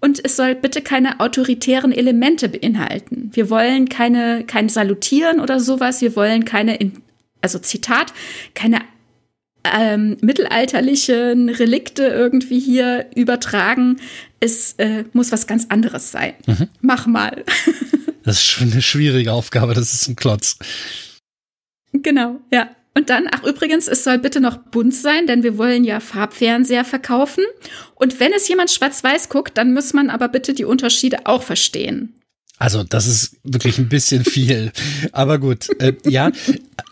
Und es soll bitte keine autoritären Elemente beinhalten. Wir wollen keine, kein Salutieren oder sowas. Wir wollen keine, also Zitat, keine ähm, mittelalterlichen Relikte irgendwie hier übertragen. Es äh, muss was ganz anderes sein. Mhm. Mach mal. das ist schon eine schwierige Aufgabe, das ist ein Klotz. Genau, ja. Und dann, ach übrigens, es soll bitte noch bunt sein, denn wir wollen ja Farbfernseher verkaufen. Und wenn es jemand schwarz-weiß guckt, dann muss man aber bitte die Unterschiede auch verstehen. Also, das ist wirklich ein bisschen viel. Aber gut, äh, ja,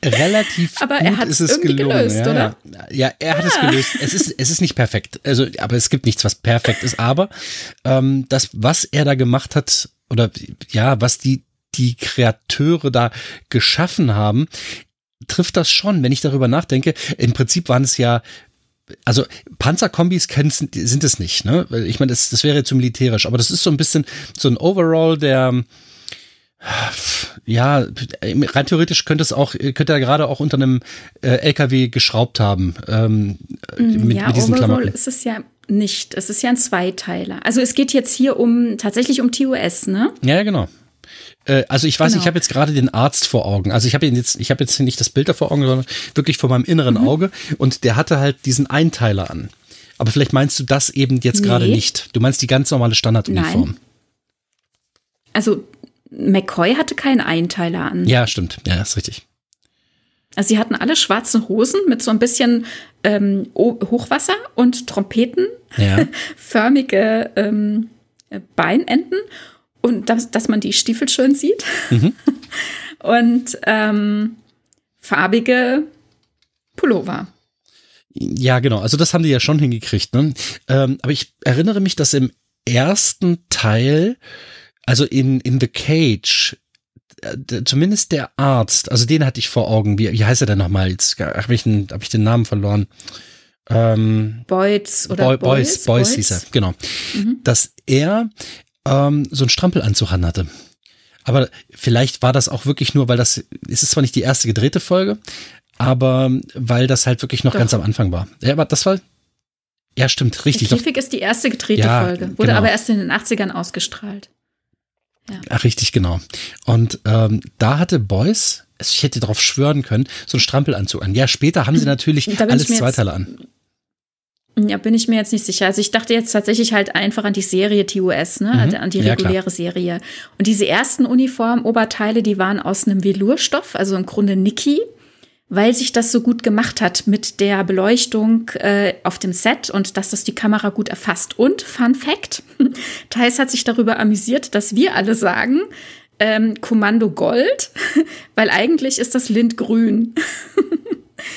relativ aber gut er ist es gelungen. Gelöst, ja, oder? Ja, er hat ja. es gelöst. Es ist, es ist nicht perfekt. Also, aber es gibt nichts, was perfekt ist. Aber ähm, das, was er da gemacht hat, oder ja, was die, die Kreateure da geschaffen haben, trifft das schon, wenn ich darüber nachdenke. Im Prinzip waren es ja also Panzerkombis sind es nicht, ne? Ich meine, das, das wäre zu militärisch, aber das ist so ein bisschen so ein Overall, der ja, rein theoretisch könnte es auch, könnte er gerade auch unter einem äh, LKW geschraubt haben. Ähm, mm, mit, ja, mit diesen Overall Klamotten. ist es ja nicht. Es ist ja ein Zweiteiler. Also es geht jetzt hier um tatsächlich um TOS, ne? Ja, genau. Äh, also ich weiß, genau. ich habe jetzt gerade den Arzt vor Augen. Also ich habe jetzt, ich habe jetzt nicht das Bild da vor Augen, sondern wirklich vor meinem inneren mhm. Auge. Und der hatte halt diesen Einteiler an. Aber vielleicht meinst du das eben jetzt nee. gerade nicht. Du meinst die ganz normale Standarduniform. Nein. Also McCoy hatte keinen Einteiler an. Ja, stimmt. Ja, ist richtig. Also sie hatten alle schwarze Hosen mit so ein bisschen ähm, Hochwasser und Trompeten, ja. förmige ähm, Beinenden und dass, dass man die Stiefel schön sieht. Mhm. und ähm, farbige Pullover. Ja, genau. Also das haben die ja schon hingekriegt. Ne? Ähm, aber ich erinnere mich, dass im ersten Teil, also in, in The Cage, äh, zumindest der Arzt, also den hatte ich vor Augen. Wie, wie heißt er denn nochmal? Jetzt habe ich, hab ich den Namen verloren. Ähm, Boyds oder Boy, Boys, Boys, Boys hieß er, genau. Mhm. Dass er ähm, so einen Strampelanzug hatte. Aber vielleicht war das auch wirklich nur, weil das, es ist zwar nicht die erste gedrehte Folge, aber weil das halt wirklich noch Doch. ganz am Anfang war. Ja, aber das war, ja, stimmt, richtig. Käfig ist die erste gedrehte ja, Folge, wurde genau. aber erst in den 80ern ausgestrahlt. Ja. Ach, richtig, genau. Und ähm, da hatte Boys, also ich hätte darauf schwören können, so einen Strampelanzug an. Ja, später haben sie natürlich alles Zweiteile an. Ja, bin ich mir jetzt nicht sicher. Also ich dachte jetzt tatsächlich halt einfach an die Serie TUS, ne? Mhm. Also an die reguläre ja, Serie. Und diese ersten Uniform-Oberteile, die waren aus einem Velourstoff, also im Grunde Niki, weil sich das so gut gemacht hat mit der Beleuchtung äh, auf dem Set und dass das die Kamera gut erfasst. Und Fun Fact, Thais hat sich darüber amüsiert, dass wir alle sagen, ähm, Kommando Gold, weil eigentlich ist das Lindgrün.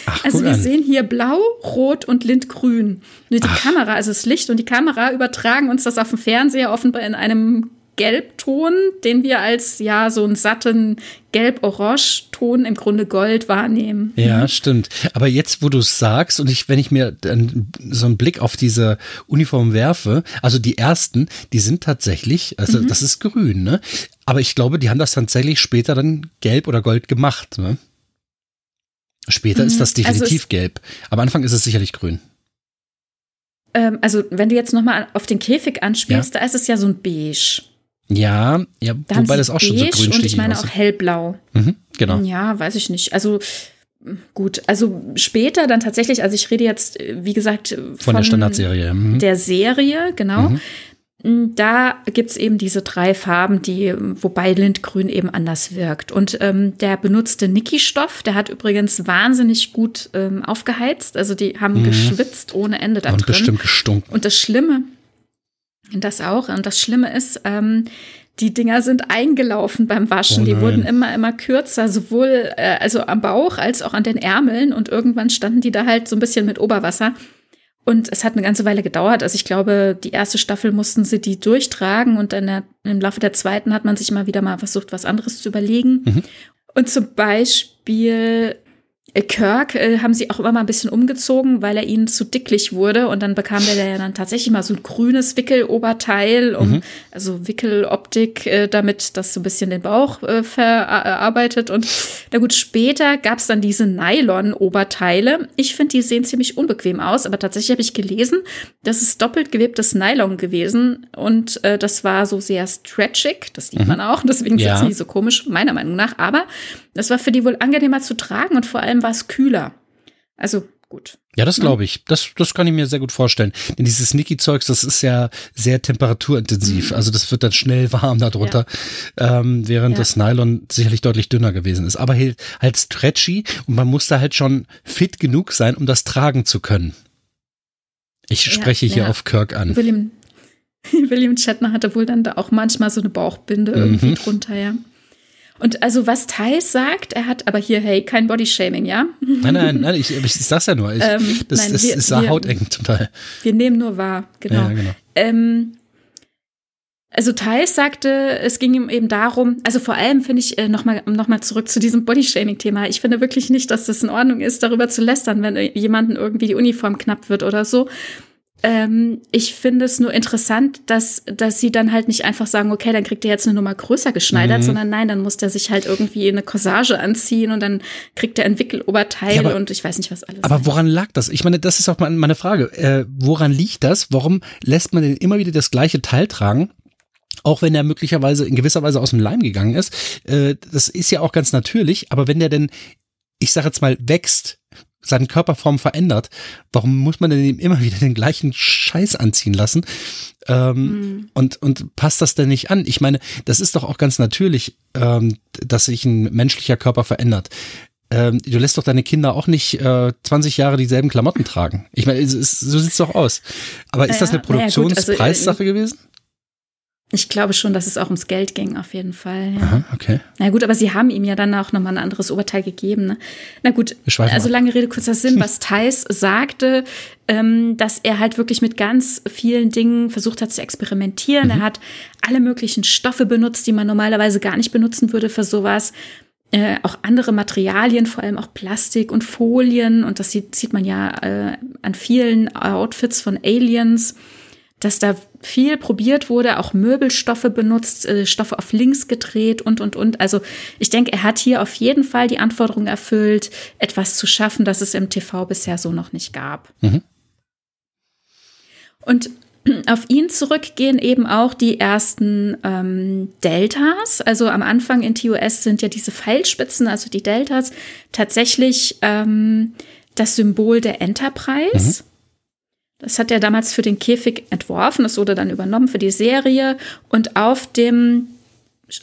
Ach, also wir an. sehen hier blau, rot und lindgrün. Und die Ach. Kamera, also das Licht und die Kamera übertragen uns das auf dem Fernseher offenbar in einem Gelbton, den wir als ja so einen satten Gelb-Orange-Ton im Grunde Gold wahrnehmen. Ja, stimmt. Aber jetzt, wo du es sagst und ich, wenn ich mir dann so einen Blick auf diese Uniform werfe, also die ersten, die sind tatsächlich, also mhm. das ist grün, ne? Aber ich glaube, die haben das tatsächlich später dann gelb oder gold gemacht, ne? Später mhm. ist das also definitiv also gelb. Am Anfang ist es sicherlich grün. Ähm, also, wenn du jetzt nochmal auf den Käfig anspielst, ja. da ist es ja so ein Beige. Ja, ja, da wobei das auch schon so grün Und ich meine auch hellblau. Mhm, genau. Ja, weiß ich nicht. Also, gut. Also später dann tatsächlich, also ich rede jetzt, wie gesagt, von, von der Standardserie. Mhm. Der Serie, genau. Mhm. Mm, da gibt's eben diese drei Farben, die, wobei Lindgrün eben anders wirkt. Und ähm, der benutzte Niki-Stoff, der hat übrigens wahnsinnig gut ähm, aufgeheizt. Also die haben mhm. geschwitzt ohne Ende da Und drin. bestimmt gestunken. Und das Schlimme, das auch, und das Schlimme ist, ähm, die Dinger sind eingelaufen beim Waschen. Oh die wurden immer, immer kürzer, sowohl äh, also am Bauch als auch an den Ärmeln. Und irgendwann standen die da halt so ein bisschen mit Oberwasser. Und es hat eine ganze Weile gedauert. Also ich glaube, die erste Staffel mussten sie die durchtragen und dann der, im Laufe der zweiten hat man sich immer wieder mal versucht, was anderes zu überlegen. Mhm. Und zum Beispiel Kirk äh, haben sie auch immer mal ein bisschen umgezogen, weil er ihnen zu dicklich wurde und dann bekam der ja dann tatsächlich mal so ein grünes Wickeloberteil, um, mhm. also Wickeloptik, äh, damit das so ein bisschen den Bauch äh, verarbeitet und na gut, später gab es dann diese Nylon-Oberteile. Ich finde, die sehen ziemlich unbequem aus, aber tatsächlich habe ich gelesen, das ist doppelt gewebtes Nylon gewesen und äh, das war so sehr stretchig, das sieht mhm. man auch, deswegen ja. sitzen die so komisch, meiner Meinung nach, aber das war für die wohl angenehmer zu tragen und vor allem war es kühler. Also gut. Ja, das glaube ich. Das, das kann ich mir sehr gut vorstellen. Denn dieses Sneaky-Zeugs, das ist ja sehr temperaturintensiv. Mhm. Also das wird dann schnell warm darunter, ja. ähm, während ja. das Nylon sicherlich deutlich dünner gewesen ist. Aber halt, halt stretchy und man muss da halt schon fit genug sein, um das tragen zu können. Ich spreche ja, hier auf Kirk an. William, William Shatner hatte wohl dann da auch manchmal so eine Bauchbinde mhm. irgendwie drunter, ja. Und also was Thais sagt, er hat aber hier, hey, kein Bodyshaming, ja? Nein, nein, nein, ich, ich, sag's ja nur. Ich, ähm, das, nein, das wir, ist ja hauteng zum Teil. Wir nehmen nur wahr, genau. Ja, genau. Ähm, also Thais sagte, es ging ihm eben darum, also vor allem finde ich, äh, nochmal noch mal zurück zu diesem Bodyshaming-Thema. Ich finde wirklich nicht, dass das in Ordnung ist, darüber zu lästern, wenn jemanden irgendwie die Uniform knapp wird oder so. Ähm, ich finde es nur interessant, dass, dass sie dann halt nicht einfach sagen, okay, dann kriegt er jetzt eine Nummer größer geschneidert, mhm. sondern nein, dann muss der sich halt irgendwie eine Corsage anziehen und dann kriegt er ein Wickeloberteil ja, aber, und ich weiß nicht, was alles. Aber woran lag das? Ich meine, das ist auch meine Frage. Äh, woran liegt das? Warum lässt man denn immer wieder das gleiche Teil tragen? auch wenn er möglicherweise in gewisser Weise aus dem Leim gegangen ist. Äh, das ist ja auch ganz natürlich, aber wenn der denn, ich sage jetzt mal, wächst, seine Körperform verändert, warum muss man denn ihm immer wieder den gleichen Scheiß anziehen lassen? Ähm, mhm. und, und passt das denn nicht an? Ich meine, das ist doch auch ganz natürlich, ähm, dass sich ein menschlicher Körper verändert. Ähm, du lässt doch deine Kinder auch nicht äh, 20 Jahre dieselben Klamotten tragen. Ich meine, so sieht's doch aus. Aber ist das eine Produktionspreissache ja, also, äh, gewesen? Ich glaube schon, dass es auch ums Geld ging, auf jeden Fall. Ja. Aha, okay. Na gut, aber sie haben ihm ja dann auch nochmal ein anderes Oberteil gegeben. Ne? Na gut, also lange Rede, kurzer Sinn, was Thais sagte, ähm, dass er halt wirklich mit ganz vielen Dingen versucht hat zu experimentieren. Mhm. Er hat alle möglichen Stoffe benutzt, die man normalerweise gar nicht benutzen würde für sowas. Äh, auch andere Materialien, vor allem auch Plastik und Folien. Und das sieht, sieht man ja äh, an vielen Outfits von Aliens dass da viel probiert wurde, auch Möbelstoffe benutzt, äh, Stoffe auf links gedreht und, und, und. Also ich denke, er hat hier auf jeden Fall die Anforderung erfüllt, etwas zu schaffen, das es im TV bisher so noch nicht gab. Mhm. Und auf ihn zurückgehen eben auch die ersten ähm, Deltas. Also am Anfang in TOS sind ja diese Pfeilspitzen, also die Deltas, tatsächlich ähm, das Symbol der Enterprise. Mhm. Das hat er damals für den Käfig entworfen. Das wurde dann übernommen für die Serie. Und auf dem,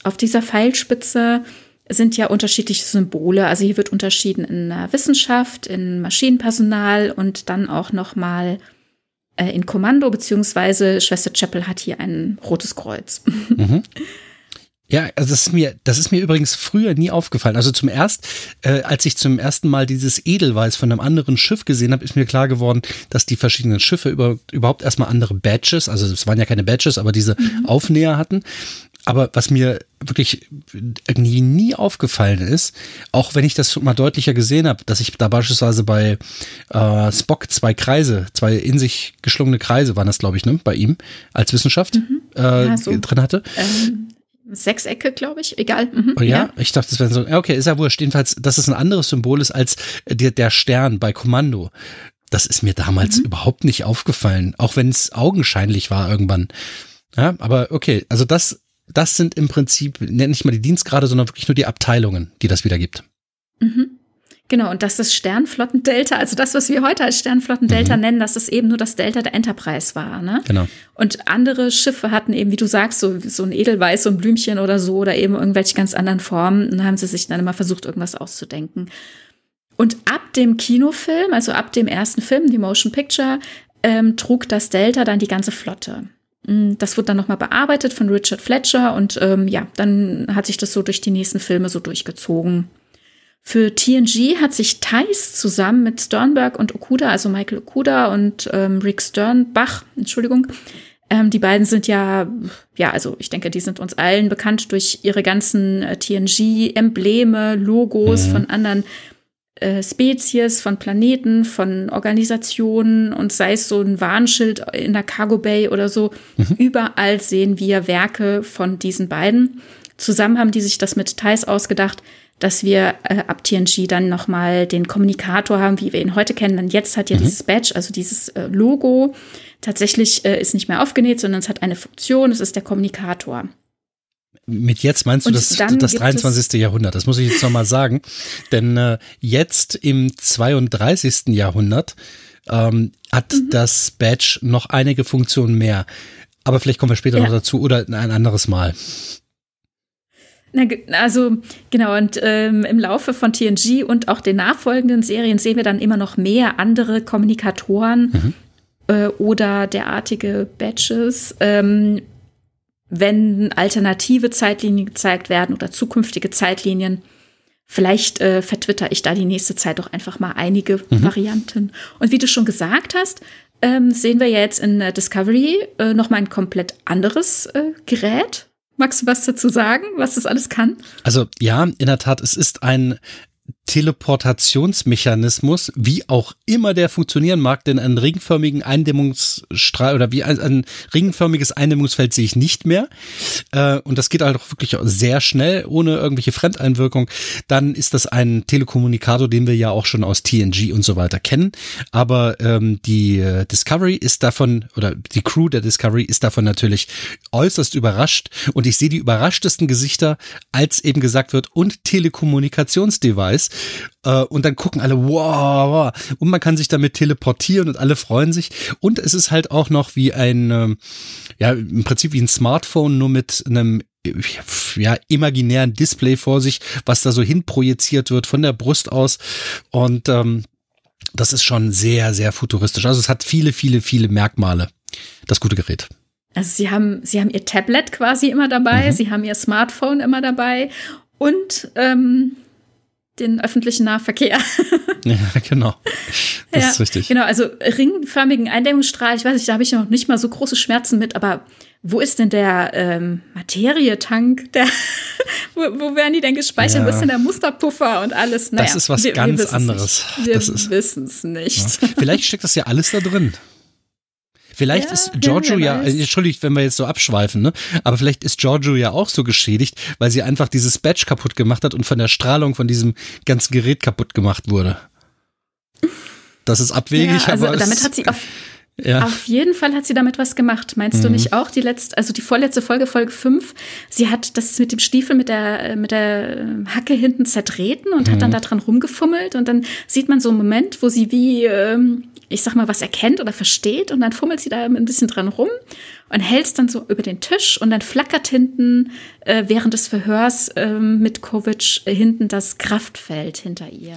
auf dieser Pfeilspitze sind ja unterschiedliche Symbole. Also hier wird unterschieden in der Wissenschaft, in Maschinenpersonal und dann auch noch mal äh, in Kommando, beziehungsweise Schwester Chapel hat hier ein rotes Kreuz. Mhm. Ja, also das ist mir, das ist mir übrigens früher nie aufgefallen. Also zum erst, äh, als ich zum ersten Mal dieses Edelweiß von einem anderen Schiff gesehen habe, ist mir klar geworden, dass die verschiedenen Schiffe über, überhaupt erstmal andere Badges, also es waren ja keine Badges, aber diese mhm. Aufnäher hatten. Aber was mir wirklich irgendwie nie aufgefallen ist, auch wenn ich das mal deutlicher gesehen habe, dass ich da beispielsweise bei äh, Spock zwei Kreise, zwei in sich geschlungene Kreise waren das, glaube ich, ne, bei ihm als Wissenschaft mhm. äh, ja, so. drin hatte. Ähm Sechsecke, glaube ich. Egal. Mhm, oh ja? ja? ich dachte, das wäre so. Okay, ist ja wurscht. Jedenfalls, dass es ein anderes Symbol ist als der, der Stern bei Kommando. Das ist mir damals mhm. überhaupt nicht aufgefallen, auch wenn es augenscheinlich war irgendwann. Ja, aber okay, also das, das sind im Prinzip nicht mal die Dienstgrade, sondern wirklich nur die Abteilungen, die das wiedergibt. Mhm. Genau, und dass das Sternflottendelta, also das, was wir heute als Sternflottendelta mhm. nennen, dass das eben nur das Delta der Enterprise war. Ne? Genau. Und andere Schiffe hatten eben, wie du sagst, so, so ein Edelweiß, so ein Blümchen oder so oder eben irgendwelche ganz anderen Formen. Und dann haben sie sich dann immer versucht, irgendwas auszudenken. Und ab dem Kinofilm, also ab dem ersten Film, die Motion Picture, ähm, trug das Delta dann die ganze Flotte. Mm, das wurde dann nochmal bearbeitet von Richard Fletcher und ähm, ja, dann hat sich das so durch die nächsten Filme so durchgezogen. Für TNG hat sich Thais zusammen mit Sternberg und Okuda, also Michael Okuda und ähm, Rick Sternbach, Entschuldigung, ähm, die beiden sind ja, ja, also ich denke, die sind uns allen bekannt durch ihre ganzen äh, TNG-Embleme, Logos mhm. von anderen äh, Spezies, von Planeten, von Organisationen und sei es so ein Warnschild in der Cargo Bay oder so. Mhm. Überall sehen wir Werke von diesen beiden. Zusammen haben die sich das mit Thais ausgedacht, dass wir äh, ab TNG dann nochmal den Kommunikator haben, wie wir ihn heute kennen. Denn jetzt hat ja mhm. dieses Badge, also dieses äh, Logo, tatsächlich äh, ist nicht mehr aufgenäht, sondern es hat eine Funktion, es ist der Kommunikator. Mit jetzt meinst du das, das 23. Jahrhundert? Das muss ich jetzt nochmal sagen. Denn äh, jetzt im 32. Jahrhundert ähm, hat mhm. das Badge noch einige Funktionen mehr. Aber vielleicht kommen wir später ja. noch dazu oder ein anderes Mal. Na, also genau, und ähm, im Laufe von TNG und auch den nachfolgenden Serien sehen wir dann immer noch mehr andere Kommunikatoren mhm. äh, oder derartige Badges. Ähm, wenn alternative Zeitlinien gezeigt werden oder zukünftige Zeitlinien. Vielleicht äh, vertwitter ich da die nächste Zeit doch einfach mal einige mhm. Varianten. Und wie du schon gesagt hast, ähm, sehen wir ja jetzt in äh, Discovery äh, noch mal ein komplett anderes äh, Gerät. Magst du was dazu sagen, was das alles kann? Also ja, in der Tat, es ist ein Teleportationsmechanismus, wie auch immer der funktionieren mag, denn einen ringförmigen Eindämmungsstrahl oder wie ein, ein ringförmiges Eindämmungsfeld sehe ich nicht mehr. Äh, und das geht halt auch wirklich sehr schnell, ohne irgendwelche Fremdeinwirkung. Dann ist das ein Telekommunikator, den wir ja auch schon aus TNG und so weiter kennen. Aber ähm, die äh, Discovery ist davon, oder die Crew der Discovery ist davon natürlich äußerst überrascht. Und ich sehe die überraschtesten Gesichter, als eben gesagt wird, und Telekommunikationsdevice. Äh, und dann gucken alle, wow, und man kann sich damit teleportieren und alle freuen sich. Und es ist halt auch noch wie ein, ähm, ja, im Prinzip wie ein Smartphone, nur mit einem ja, imaginären Display vor sich, was da so hin projiziert wird von der Brust aus. Und ähm, das ist schon sehr, sehr futuristisch. Also es hat viele, viele, viele Merkmale, das gute Gerät. Also sie haben, sie haben ihr Tablet quasi immer dabei, mhm. sie haben ihr Smartphone immer dabei und ähm, den öffentlichen Nahverkehr. ja, genau. Das ja, ist richtig. Genau, also ringförmigen Eindämmungsstrahl, ich weiß nicht, da habe ich noch nicht mal so große Schmerzen mit, aber wo ist denn der ähm, Materietank? Der, wo, wo werden die denn gespeichert? Ja. Wo ist denn der Musterpuffer und alles? Naja, das ist was wir, ganz wir anderes. Wir wissen es nicht. Ja. Vielleicht steckt das ja alles da drin. Vielleicht ja, ist Giorgio ja, ja entschuldigt, wenn wir jetzt so abschweifen, ne? Aber vielleicht ist Giorgio ja auch so geschädigt, weil sie einfach dieses Badge kaputt gemacht hat und von der Strahlung von diesem ganzen Gerät kaputt gemacht wurde. Das ist abwegig, ja, also aber damit hat sie auf, ja. auf jeden Fall hat sie damit was gemacht. Meinst mhm. du nicht auch die letzte, also die vorletzte Folge, Folge 5, sie hat das mit dem Stiefel mit der, mit der Hacke hinten zertreten und mhm. hat dann da dran rumgefummelt und dann sieht man so einen Moment, wo sie wie ähm, ich sag mal, was erkennt oder versteht und dann fummelt sie da ein bisschen dran rum und hält es dann so über den Tisch und dann flackert hinten äh, während des Verhörs äh, mit Kovic äh, hinten das Kraftfeld hinter ihr.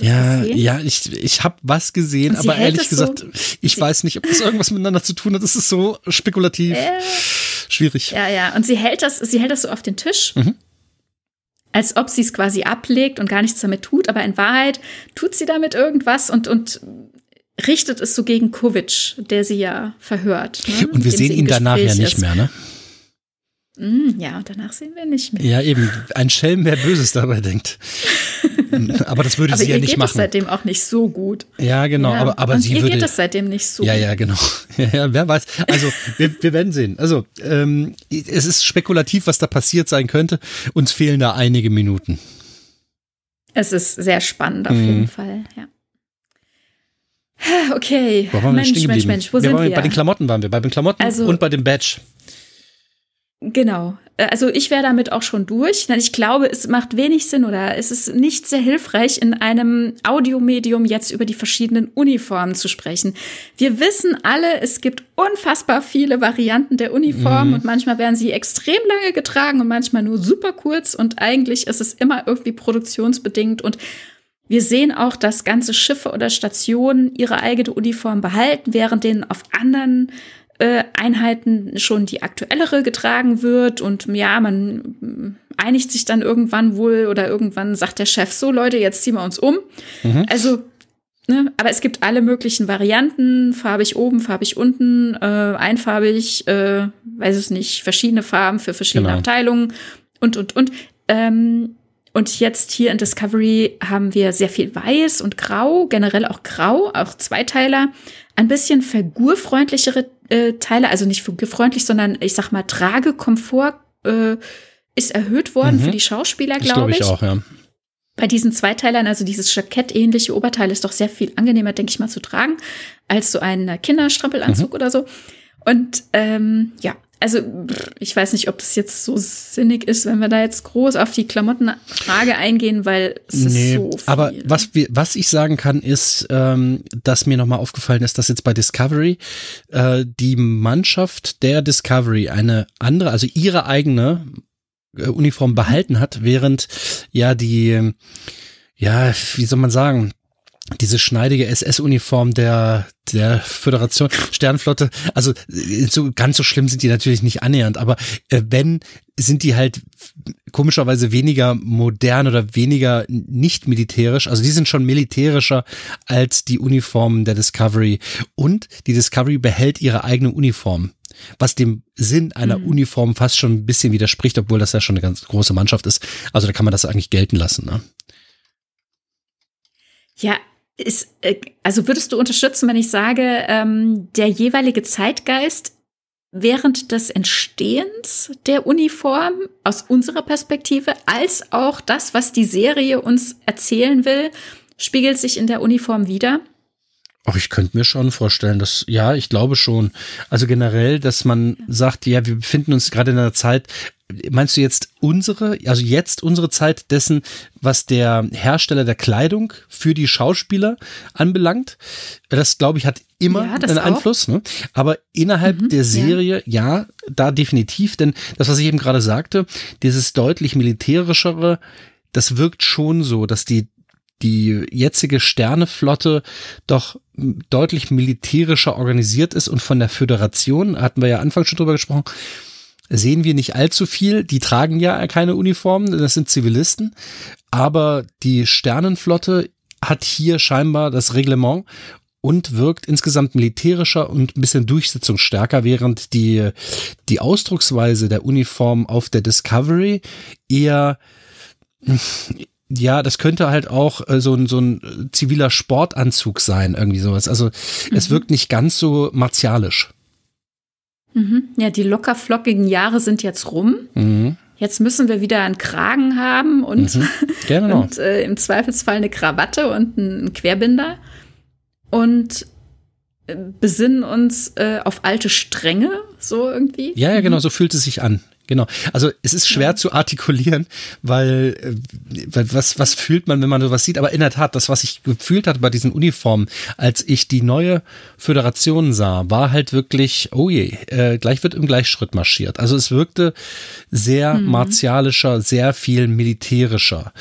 Ja, ja, ich, ich habe was gesehen, aber ehrlich gesagt, so, ich weiß nicht, ob das irgendwas miteinander zu tun hat. Das ist so spekulativ. Äh, Schwierig. Ja, ja. Und sie hält das, sie hält das so auf den Tisch. Mhm als ob sie es quasi ablegt und gar nichts damit tut, aber in Wahrheit tut sie damit irgendwas und, und richtet es so gegen Kovic, der sie ja verhört. Ne? Und wir sehen ihn danach ja nicht mehr, ne? Mm, ja, danach sehen wir nicht mehr. Ja, eben. Ein Schelm, wer Böses dabei denkt. aber das würde aber sie ja nicht machen. Ihr geht es seitdem auch nicht so gut. Ja, genau. Ja, aber, aber und sie ihr würde. geht es seitdem nicht so. Ja, ja, genau. Ja, wer weiß. Also wir, wir werden sehen. Also ähm, es ist spekulativ, was da passiert sein könnte. Uns fehlen da einige Minuten. Es ist sehr spannend auf mhm. jeden Fall. Ja. Okay. Wo waren Mensch, Mensch, Mensch, wo wir sind wir? Bei den Klamotten waren wir, bei den Klamotten also, und bei dem Badge. Genau. Äh, also ich wäre damit auch schon durch, denn ich glaube, es macht wenig Sinn oder es ist nicht sehr hilfreich, in einem Audiomedium jetzt über die verschiedenen Uniformen zu sprechen. Wir wissen alle, es gibt unfassbar viele Varianten der Uniform mhm. und manchmal werden sie extrem lange getragen und manchmal nur super kurz und eigentlich ist es immer irgendwie produktionsbedingt und wir sehen auch, dass ganze Schiffe oder Stationen ihre eigene Uniform behalten, während denen auf anderen äh, Einheiten schon die aktuellere getragen wird. Und ja, man einigt sich dann irgendwann wohl oder irgendwann sagt der Chef so, Leute, jetzt ziehen wir uns um. Mhm. Also Ne? Aber es gibt alle möglichen Varianten, farbig oben, farbig unten, äh, einfarbig, äh, weiß es nicht, verschiedene Farben für verschiedene genau. Abteilungen und, und, und. Ähm, und jetzt hier in Discovery haben wir sehr viel Weiß und Grau, generell auch Grau, auch Zweiteiler, ein bisschen figurfreundlichere äh, Teile, also nicht figurfreundlich, sondern ich sag mal Tragekomfort äh, ist erhöht worden mhm. für die Schauspieler, glaube ich. Das glaube ich auch, ja. Bei diesen Zweiteilern, also dieses Jackett-ähnliche Oberteil ist doch sehr viel angenehmer, denke ich mal, zu tragen, als so ein Kinderstrampelanzug mhm. oder so. Und ähm, ja, also ich weiß nicht, ob das jetzt so sinnig ist, wenn wir da jetzt groß auf die Klamottenfrage eingehen, weil es nee, ist so viel. Aber was, wir, was ich sagen kann, ist, ähm, dass mir nochmal aufgefallen ist, dass jetzt bei Discovery äh, die Mannschaft der Discovery eine andere, also ihre eigene äh, Uniform behalten hat, während ja die, ja, wie soll man sagen, diese schneidige SS-Uniform der, der Föderation Sternflotte, also so ganz so schlimm sind die natürlich nicht annähernd, aber äh, wenn, sind die halt komischerweise weniger modern oder weniger nicht militärisch. Also die sind schon militärischer als die Uniformen der Discovery. Und die Discovery behält ihre eigene Uniform. Was dem Sinn einer mhm. Uniform fast schon ein bisschen widerspricht, obwohl das ja schon eine ganz große Mannschaft ist. Also da kann man das eigentlich gelten lassen. Ne? Ja, ist, äh, also würdest du unterstützen, wenn ich sage, ähm, der jeweilige Zeitgeist während des Entstehens der Uniform aus unserer Perspektive, als auch das, was die Serie uns erzählen will, spiegelt sich in der Uniform wieder? Ach, ich könnte mir schon vorstellen, dass, ja, ich glaube schon. Also generell, dass man sagt, ja, wir befinden uns gerade in einer Zeit, meinst du jetzt unsere, also jetzt unsere Zeit dessen, was der Hersteller der Kleidung für die Schauspieler anbelangt? Das, glaube ich, hat immer ja, einen Einfluss. Ne? Aber innerhalb mhm, der Serie, ja. ja, da definitiv. Denn das, was ich eben gerade sagte, dieses deutlich militärischere, das wirkt schon so, dass die die jetzige Sterneflotte doch deutlich militärischer organisiert ist und von der Föderation, hatten wir ja Anfang schon drüber gesprochen, sehen wir nicht allzu viel. Die tragen ja keine Uniformen, das sind Zivilisten. Aber die Sternenflotte hat hier scheinbar das Reglement und wirkt insgesamt militärischer und ein bisschen durchsetzungsstärker, während die, die Ausdrucksweise der Uniform auf der Discovery eher ja, das könnte halt auch äh, so, ein, so ein ziviler Sportanzug sein, irgendwie sowas. Also mhm. es wirkt nicht ganz so martialisch. Mhm. Ja, die lockerflockigen Jahre sind jetzt rum. Mhm. Jetzt müssen wir wieder einen Kragen haben und, genau. und äh, im Zweifelsfall eine Krawatte und einen Querbinder. Und äh, besinnen uns äh, auf alte Stränge, so irgendwie. Ja, ja, genau, mhm. so fühlt es sich an. Genau. Also es ist schwer ja. zu artikulieren, weil äh, was, was fühlt man, wenn man sowas sieht? Aber in der Tat, das, was ich gefühlt hatte bei diesen Uniformen, als ich die neue Föderation sah, war halt wirklich, oh je, äh, gleich wird im Gleichschritt marschiert. Also es wirkte sehr mhm. martialischer, sehr viel militärischer.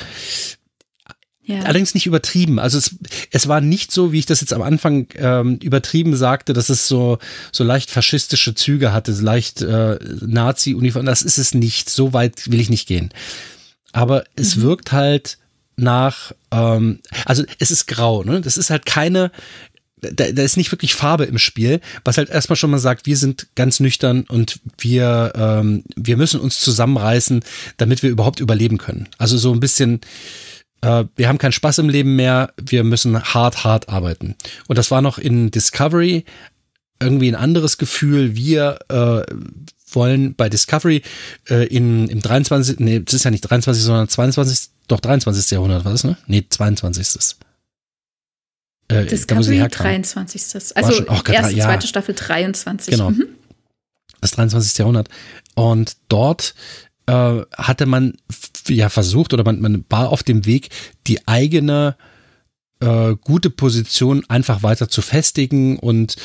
Ja. Allerdings nicht übertrieben. Also es, es war nicht so, wie ich das jetzt am Anfang ähm, übertrieben sagte, dass es so, so leicht faschistische Züge hatte, leicht äh, Nazi-Uniform. Das ist es nicht. So weit will ich nicht gehen. Aber es mhm. wirkt halt nach, ähm, also es ist grau, ne? Das ist halt keine, da, da ist nicht wirklich Farbe im Spiel, was halt erstmal schon mal sagt, wir sind ganz nüchtern und wir, ähm, wir müssen uns zusammenreißen, damit wir überhaupt überleben können. Also so ein bisschen, äh, wir haben keinen Spaß im Leben mehr, wir müssen hart, hart arbeiten. Und das war noch in Discovery irgendwie ein anderes Gefühl. Wir äh, wollen bei Discovery äh, in, im 23. Nee, es ist ja nicht 23, sondern 22. Doch 23. Jahrhundert war das, ne? Nee, 22. Äh, Discovery 23. Also schon, oh erste, ja. zweite Staffel 23. Genau. Mhm. Das 23. Jahrhundert. Und dort äh, hatte man ja versucht oder man, man war auf dem Weg, die eigene äh, gute Position einfach weiter zu festigen und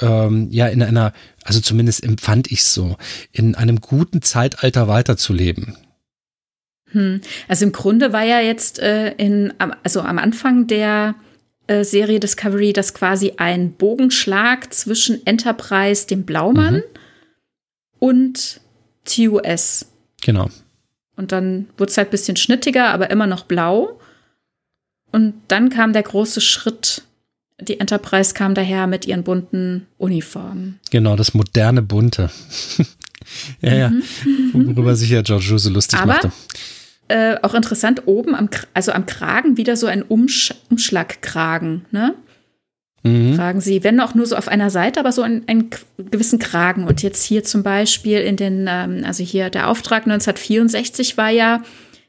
ähm, ja in einer, also zumindest empfand ich es so, in einem guten Zeitalter weiterzuleben. Hm. Also im Grunde war ja jetzt äh, in, also am Anfang der äh, Serie Discovery das quasi ein Bogenschlag zwischen Enterprise, dem Blaumann, mhm. und TUS. Genau. Und dann wurde es halt ein bisschen schnittiger, aber immer noch blau. Und dann kam der große Schritt. Die Enterprise kam daher mit ihren bunten Uniformen. Genau, das moderne Bunte. ja, ja. Mhm. Worüber sich ja George so lustig aber machte. äh, auch interessant, oben am, also am Kragen wieder so ein Umsch Umschlagkragen, ne? Mhm. Tragen sie, wenn auch nur so auf einer Seite, aber so einen, einen gewissen Kragen. Und jetzt hier zum Beispiel in den, ähm, also hier der Auftrag 1964 war ja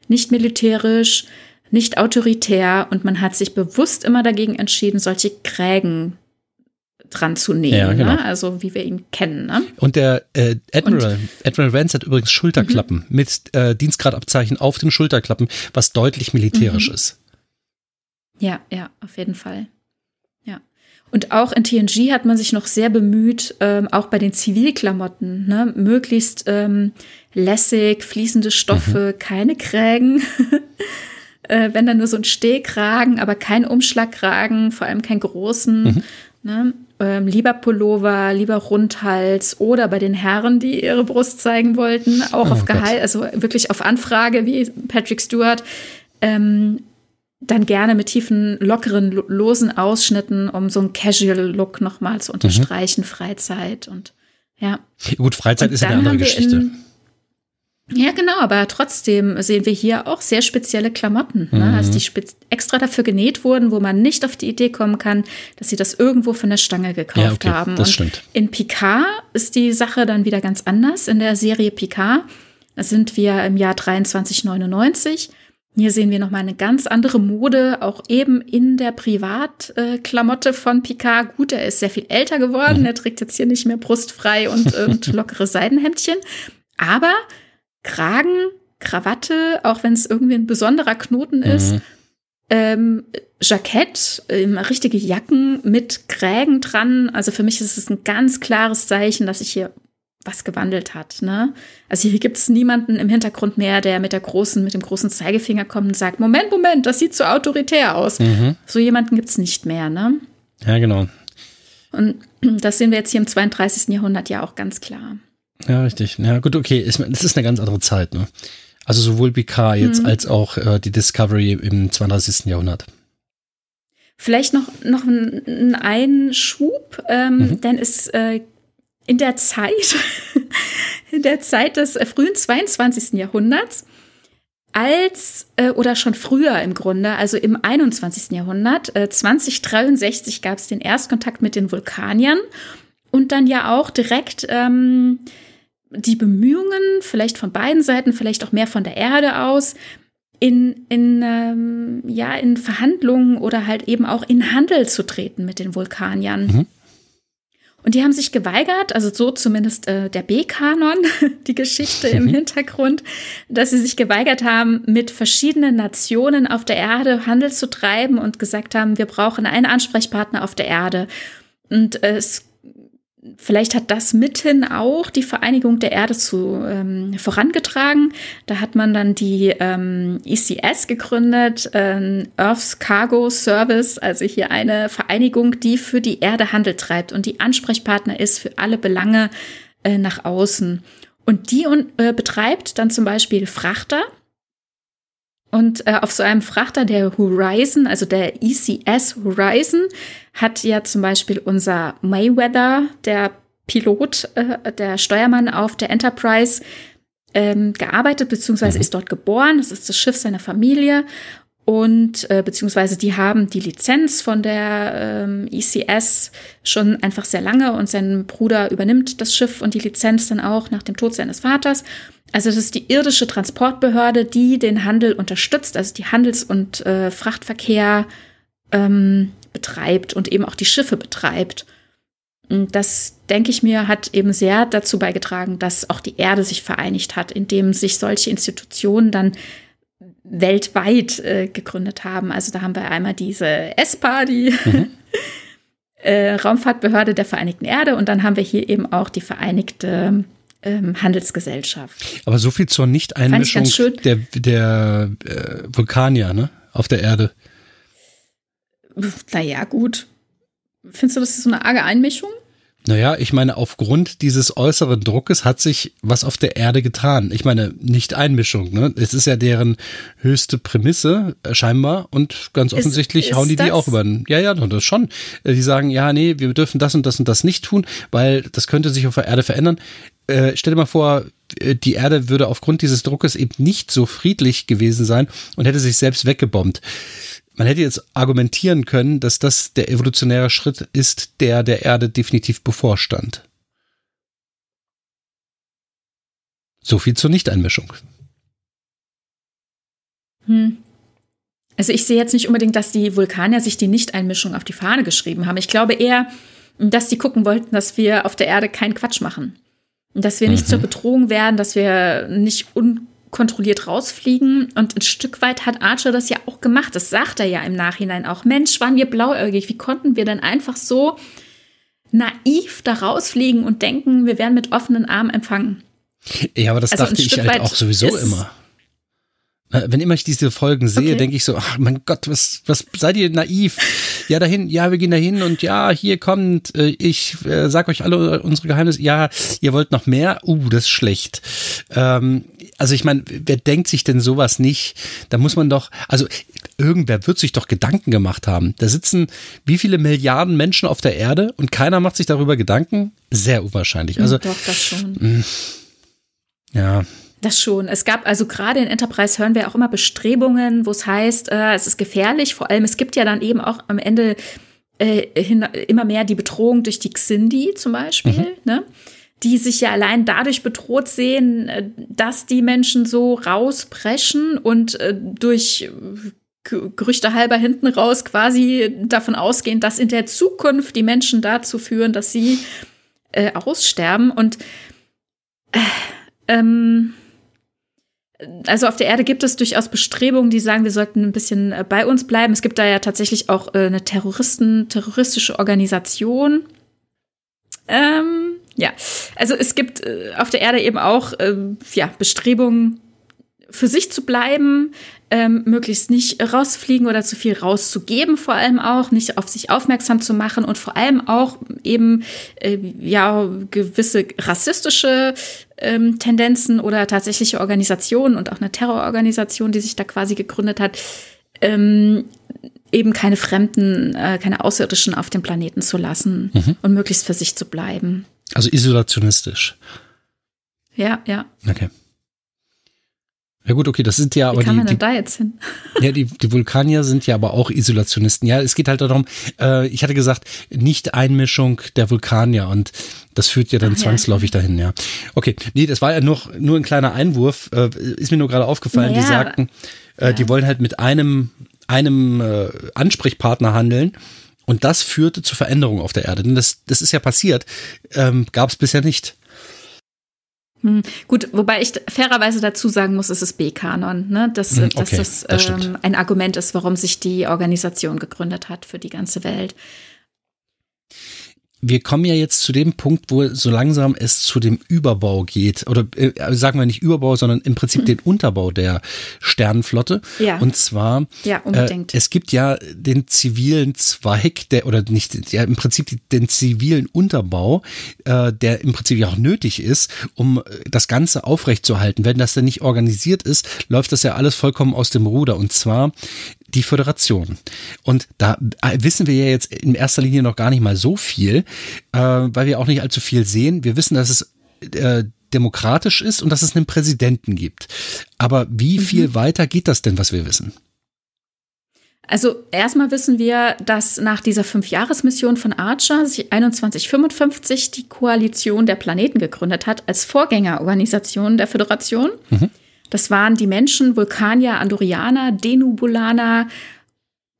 nicht militärisch, nicht autoritär und man hat sich bewusst immer dagegen entschieden, solche Krägen dran zu nehmen, ja, genau. ne? also wie wir ihn kennen. Ne? Und der äh, Admiral, und, Admiral Vance hat übrigens Schulterklappen mhm. mit äh, Dienstgradabzeichen auf den Schulterklappen, was deutlich militärisch mhm. ist. Ja, ja, auf jeden Fall. Und auch in TNG hat man sich noch sehr bemüht, ähm, auch bei den Zivilklamotten, ne, möglichst ähm, lässig, fließende Stoffe, mhm. keine Krägen. äh, wenn dann nur so ein Stehkragen, aber kein Umschlagkragen, vor allem keinen großen. Mhm. Ne? Ähm, lieber Pullover, lieber Rundhals oder bei den Herren, die ihre Brust zeigen wollten, auch oh, auf Gehalt, also wirklich auf Anfrage wie Patrick Stewart, ähm, dann gerne mit tiefen, lockeren, losen Ausschnitten, um so einen Casual-Look nochmal zu unterstreichen, mhm. Freizeit und ja. Gut, Freizeit und ist ja eine andere Geschichte. In, ja, genau, aber trotzdem sehen wir hier auch sehr spezielle Klamotten, ne? mhm. ne? also die extra dafür genäht wurden, wo man nicht auf die Idee kommen kann, dass sie das irgendwo von der Stange gekauft ja, okay, haben. Das Und stimmt. In Picard ist die Sache dann wieder ganz anders. In der Serie Picard, da sind wir im Jahr 2399. Hier sehen wir nochmal eine ganz andere Mode, auch eben in der Privatklamotte von Picard. Gut, er ist sehr viel älter geworden. Mhm. Er trägt jetzt hier nicht mehr brustfrei und, und lockere Seidenhemdchen. Aber Kragen, Krawatte, auch wenn es irgendwie ein besonderer Knoten ist. Mhm. Ähm, Jackett, ähm, richtige Jacken mit Krägen dran. Also für mich ist es ein ganz klares Zeichen, dass sich hier was gewandelt hat. Ne? Also hier gibt es niemanden im Hintergrund mehr, der mit der großen, mit dem großen Zeigefinger kommt und sagt: Moment, Moment, das sieht so autoritär aus. Mhm. So jemanden gibt es nicht mehr. Ne? Ja, genau. Und das sehen wir jetzt hier im 32. Jahrhundert ja auch ganz klar. Ja, richtig. Ja, gut, okay. Es ist eine ganz andere Zeit, ne? Also sowohl Picard jetzt mhm. als auch äh, die Discovery im 32. Jahrhundert. Vielleicht noch, noch einen Einschub, ähm, mhm. denn es äh, in der Zeit, in der Zeit des frühen 22. Jahrhunderts, als äh, oder schon früher im Grunde, also im 21. Jahrhundert, äh, 2063 gab es den Erstkontakt mit den Vulkaniern und dann ja auch direkt ähm, die Bemühungen, vielleicht von beiden Seiten, vielleicht auch mehr von der Erde aus, in, in, ähm, ja, in Verhandlungen oder halt eben auch in Handel zu treten mit den Vulkaniern. Mhm. Und die haben sich geweigert, also so zumindest äh, der B-Kanon, die Geschichte im mhm. Hintergrund, dass sie sich geweigert haben, mit verschiedenen Nationen auf der Erde Handel zu treiben und gesagt haben, wir brauchen einen Ansprechpartner auf der Erde. Und äh, es Vielleicht hat das mithin auch die Vereinigung der Erde zu ähm, vorangetragen. Da hat man dann die ähm, ECS gegründet, ähm, Earth's Cargo Service, also hier eine Vereinigung, die für die Erde Handel treibt und die Ansprechpartner ist für alle Belange äh, nach außen. Und die äh, betreibt dann zum Beispiel Frachter und äh, auf so einem Frachter der Horizon, also der ECS Horizon, hat ja zum Beispiel unser Mayweather, der Pilot, äh, der Steuermann auf der Enterprise, ähm, gearbeitet, beziehungsweise mhm. ist dort geboren. Das ist das Schiff seiner Familie. Und äh, beziehungsweise die haben die Lizenz von der ähm, ECS schon einfach sehr lange und sein Bruder übernimmt das Schiff und die Lizenz dann auch nach dem Tod seines Vaters. Also das ist die irdische Transportbehörde, die den Handel unterstützt, also die Handels- und äh, Frachtverkehr ähm, betreibt und eben auch die Schiffe betreibt. Und das, denke ich mir, hat eben sehr dazu beigetragen, dass auch die Erde sich vereinigt hat, indem sich solche Institutionen dann weltweit äh, gegründet haben. Also da haben wir einmal diese ESPA, die mhm. äh, Raumfahrtbehörde der Vereinigten Erde, und dann haben wir hier eben auch die Vereinigte ähm, Handelsgesellschaft. Aber so viel zur Nicht-Einmischung der, der äh, Vulkanier ne? auf der Erde. Naja, gut. Findest du, das ist so eine arge Einmischung? Naja, ich meine, aufgrund dieses äußeren Druckes hat sich was auf der Erde getan. Ich meine, nicht Einmischung, ne? Es ist ja deren höchste Prämisse, äh, scheinbar, und ganz offensichtlich ist, ist hauen die das? die auch über den, ja, ja, das schon. Äh, die sagen, ja, nee, wir dürfen das und das und das nicht tun, weil das könnte sich auf der Erde verändern. Äh, stell dir mal vor, äh, die Erde würde aufgrund dieses Druckes eben nicht so friedlich gewesen sein und hätte sich selbst weggebombt. Man hätte jetzt argumentieren können, dass das der evolutionäre Schritt ist, der der Erde definitiv bevorstand. So viel zur Nichteinmischung. Hm. Also ich sehe jetzt nicht unbedingt, dass die Vulkanier sich die Nichteinmischung auf die Fahne geschrieben haben. Ich glaube eher, dass die gucken wollten, dass wir auf der Erde keinen Quatsch machen. Dass wir nicht mhm. zur Bedrohung werden, dass wir nicht unkontrolliert rausfliegen. Und ein Stück weit hat Archer das ja auch gemacht. Das sagt er ja im Nachhinein auch. Mensch, waren wir blauäugig. Wie konnten wir denn einfach so naiv da rausfliegen und denken, wir werden mit offenen Armen empfangen? Ja, aber das also dachte ich halt auch sowieso immer. Wenn immer ich diese Folgen sehe, okay. denke ich so, ach mein Gott, was, was seid ihr naiv? Ja, dahin, ja, wir gehen dahin und ja, hier kommt, äh, ich äh, sag euch alle unsere Geheimnisse. Ja, ihr wollt noch mehr? Uh, das ist schlecht. Ähm, also ich meine, wer denkt sich denn sowas nicht? Da muss man doch, also irgendwer wird sich doch Gedanken gemacht haben. Da sitzen wie viele Milliarden Menschen auf der Erde und keiner macht sich darüber Gedanken? Sehr unwahrscheinlich. Also, doch, das schon. Mh, ja. Das schon. Es gab also gerade in Enterprise hören wir auch immer Bestrebungen, wo es heißt, äh, es ist gefährlich. Vor allem, es gibt ja dann eben auch am Ende äh, hin, immer mehr die Bedrohung durch die Xindi zum Beispiel, mhm. ne? die sich ja allein dadurch bedroht sehen, äh, dass die Menschen so rauspreschen und äh, durch Gerüchte halber hinten raus quasi davon ausgehen, dass in der Zukunft die Menschen dazu führen, dass sie äh, aussterben. Und äh, ähm, also auf der Erde gibt es durchaus Bestrebungen, die sagen, wir sollten ein bisschen äh, bei uns bleiben. Es gibt da ja tatsächlich auch äh, eine Terroristen, terroristische Organisation. Ähm, ja, also es gibt äh, auf der Erde eben auch ähm, ja, Bestrebungen, für sich zu bleiben, ähm, möglichst nicht rauszufliegen oder zu viel rauszugeben, vor allem auch, nicht auf sich aufmerksam zu machen und vor allem auch eben äh, ja gewisse rassistische ähm, Tendenzen oder tatsächliche Organisationen und auch eine Terrororganisation, die sich da quasi gegründet hat, ähm, eben keine Fremden, äh, keine Außerirdischen auf dem Planeten zu lassen mhm. und möglichst für sich zu bleiben. Also isolationistisch. Ja, ja. Okay. Ja gut, okay, das sind ja aber Wie kann die, man denn die, da jetzt hin? Ja, die, die Vulkanier sind ja aber auch Isolationisten. Ja, es geht halt darum, äh, ich hatte gesagt, Nicht-Einmischung der Vulkanier und das führt ja dann Ach, zwangsläufig ja. dahin, ja. Okay, nee, das war ja nur, nur ein kleiner Einwurf, äh, ist mir nur gerade aufgefallen, naja, die sagten, äh, ja. die wollen halt mit einem, einem äh, Ansprechpartner handeln. Und das führte zu Veränderungen auf der Erde. Denn das, das ist ja passiert, ähm, gab es bisher nicht. Hm, gut, wobei ich fairerweise dazu sagen muss, es ist B-Kanon, ne? dass, hm, okay, dass das, ähm, ein Argument ist, warum sich die Organisation gegründet hat für die ganze Welt wir kommen ja jetzt zu dem Punkt, wo so langsam es zu dem Überbau geht. Oder äh, sagen wir nicht Überbau, sondern im Prinzip mhm. den Unterbau der Sternenflotte. Ja. Und zwar, ja, unbedingt. Äh, es gibt ja den zivilen Zweig, der, oder nicht, ja, im Prinzip den zivilen Unterbau, äh, der im Prinzip ja auch nötig ist, um das Ganze aufrechtzuerhalten. Wenn das denn nicht organisiert ist, läuft das ja alles vollkommen aus dem Ruder. Und zwar die Föderation. Und da äh, wissen wir ja jetzt in erster Linie noch gar nicht mal so viel, äh, weil wir auch nicht allzu viel sehen. Wir wissen, dass es äh, demokratisch ist und dass es einen Präsidenten gibt. Aber wie mhm. viel weiter geht das denn, was wir wissen? Also erstmal wissen wir, dass nach dieser Fünfjahresmission von Archer sich 2155 die Koalition der Planeten gegründet hat als Vorgängerorganisation der Föderation. Mhm. Das waren die Menschen Vulkanier, Andorianer, Denubulaner,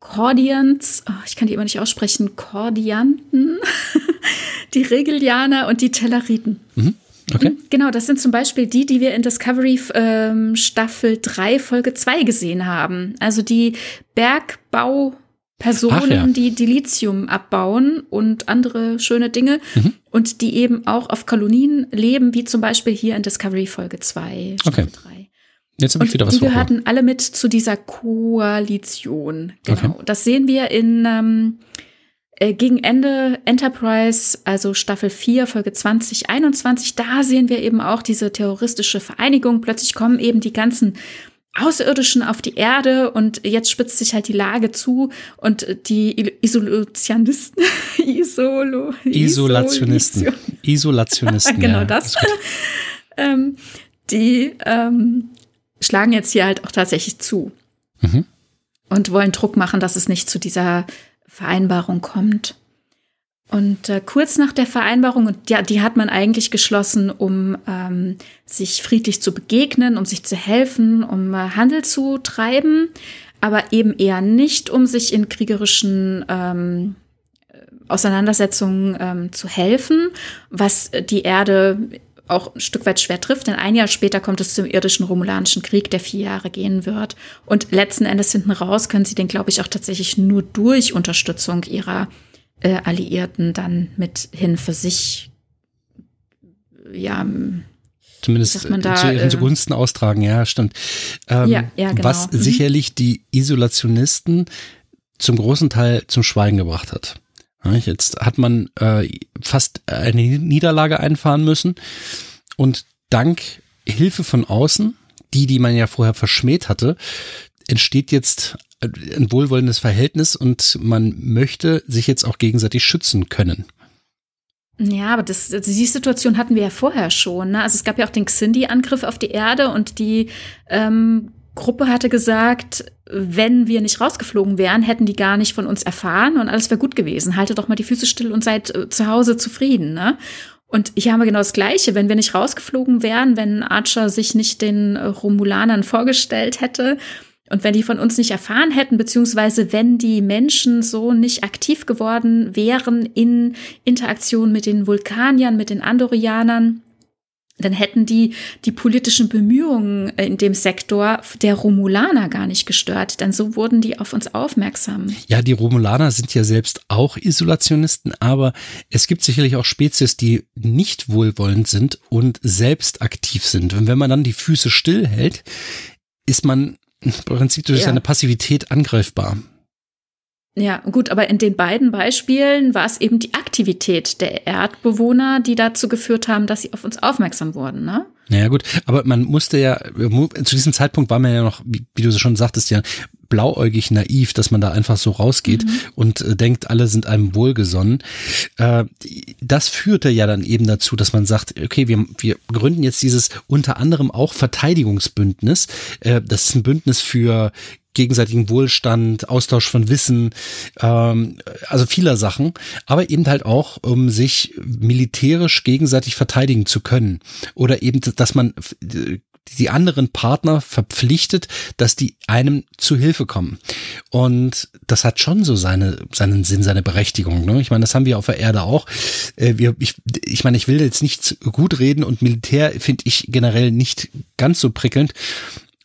Kordians, oh, ich kann die immer nicht aussprechen, Kordianten, die Regilianer und die Telleriten. Mhm. Okay. Genau, das sind zum Beispiel die, die wir in Discovery ähm, Staffel 3, Folge 2 gesehen haben. Also die Bergbaupersonen, ja. die Dilithium abbauen und andere schöne Dinge mhm. und die eben auch auf Kolonien leben, wie zum Beispiel hier in Discovery Folge 2, Staffel okay. 3. Jetzt habe ich wieder was Die gehörten alle mit zu dieser Koalition. Genau. Okay. Das sehen wir in ähm, äh, gegen Ende Enterprise, also Staffel 4, Folge 2021. Da sehen wir eben auch diese terroristische Vereinigung. Plötzlich kommen eben die ganzen Außerirdischen auf die Erde und jetzt spitzt sich halt die Lage zu und die Isolationisten, Isolo, Isolationisten, Isolationisten, genau ja, das ähm, die ähm, schlagen jetzt hier halt auch tatsächlich zu mhm. und wollen Druck machen, dass es nicht zu dieser Vereinbarung kommt. Und äh, kurz nach der Vereinbarung, und ja, die hat man eigentlich geschlossen, um ähm, sich friedlich zu begegnen, um sich zu helfen, um äh, Handel zu treiben, aber eben eher nicht, um sich in kriegerischen ähm, Auseinandersetzungen ähm, zu helfen, was die Erde auch ein Stück weit schwer trifft, denn ein Jahr später kommt es zum irdischen Romulanischen Krieg, der vier Jahre gehen wird. Und letzten Endes hinten raus können sie den, glaube ich, auch tatsächlich nur durch Unterstützung ihrer äh, Alliierten dann mithin für sich, ja, zumindest da, zu ihren äh, zugunsten austragen, ja, stimmt. Ähm, ja, ja, genau. Was mhm. sicherlich die Isolationisten zum großen Teil zum Schweigen gebracht hat. Jetzt hat man äh, fast eine Niederlage einfahren müssen und dank Hilfe von außen, die, die man ja vorher verschmäht hatte, entsteht jetzt ein wohlwollendes Verhältnis und man möchte sich jetzt auch gegenseitig schützen können. Ja, aber das, die Situation hatten wir ja vorher schon. Ne? Also es gab ja auch den Xindi-Angriff auf die Erde und die ähm, Gruppe hatte gesagt, wenn wir nicht rausgeflogen wären, hätten die gar nicht von uns erfahren und alles wäre gut gewesen. Haltet doch mal die Füße still und seid äh, zu Hause zufrieden. Ne? Und hier haben wir genau das Gleiche. Wenn wir nicht rausgeflogen wären, wenn Archer sich nicht den äh, Romulanern vorgestellt hätte und wenn die von uns nicht erfahren hätten, beziehungsweise wenn die Menschen so nicht aktiv geworden wären in Interaktion mit den Vulkaniern, mit den Andorianern, dann hätten die die politischen Bemühungen in dem Sektor der Romulaner gar nicht gestört, denn so wurden die auf uns aufmerksam. Ja, die Romulaner sind ja selbst auch Isolationisten, aber es gibt sicherlich auch Spezies, die nicht wohlwollend sind und selbst aktiv sind. Und wenn man dann die Füße stillhält, ist man im Prinzip durch ja. seine Passivität angreifbar. Ja, gut, aber in den beiden Beispielen war es eben die Aktivität der Erdbewohner, die dazu geführt haben, dass sie auf uns aufmerksam wurden, ne? Naja, gut, aber man musste ja, zu diesem Zeitpunkt war man ja noch, wie, wie du schon sagtest, ja blauäugig naiv, dass man da einfach so rausgeht mhm. und äh, denkt, alle sind einem wohlgesonnen. Äh, das führte ja dann eben dazu, dass man sagt, okay, wir, wir gründen jetzt dieses unter anderem auch Verteidigungsbündnis. Äh, das ist ein Bündnis für gegenseitigen Wohlstand, Austausch von Wissen, ähm, also vieler Sachen, aber eben halt auch, um sich militärisch gegenseitig verteidigen zu können. Oder eben, dass man die anderen Partner verpflichtet, dass die einem zu Hilfe kommen. Und das hat schon so seine, seinen Sinn, seine Berechtigung. Ne? Ich meine, das haben wir auf der Erde auch. Äh, wir, ich, ich meine, ich will jetzt nicht gut reden und Militär finde ich generell nicht ganz so prickelnd.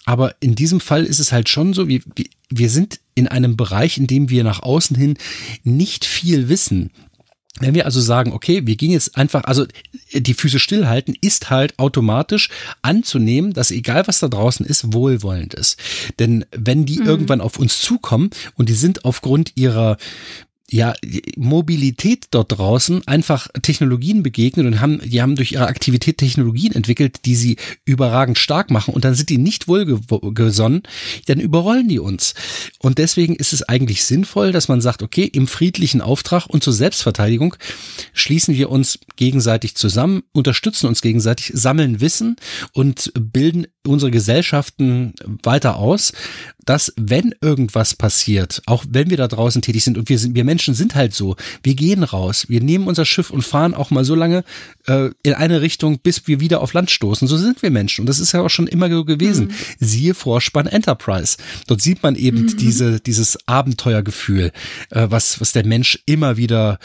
Aber in diesem Fall ist es halt schon so, wir, wir sind in einem Bereich, in dem wir nach außen hin nicht viel wissen. Wenn wir also sagen, okay, wir gehen jetzt einfach, also die Füße stillhalten, ist halt automatisch anzunehmen, dass egal was da draußen ist, wohlwollend ist. Denn wenn die mhm. irgendwann auf uns zukommen und die sind aufgrund ihrer ja, Mobilität dort draußen einfach Technologien begegnet und haben, die haben durch ihre Aktivität Technologien entwickelt, die sie überragend stark machen und dann sind die nicht wohlgesonnen, dann überrollen die uns. Und deswegen ist es eigentlich sinnvoll, dass man sagt, okay, im friedlichen Auftrag und zur Selbstverteidigung schließen wir uns gegenseitig zusammen, unterstützen uns gegenseitig, sammeln Wissen und bilden unsere Gesellschaften weiter aus, dass wenn irgendwas passiert, auch wenn wir da draußen tätig sind und wir sind, wir Menschen sind halt so, wir gehen raus, wir nehmen unser Schiff und fahren auch mal so lange äh, in eine Richtung, bis wir wieder auf Land stoßen. So sind wir Menschen und das ist ja auch schon immer so gewesen. Mhm. Siehe Vorspann Enterprise. Dort sieht man eben mhm. diese dieses Abenteuergefühl, äh, was was der Mensch immer wieder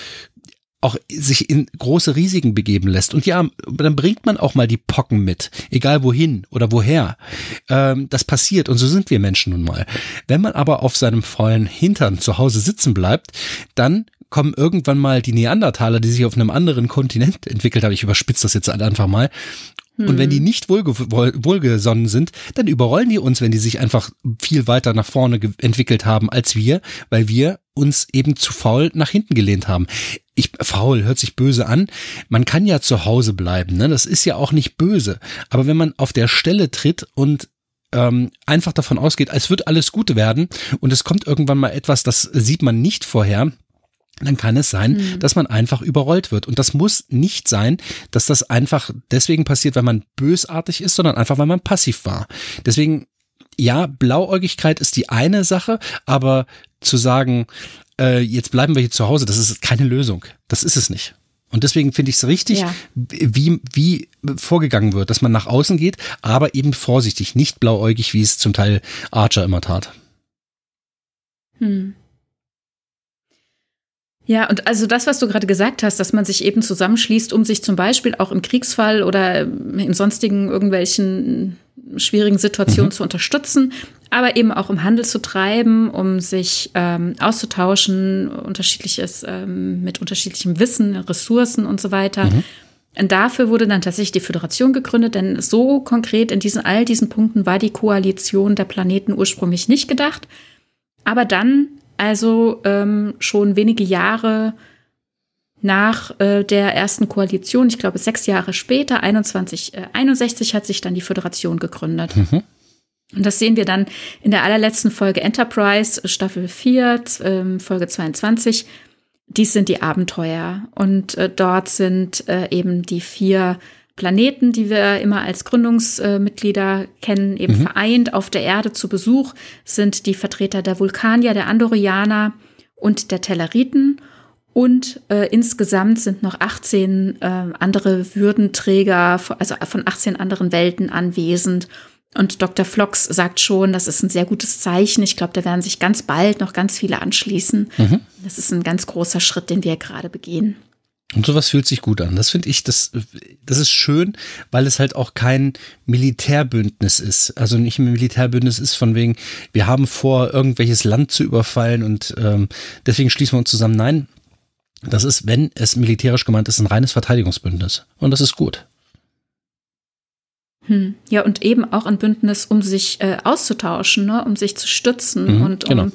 auch sich in große Risiken begeben lässt. Und ja, dann bringt man auch mal die Pocken mit, egal wohin oder woher. Ähm, das passiert und so sind wir Menschen nun mal. Wenn man aber auf seinem vollen Hintern zu Hause sitzen bleibt, dann kommen irgendwann mal die Neandertaler, die sich auf einem anderen Kontinent entwickelt haben. Ich überspitze das jetzt einfach mal. Und wenn die hm. nicht wohlge wohlgesonnen sind, dann überrollen die uns, wenn die sich einfach viel weiter nach vorne entwickelt haben als wir, weil wir uns eben zu faul nach hinten gelehnt haben ich faul hört sich böse an. Man kann ja zu Hause bleiben, ne? Das ist ja auch nicht böse. Aber wenn man auf der Stelle tritt und ähm, einfach davon ausgeht, als wird alles gut werden und es kommt irgendwann mal etwas, das sieht man nicht vorher, dann kann es sein, mhm. dass man einfach überrollt wird. Und das muss nicht sein, dass das einfach deswegen passiert, weil man bösartig ist, sondern einfach, weil man passiv war. Deswegen, ja, Blauäugigkeit ist die eine Sache, aber zu sagen, äh, jetzt bleiben wir hier zu Hause, das ist keine Lösung. Das ist es nicht. Und deswegen finde ich es richtig, ja. wie, wie vorgegangen wird, dass man nach außen geht, aber eben vorsichtig, nicht blauäugig, wie es zum Teil Archer immer tat. Hm. Ja, und also das, was du gerade gesagt hast, dass man sich eben zusammenschließt, um sich zum Beispiel auch im Kriegsfall oder in sonstigen irgendwelchen schwierigen Situationen mhm. zu unterstützen, aber eben auch um Handel zu treiben, um sich ähm, auszutauschen, unterschiedliches ähm, mit unterschiedlichem Wissen, Ressourcen und so weiter. Mhm. Und dafür wurde dann tatsächlich die Föderation gegründet, denn so konkret in diesen all diesen Punkten war die Koalition der Planeten ursprünglich nicht gedacht. Aber dann also ähm, schon wenige Jahre nach äh, der ersten Koalition, ich glaube sechs Jahre später, 21, äh, 61 hat sich dann die Föderation gegründet. Mhm. Und das sehen wir dann in der allerletzten Folge Enterprise, Staffel 4, äh, Folge 22. Dies sind die Abenteuer. Und äh, dort sind äh, eben die vier Planeten, die wir immer als Gründungsmitglieder kennen, eben mhm. vereint auf der Erde zu Besuch, sind die Vertreter der Vulkanier, der Andorianer und der Telleriten. Und äh, insgesamt sind noch 18 äh, andere Würdenträger, also von 18 anderen Welten anwesend. Und Dr. Flox sagt schon, das ist ein sehr gutes Zeichen. Ich glaube, da werden sich ganz bald noch ganz viele anschließen. Mhm. Das ist ein ganz großer Schritt, den wir gerade begehen. Und sowas fühlt sich gut an. Das finde ich, das, das ist schön, weil es halt auch kein Militärbündnis ist. Also nicht ein Militärbündnis ist von wegen, wir haben vor, irgendwelches Land zu überfallen und ähm, deswegen schließen wir uns zusammen. Nein, das ist, wenn es militärisch gemeint ist, ein reines Verteidigungsbündnis. Und das ist gut. Hm. Ja, und eben auch ein Bündnis, um sich äh, auszutauschen, ne? um sich zu stützen mhm, und um genau.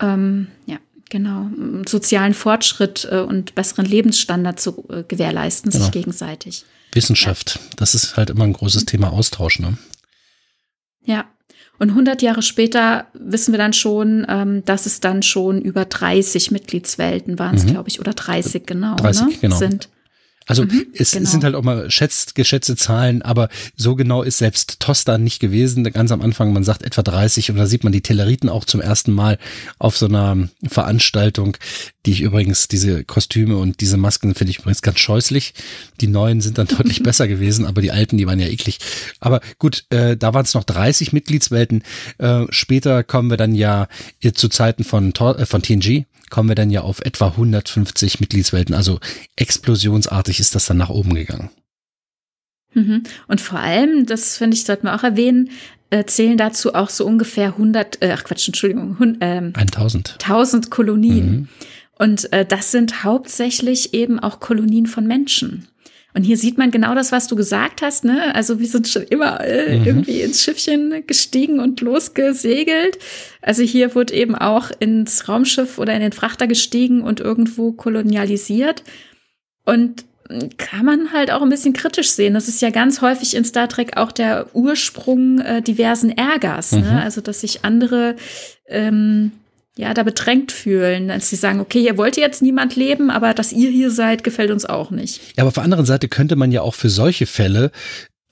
ähm, ja, Genau, sozialen Fortschritt äh, und besseren Lebensstandard zu äh, gewährleisten, genau. sich gegenseitig. Wissenschaft, ja. das ist halt immer ein großes Thema Austausch, ne? Ja. Und 100 Jahre später wissen wir dann schon, ähm, dass es dann schon über 30 Mitgliedswelten waren es, mhm. glaube ich, oder 30 genau, 30, ne? genau. sind. Also mhm, es genau. sind halt auch mal schätzt, geschätzte Zahlen, aber so genau ist selbst Tosta nicht gewesen. Ganz am Anfang, man sagt etwa 30 und da sieht man die Telleriten auch zum ersten Mal auf so einer Veranstaltung, die ich übrigens, diese Kostüme und diese Masken finde ich übrigens ganz scheußlich. Die neuen sind dann deutlich besser gewesen, aber die alten, die waren ja eklig. Aber gut, äh, da waren es noch 30 Mitgliedswelten. Äh, später kommen wir dann ja zu Zeiten von, äh, von TNG kommen wir dann ja auf etwa 150 Mitgliedswelten. Also explosionsartig ist das dann nach oben gegangen. Mhm. Und vor allem, das finde ich, sollten wir auch erwähnen, äh, zählen dazu auch so ungefähr 100, äh, ach Quatsch, Entschuldigung, hund, ähm, 1000. 1000 Kolonien. Mhm. Und äh, das sind hauptsächlich eben auch Kolonien von Menschen. Und hier sieht man genau das, was du gesagt hast, ne? Also wir sind schon immer äh, mhm. irgendwie ins Schiffchen gestiegen und losgesegelt. Also hier wurde eben auch ins Raumschiff oder in den Frachter gestiegen und irgendwo kolonialisiert. Und kann man halt auch ein bisschen kritisch sehen. Das ist ja ganz häufig in Star Trek auch der Ursprung äh, diversen Ärgers. Ne? Mhm. Ne? Also dass sich andere ähm, ja, da bedrängt fühlen, als sie sagen, okay, hier wollte jetzt niemand leben, aber dass ihr hier seid, gefällt uns auch nicht. Ja, aber auf der anderen Seite könnte man ja auch für solche Fälle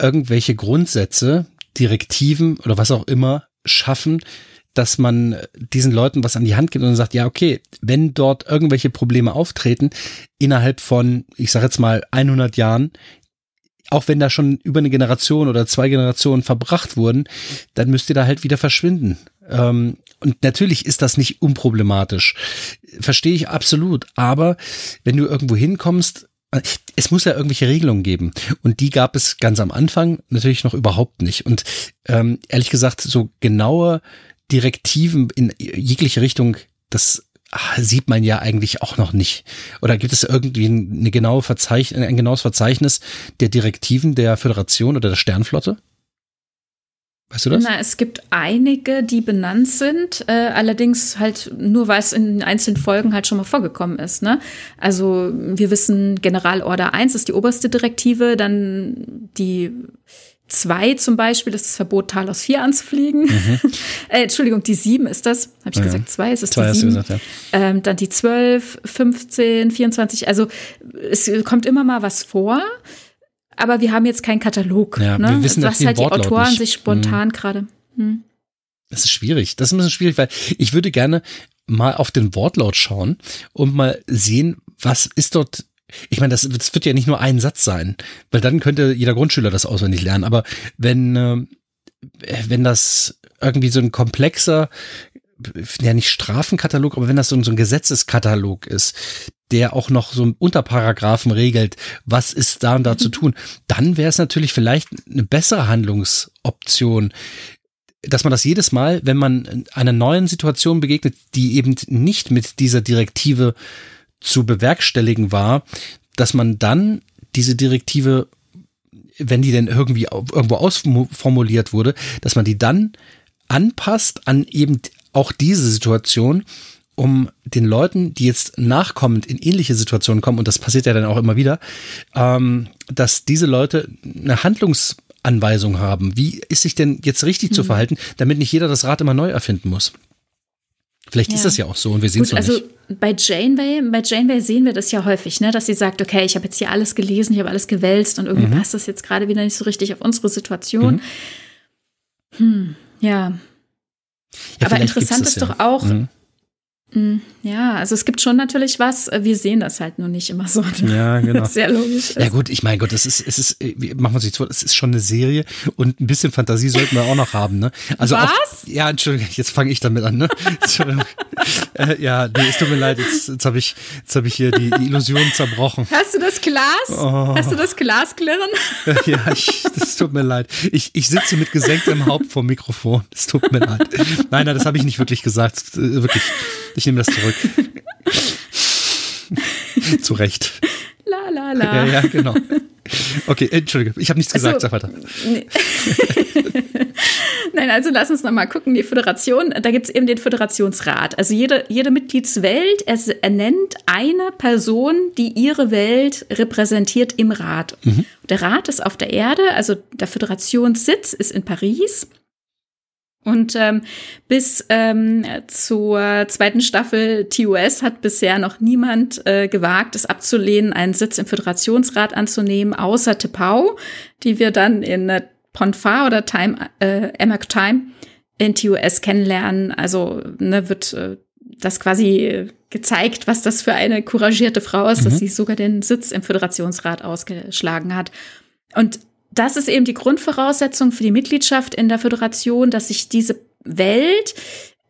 irgendwelche Grundsätze, Direktiven oder was auch immer schaffen, dass man diesen Leuten was an die Hand gibt und sagt, ja, okay, wenn dort irgendwelche Probleme auftreten, innerhalb von, ich sage jetzt mal, 100 Jahren, auch wenn da schon über eine Generation oder zwei Generationen verbracht wurden, dann müsst ihr da halt wieder verschwinden. Ähm, und natürlich ist das nicht unproblematisch. Verstehe ich absolut. Aber wenn du irgendwo hinkommst, äh, es muss ja irgendwelche Regelungen geben. Und die gab es ganz am Anfang natürlich noch überhaupt nicht. Und ähm, ehrlich gesagt, so genaue Direktiven in jegliche Richtung, das sieht man ja eigentlich auch noch nicht. Oder gibt es irgendwie eine genaue Verzeichn ein genaues Verzeichnis der Direktiven der Föderation oder der Sternflotte? Weißt du das? Na, es gibt einige, die benannt sind, äh, allerdings halt nur, weil es in einzelnen Folgen halt schon mal vorgekommen ist. Ne? Also wir wissen, Generalorder 1 ist die oberste Direktive, dann die 2 zum Beispiel ist das Verbot, Talos 4 anzufliegen. Mhm. äh, Entschuldigung, die 7 ist das. Habe ich ja. gesagt, 2 ist es zwei die 7. Gesagt, ja. ähm, dann die 12, 15, 24. Also es kommt immer mal was vor. Aber wir haben jetzt keinen Katalog. Ja, ne? wir wissen was halt die Autoren nicht. sich spontan mhm. gerade. Hm. Das ist schwierig. Das ist ein bisschen schwierig, weil ich würde gerne mal auf den Wortlaut schauen und mal sehen, was ist dort ich meine, das, das, wird ja nicht nur ein Satz sein, weil dann könnte jeder Grundschüler das auswendig lernen. Aber wenn, äh, wenn das irgendwie so ein komplexer, ja nicht Strafenkatalog, aber wenn das so, so ein Gesetzeskatalog ist, der auch noch so Unterparagraphen regelt, was ist da und da zu mhm. tun, dann wäre es natürlich vielleicht eine bessere Handlungsoption, dass man das jedes Mal, wenn man einer neuen Situation begegnet, die eben nicht mit dieser Direktive zu bewerkstelligen war, dass man dann diese Direktive, wenn die denn irgendwie irgendwo ausformuliert wurde, dass man die dann anpasst an eben auch diese Situation, um den Leuten, die jetzt nachkommend in ähnliche Situationen kommen, und das passiert ja dann auch immer wieder, ähm, dass diese Leute eine Handlungsanweisung haben. Wie ist sich denn jetzt richtig mhm. zu verhalten, damit nicht jeder das Rad immer neu erfinden muss? Vielleicht ja. ist das ja auch so und wir sehen es noch also nicht. Bei Janeway, bei Janeway sehen wir das ja häufig, ne, dass sie sagt, okay, ich habe jetzt hier alles gelesen, ich habe alles gewälzt und irgendwie mhm. passt das jetzt gerade wieder nicht so richtig auf unsere Situation. Mhm. Hm, ja. Ja Aber interessant ist ja. doch auch, mhm. Mm, ja, also es gibt schon natürlich was, wir sehen das halt nur nicht immer so. Ja, genau. Sehr logisch. Ja gut, ich meine Gott, es ist, es ist, äh, machen wir uns nicht vor, es ist schon eine Serie und ein bisschen Fantasie sollten wir auch noch haben, ne? Also was? Auch, ja, Entschuldigung, jetzt fange ich damit an, ne? äh, ja, nee, es tut mir leid, jetzt, jetzt habe ich, jetzt habe ich hier die, die Illusion zerbrochen. Hast du das Glas? Oh. Hast du das Glas klirren? ja, ich, das tut mir leid. Ich, ich sitze mit gesenktem Haupt vor Mikrofon. Es tut mir leid. Nein, nein, das habe ich nicht wirklich gesagt. Äh, wirklich. Ich nehme das zurück. Zu Recht. La la la. Ja, ja, genau. Okay, entschuldige, ich habe nichts gesagt, also, sag weiter. Nee. Nein, also lass uns nochmal gucken. Die Föderation, da gibt es eben den Föderationsrat. Also jede, jede Mitgliedswelt ernennt eine Person, die ihre Welt repräsentiert im Rat. Mhm. Der Rat ist auf der Erde, also der Föderationssitz ist in Paris. Und ähm, bis ähm, zur zweiten Staffel TOS hat bisher noch niemand äh, gewagt, es abzulehnen, einen Sitz im Föderationsrat anzunehmen, außer Tepau, die wir dann in äh, Ponfar oder Time, äh, Emek Time in TOS kennenlernen. Also ne, wird äh, das quasi gezeigt, was das für eine couragierte Frau ist, mhm. dass sie sogar den Sitz im Föderationsrat ausgeschlagen hat. Und das ist eben die Grundvoraussetzung für die Mitgliedschaft in der Föderation, dass sich diese Welt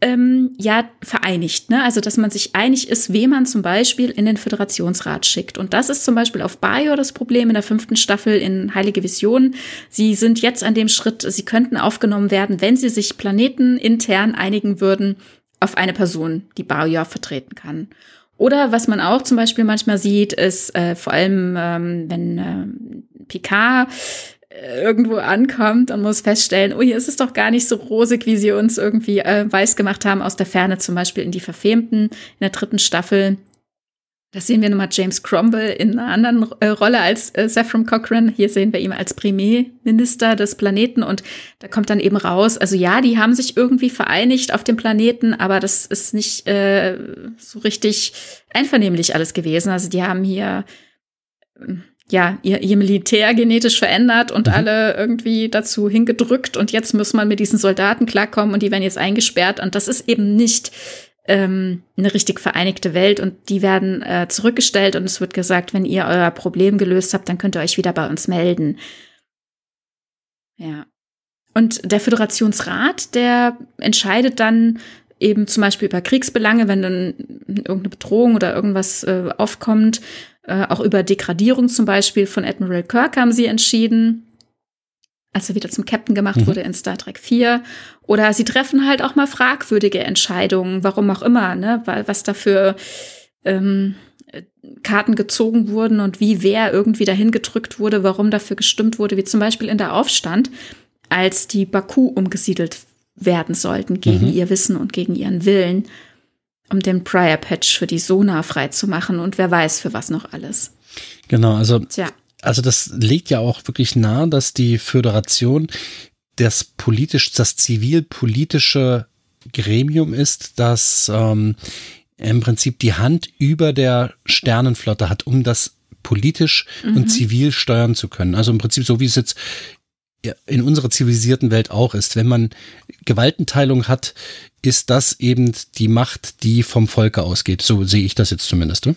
ähm, ja vereinigt. Ne? Also, dass man sich einig ist, wen man zum Beispiel in den Föderationsrat schickt. Und das ist zum Beispiel auf Bayo das Problem in der fünften Staffel in Heilige Visionen. Sie sind jetzt an dem Schritt, sie könnten aufgenommen werden, wenn sie sich planetenintern einigen würden auf eine Person, die Bayo vertreten kann. Oder was man auch zum Beispiel manchmal sieht, ist äh, vor allem, ähm, wenn äh, Picard irgendwo ankommt und muss feststellen, oh, hier ist es doch gar nicht so rosig, wie sie uns irgendwie äh, weiß gemacht haben, aus der Ferne zum Beispiel in die Verfemten in der dritten Staffel. Da sehen wir nochmal James Cromwell in einer anderen äh, Rolle als äh, Saffron Cochrane. Hier sehen wir ihn als Premierminister des Planeten und da kommt dann eben raus, also ja, die haben sich irgendwie vereinigt auf dem Planeten, aber das ist nicht äh, so richtig einvernehmlich alles gewesen. Also die haben hier ähm, ja, ihr, ihr Militär genetisch verändert und mhm. alle irgendwie dazu hingedrückt und jetzt muss man mit diesen Soldaten klarkommen und die werden jetzt eingesperrt und das ist eben nicht ähm, eine richtig vereinigte Welt und die werden äh, zurückgestellt und es wird gesagt, wenn ihr euer Problem gelöst habt, dann könnt ihr euch wieder bei uns melden. Ja. Und der Föderationsrat, der entscheidet dann eben zum Beispiel über Kriegsbelange, wenn dann irgendeine Bedrohung oder irgendwas äh, aufkommt äh, auch über Degradierung zum Beispiel von Admiral Kirk haben sie entschieden, als er wieder zum Captain gemacht mhm. wurde in Star Trek 4. Oder sie treffen halt auch mal fragwürdige Entscheidungen, warum auch immer, ne? Weil was dafür ähm, Karten gezogen wurden und wie wer irgendwie dahin gedrückt wurde, warum dafür gestimmt wurde, wie zum Beispiel in der Aufstand, als die Baku umgesiedelt werden sollten gegen mhm. ihr Wissen und gegen ihren Willen um den Prior Patch für die Sona freizumachen und wer weiß für was noch alles. Genau, also Tja. also das legt ja auch wirklich nahe, dass die Föderation das politisch, das zivilpolitische Gremium ist, das ähm, im Prinzip die Hand über der Sternenflotte hat, um das politisch mhm. und zivil steuern zu können. Also im Prinzip so wie es jetzt in unserer zivilisierten Welt auch ist. Wenn man Gewaltenteilung hat, ist das eben die Macht, die vom Volke ausgeht. So sehe ich das jetzt zumindest. Ne?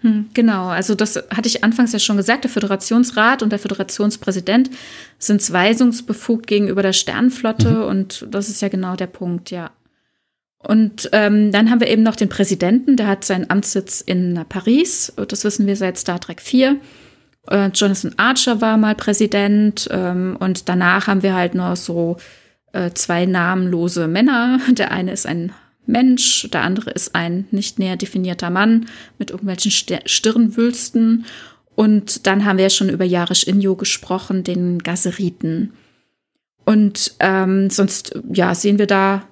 Hm, genau, also das hatte ich anfangs ja schon gesagt, der Föderationsrat und der Föderationspräsident sind weisungsbefugt gegenüber der Sternenflotte mhm. und das ist ja genau der Punkt, ja. Und ähm, dann haben wir eben noch den Präsidenten, der hat seinen Amtssitz in Paris, das wissen wir seit Star Trek 4. Äh, Jonathan Archer war mal Präsident ähm, und danach haben wir halt noch so äh, zwei namenlose Männer. Der eine ist ein Mensch, der andere ist ein nicht näher definierter Mann mit irgendwelchen Stirnwülsten. Und dann haben wir schon über Yarish Inyo gesprochen, den Gaseriten. Und ähm, sonst, ja, sehen wir da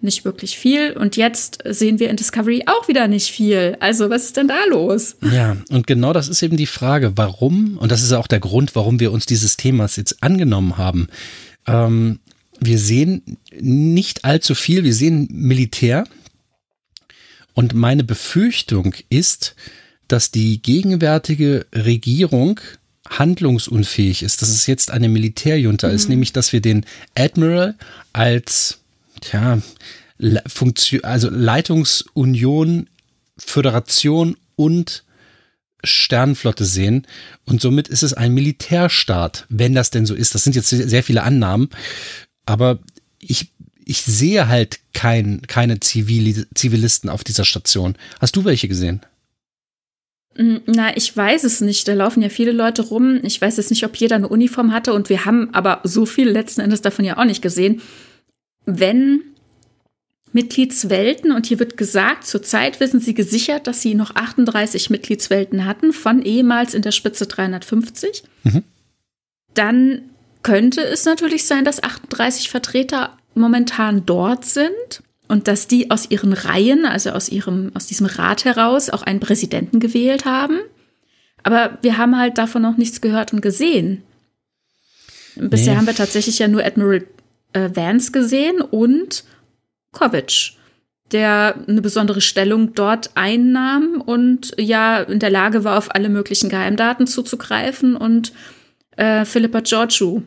nicht wirklich viel. Und jetzt sehen wir in Discovery auch wieder nicht viel. Also was ist denn da los? Ja, und genau das ist eben die Frage, warum, und das ist auch der Grund, warum wir uns dieses Themas jetzt angenommen haben. Ähm, wir sehen nicht allzu viel, wir sehen Militär. Und meine Befürchtung ist, dass die gegenwärtige Regierung handlungsunfähig ist, dass es jetzt eine Militärjunta mhm. ist, nämlich dass wir den Admiral als tja, Funktion, also Leitungsunion, Föderation und Sternenflotte sehen. Und somit ist es ein Militärstaat, wenn das denn so ist. Das sind jetzt sehr viele Annahmen. Aber ich, ich sehe halt kein, keine Zivil Zivilisten auf dieser Station. Hast du welche gesehen? Mm, na, ich weiß es nicht. Da laufen ja viele Leute rum. Ich weiß jetzt nicht, ob jeder eine Uniform hatte und wir haben aber so viel letzten Endes davon ja auch nicht gesehen. Wenn Mitgliedswelten, und hier wird gesagt, zurzeit wissen sie gesichert, dass sie noch 38 Mitgliedswelten hatten, von ehemals in der Spitze 350, mhm. dann könnte es natürlich sein, dass 38 Vertreter momentan dort sind und dass die aus ihren Reihen, also aus ihrem, aus diesem Rat heraus auch einen Präsidenten gewählt haben. Aber wir haben halt davon noch nichts gehört und gesehen. Bisher nee. haben wir tatsächlich ja nur Admiral äh, Vance gesehen und Kovic, der eine besondere Stellung dort einnahm und ja in der Lage war, auf alle möglichen Geheimdaten zuzugreifen und äh, Philippa Georgiou,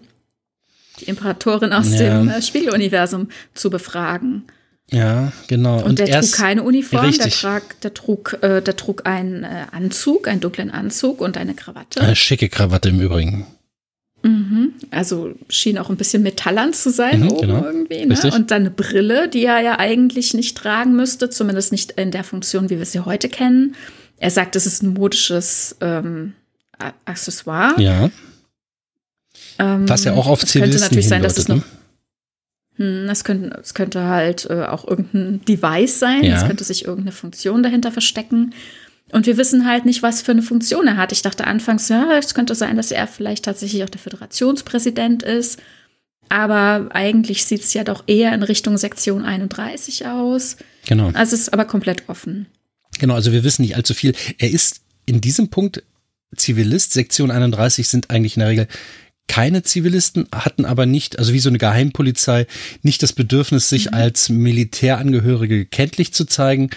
die Imperatorin aus ja. dem äh, Spiegeluniversum, zu befragen. Ja, genau. Und, und der trug keine Uniform, richtig. der, trag, der, trug, äh, der trug einen äh, Anzug, einen dunklen Anzug und eine Krawatte. Eine schicke Krawatte im Übrigen. Mhm. Also schien auch ein bisschen metallern zu sein mhm, oben genau. irgendwie. Ne? Und dann eine Brille, die er ja eigentlich nicht tragen müsste, zumindest nicht in der Funktion, wie wir sie heute kennen. Er sagt, es ist ein modisches ähm, Accessoire. Ja. Ähm, Was ja auch auf Zivilisten könnte natürlich sein, dass es noch. Hm, das könnte, es könnte halt äh, auch irgendein Device sein. Ja. Es könnte sich irgendeine Funktion dahinter verstecken. Und wir wissen halt nicht, was für eine Funktion er hat. Ich dachte anfangs, ja, es könnte sein, dass er vielleicht tatsächlich auch der Föderationspräsident ist. Aber eigentlich sieht es ja doch eher in Richtung Sektion 31 aus. Genau. Also es ist aber komplett offen. Genau, also wir wissen nicht allzu viel. Er ist in diesem Punkt Zivilist. Sektion 31 sind eigentlich in der Regel keine Zivilisten, hatten aber nicht, also wie so eine Geheimpolizei, nicht das Bedürfnis, sich mhm. als Militärangehörige kenntlich zu zeigen.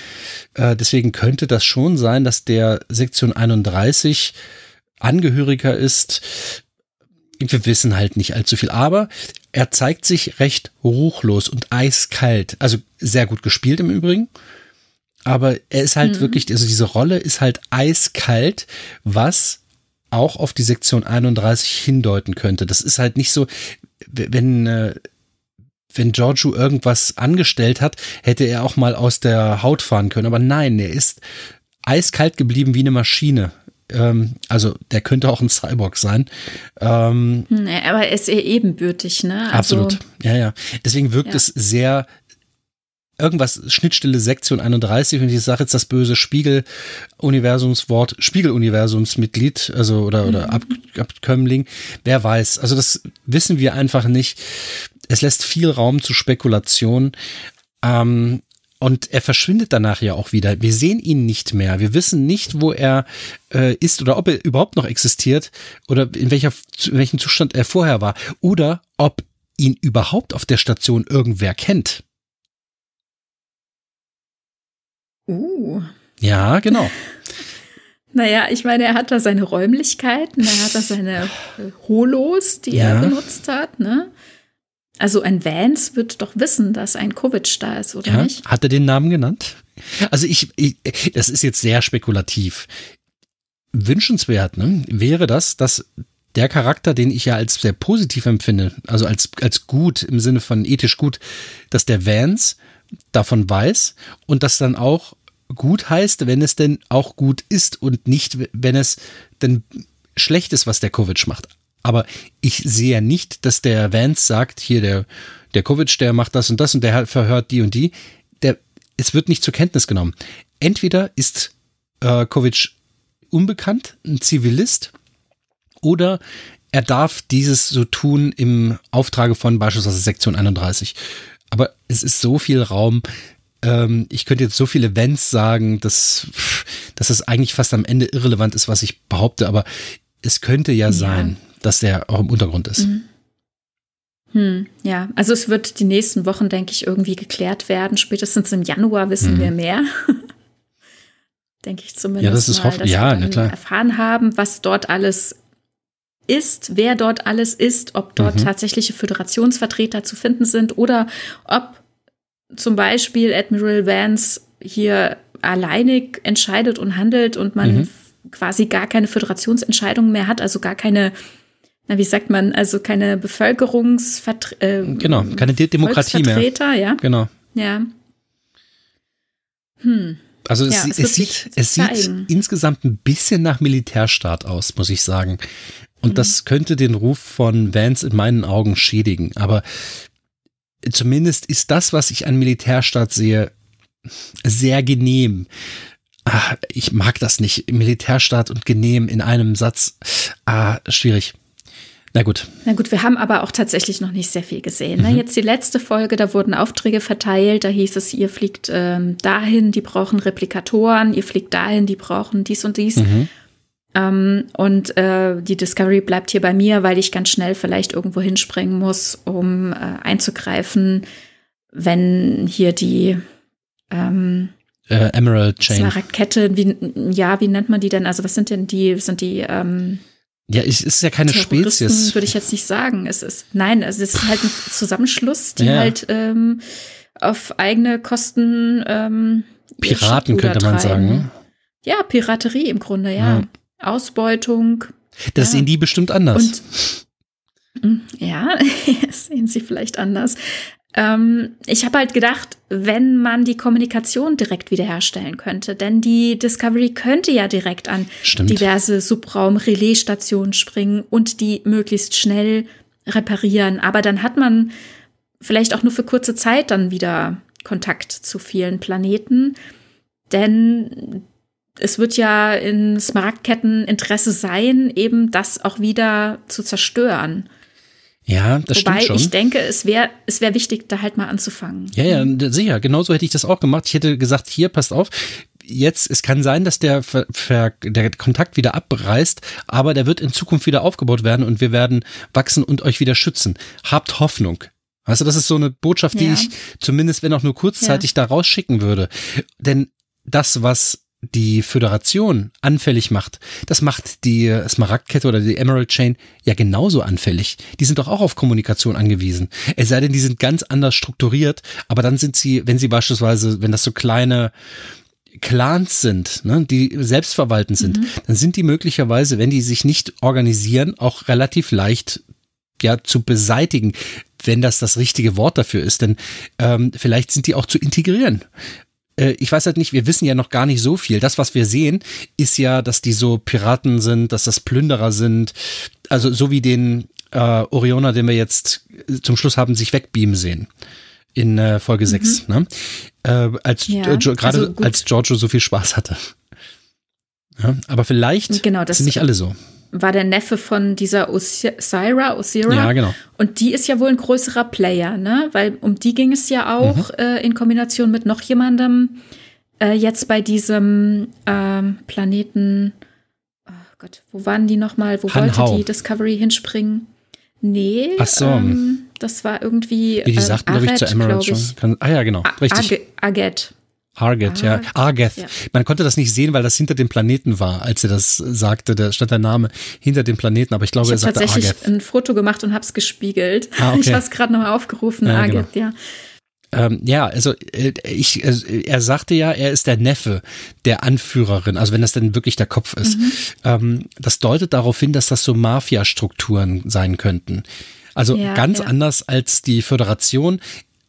Äh, deswegen könnte das schon sein, dass der Sektion 31 Angehöriger ist. Wir wissen halt nicht allzu viel, aber er zeigt sich recht ruchlos und eiskalt. Also sehr gut gespielt im Übrigen. Aber er ist halt mhm. wirklich, also diese Rolle ist halt eiskalt, was auch auf die Sektion 31 hindeuten könnte. Das ist halt nicht so, wenn, äh, wenn Giorgio irgendwas angestellt hat, hätte er auch mal aus der Haut fahren können. Aber nein, er ist eiskalt geblieben wie eine Maschine. Ähm, also der könnte auch ein Cyborg sein. Ähm, nee, aber er ist eher ebenbürtig, ne? Also, absolut. Ja, ja. Deswegen wirkt ja. es sehr irgendwas Schnittstelle Sektion 31 und ich sage jetzt das böse Spiegel-Universumswort, Spiegel-Universumsmitglied, also oder, oder mhm. Ab, Abkömmling, wer weiß. Also das wissen wir einfach nicht. Es lässt viel Raum zu Spekulation. Ähm, Und er verschwindet danach ja auch wieder. Wir sehen ihn nicht mehr. Wir wissen nicht, wo er äh, ist oder ob er überhaupt noch existiert oder in, welcher, in welchem Zustand er vorher war. Oder ob ihn überhaupt auf der Station irgendwer kennt. Uh. Ja, genau. Naja, ich meine, er hat da seine Räumlichkeiten, er hat da seine Holos, die ja. er benutzt hat, ne? Also ein Vance wird doch wissen, dass ein Kovic da ist, oder ja, nicht? Hat er den Namen genannt? Also ich, ich, das ist jetzt sehr spekulativ. Wünschenswert, ne? Wäre das, dass der Charakter, den ich ja als sehr positiv empfinde, also als, als gut im Sinne von ethisch gut, dass der Vance davon weiß und das dann auch gut heißt, wenn es denn auch gut ist und nicht, wenn es denn schlecht ist, was der Kovic macht. Aber ich sehe ja nicht, dass der Vance sagt, hier der, der Kovic, der macht das und das und der verhört die und die. Der, es wird nicht zur Kenntnis genommen. Entweder ist äh, Kovic unbekannt, ein Zivilist, oder er darf dieses so tun im Auftrage von beispielsweise Sektion 31. Aber es ist so viel Raum, ähm, ich könnte jetzt so viele Events sagen, dass, dass es eigentlich fast am Ende irrelevant ist, was ich behaupte, aber es könnte ja, ja. sein, dass der auch im Untergrund ist. Mhm. Hm, ja, also es wird die nächsten Wochen, denke ich, irgendwie geklärt werden. Spätestens im Januar wissen mhm. wir mehr. denke ich zumindest. Ja, das ist dass ja, wir klar. erfahren haben, was dort alles ist, wer dort alles ist, ob dort mhm. tatsächliche Föderationsvertreter zu finden sind oder ob zum Beispiel Admiral Vance hier alleinig entscheidet und handelt und man mhm. quasi gar keine Föderationsentscheidungen mehr hat, also gar keine, na, wie sagt man, also keine Bevölkerungsvertreter. Äh, genau, keine Demokratie mehr. ja. Genau. Ja. Hm. Also es, ja, es, es sieht, es sieht insgesamt ein bisschen nach Militärstaat aus, muss ich sagen. Und mhm. das könnte den Ruf von Vance in meinen Augen schädigen. Aber zumindest ist das, was ich an Militärstaat sehe, sehr genehm. Ah, ich mag das nicht. Militärstaat und genehm in einem Satz. Ah, schwierig. Na gut. Na gut, wir haben aber auch tatsächlich noch nicht sehr viel gesehen. Ne? Mhm. Jetzt die letzte Folge, da wurden Aufträge verteilt. Da hieß es, ihr fliegt ähm, dahin, die brauchen Replikatoren, ihr fliegt dahin, die brauchen dies und dies. Mhm. Ähm, und äh, die Discovery bleibt hier bei mir, weil ich ganz schnell vielleicht irgendwo hinspringen muss, um äh, einzugreifen, wenn hier die ähm, äh, Emerald Chain. Smaragdkette, wie, ja, wie nennt man die denn? Also was sind denn die, sind die ähm, ja, es ist ja keine Spezies. Würde ich jetzt nicht sagen. Es ist, nein, also es ist halt ein Zusammenschluss, die ja. halt ähm, auf eigene Kosten ähm, Piraten könnte man sagen. Ne? Ja, Piraterie im Grunde, ja. ja. Ausbeutung. Das ja. sehen die bestimmt anders. Und, hm, ja, das sehen sie vielleicht anders. Ähm, ich habe halt gedacht, wenn man die Kommunikation direkt wiederherstellen könnte, denn die Discovery könnte ja direkt an Stimmt. diverse Subraum-Relaisstationen springen und die möglichst schnell reparieren. Aber dann hat man vielleicht auch nur für kurze Zeit dann wieder Kontakt zu vielen Planeten. Denn es wird ja in Smaragdketten Interesse sein, eben das auch wieder zu zerstören. Ja, das Wobei stimmt schon. ich denke, es wäre es wäre wichtig, da halt mal anzufangen. Ja, ja, sicher. Genauso hätte ich das auch gemacht. Ich hätte gesagt, hier, passt auf. Jetzt, es kann sein, dass der, Ver, der Kontakt wieder abreißt, aber der wird in Zukunft wieder aufgebaut werden und wir werden wachsen und euch wieder schützen. Habt Hoffnung. Du, das ist so eine Botschaft, die ja. ich zumindest, wenn auch nur kurzzeitig ja. da rausschicken würde. Denn das, was die Föderation anfällig macht, das macht die Smaragdkette oder die Emerald Chain ja genauso anfällig. Die sind doch auch auf Kommunikation angewiesen. Es sei denn, die sind ganz anders strukturiert, aber dann sind sie, wenn sie beispielsweise, wenn das so kleine Clans sind, ne, die selbstverwaltend sind, mhm. dann sind die möglicherweise, wenn die sich nicht organisieren, auch relativ leicht ja zu beseitigen, wenn das das richtige Wort dafür ist. Denn ähm, vielleicht sind die auch zu integrieren ich weiß halt nicht, wir wissen ja noch gar nicht so viel. Das, was wir sehen, ist ja, dass die so Piraten sind, dass das Plünderer sind. Also so wie den äh, Oriona, den wir jetzt zum Schluss haben, sich wegbeamen sehen. In äh, Folge mhm. 6, ne? Äh, als ja, äh, gerade also als Giorgio so viel Spaß hatte. Ja, aber vielleicht genau, sind nicht alle so. War der Neffe von dieser Osira, Osira. Ja, genau. Und die ist ja wohl ein größerer Player, ne? Weil um die ging es ja auch mhm. äh, in Kombination mit noch jemandem äh, jetzt bei diesem ähm, Planeten. Oh Gott, wo waren die nochmal? Wo Han wollte die Discovery hinspringen? Nee. Ach so. Ähm, das war irgendwie. Wie die äh, sagten, glaube ich, zu Emerald schon. ah ja, genau. Richtig. Aget. Arget, ja. Argeth. Ja. Man konnte das nicht sehen, weil das hinter dem Planeten war, als er das sagte. Da stand der Name hinter dem Planeten, aber ich glaube, ich er sagte Argeth. Ich habe tatsächlich ein Foto gemacht und habe es gespiegelt. Ah, okay. Ich habe es gerade nochmal aufgerufen, ja, Argeth, genau. ja. Ähm, ja, also äh, ich, äh, er sagte ja, er ist der Neffe der Anführerin, also wenn das denn wirklich der Kopf ist. Mhm. Ähm, das deutet darauf hin, dass das so Mafia-Strukturen sein könnten. Also ja, ganz ja. anders als die Föderation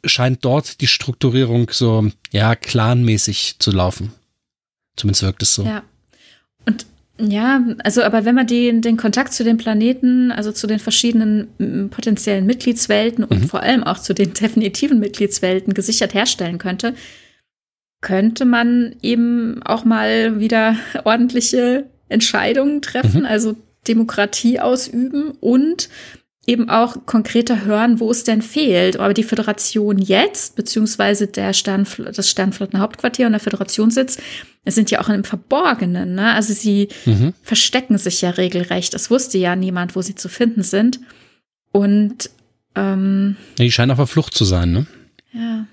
scheint dort die Strukturierung so, ja, clanmäßig zu laufen. Zumindest wirkt es so. Ja. Und ja, also aber wenn man den, den Kontakt zu den Planeten, also zu den verschiedenen potenziellen Mitgliedswelten und mhm. vor allem auch zu den definitiven Mitgliedswelten gesichert herstellen könnte, könnte man eben auch mal wieder ordentliche Entscheidungen treffen, mhm. also Demokratie ausüben und eben auch konkreter hören, wo es denn fehlt. Aber die Föderation jetzt, beziehungsweise der Sternfl das Sternflottenhauptquartier und der Föderationssitz, sind ja auch im Verborgenen. Ne? Also sie mhm. verstecken sich ja regelrecht. Es wusste ja niemand, wo sie zu finden sind. Und ähm, die scheinen auf der Flucht zu sein, ne? Ja.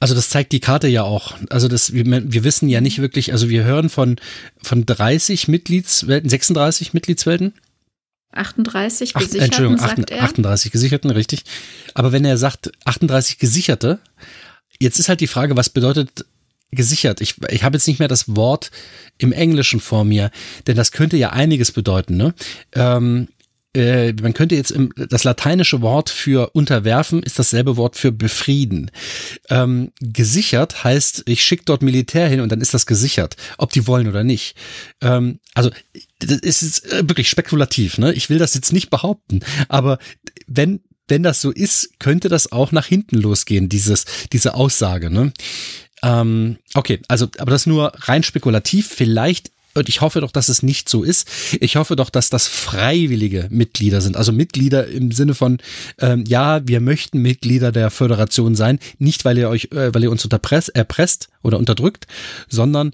Also das zeigt die Karte ja auch. Also das, wir, wir wissen ja nicht wirklich, also wir hören von, von 30 Mitgliedswelten, 36 Mitgliedswelten 38 gesicherten, Ach, Entschuldigung, sagt 38, 38 gesicherten, richtig. Aber wenn er sagt 38 gesicherte, jetzt ist halt die Frage, was bedeutet gesichert? Ich, ich habe jetzt nicht mehr das Wort im Englischen vor mir, denn das könnte ja einiges bedeuten. Ne? Ähm, äh, man könnte jetzt im, das lateinische Wort für unterwerfen ist dasselbe Wort für befrieden. Ähm, gesichert heißt, ich schicke dort Militär hin und dann ist das gesichert, ob die wollen oder nicht. Ähm, also das ist äh, wirklich spekulativ. Ne? Ich will das jetzt nicht behaupten, aber wenn wenn das so ist, könnte das auch nach hinten losgehen, dieses, diese Aussage. Ne? Ähm, okay, also, aber das nur rein spekulativ. Vielleicht und ich hoffe doch, dass es nicht so ist. Ich hoffe doch, dass das freiwillige Mitglieder sind. Also Mitglieder im Sinne von, ähm, ja, wir möchten Mitglieder der Föderation sein. Nicht, weil ihr euch, äh, weil ihr uns unterpresst, erpresst oder unterdrückt, sondern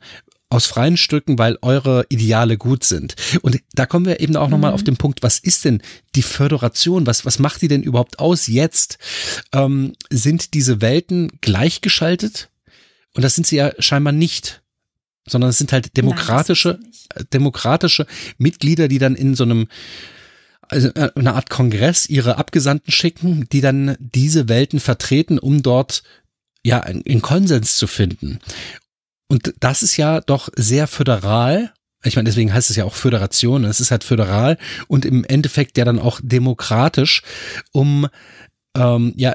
aus freien Stücken, weil eure Ideale gut sind. Und da kommen wir eben auch mhm. nochmal auf den Punkt, was ist denn die Föderation? Was, was macht die denn überhaupt aus jetzt? Ähm, sind diese Welten gleichgeschaltet? Und das sind sie ja scheinbar nicht sondern es sind halt demokratische, Nein, demokratische Mitglieder, die dann in so einem also äh, eine Art Kongress ihre Abgesandten schicken, die dann diese Welten vertreten, um dort ja in Konsens zu finden. Und das ist ja doch sehr föderal. Ich meine, deswegen heißt es ja auch Föderation. Es ist halt föderal und im Endeffekt ja dann auch demokratisch, um ähm, ja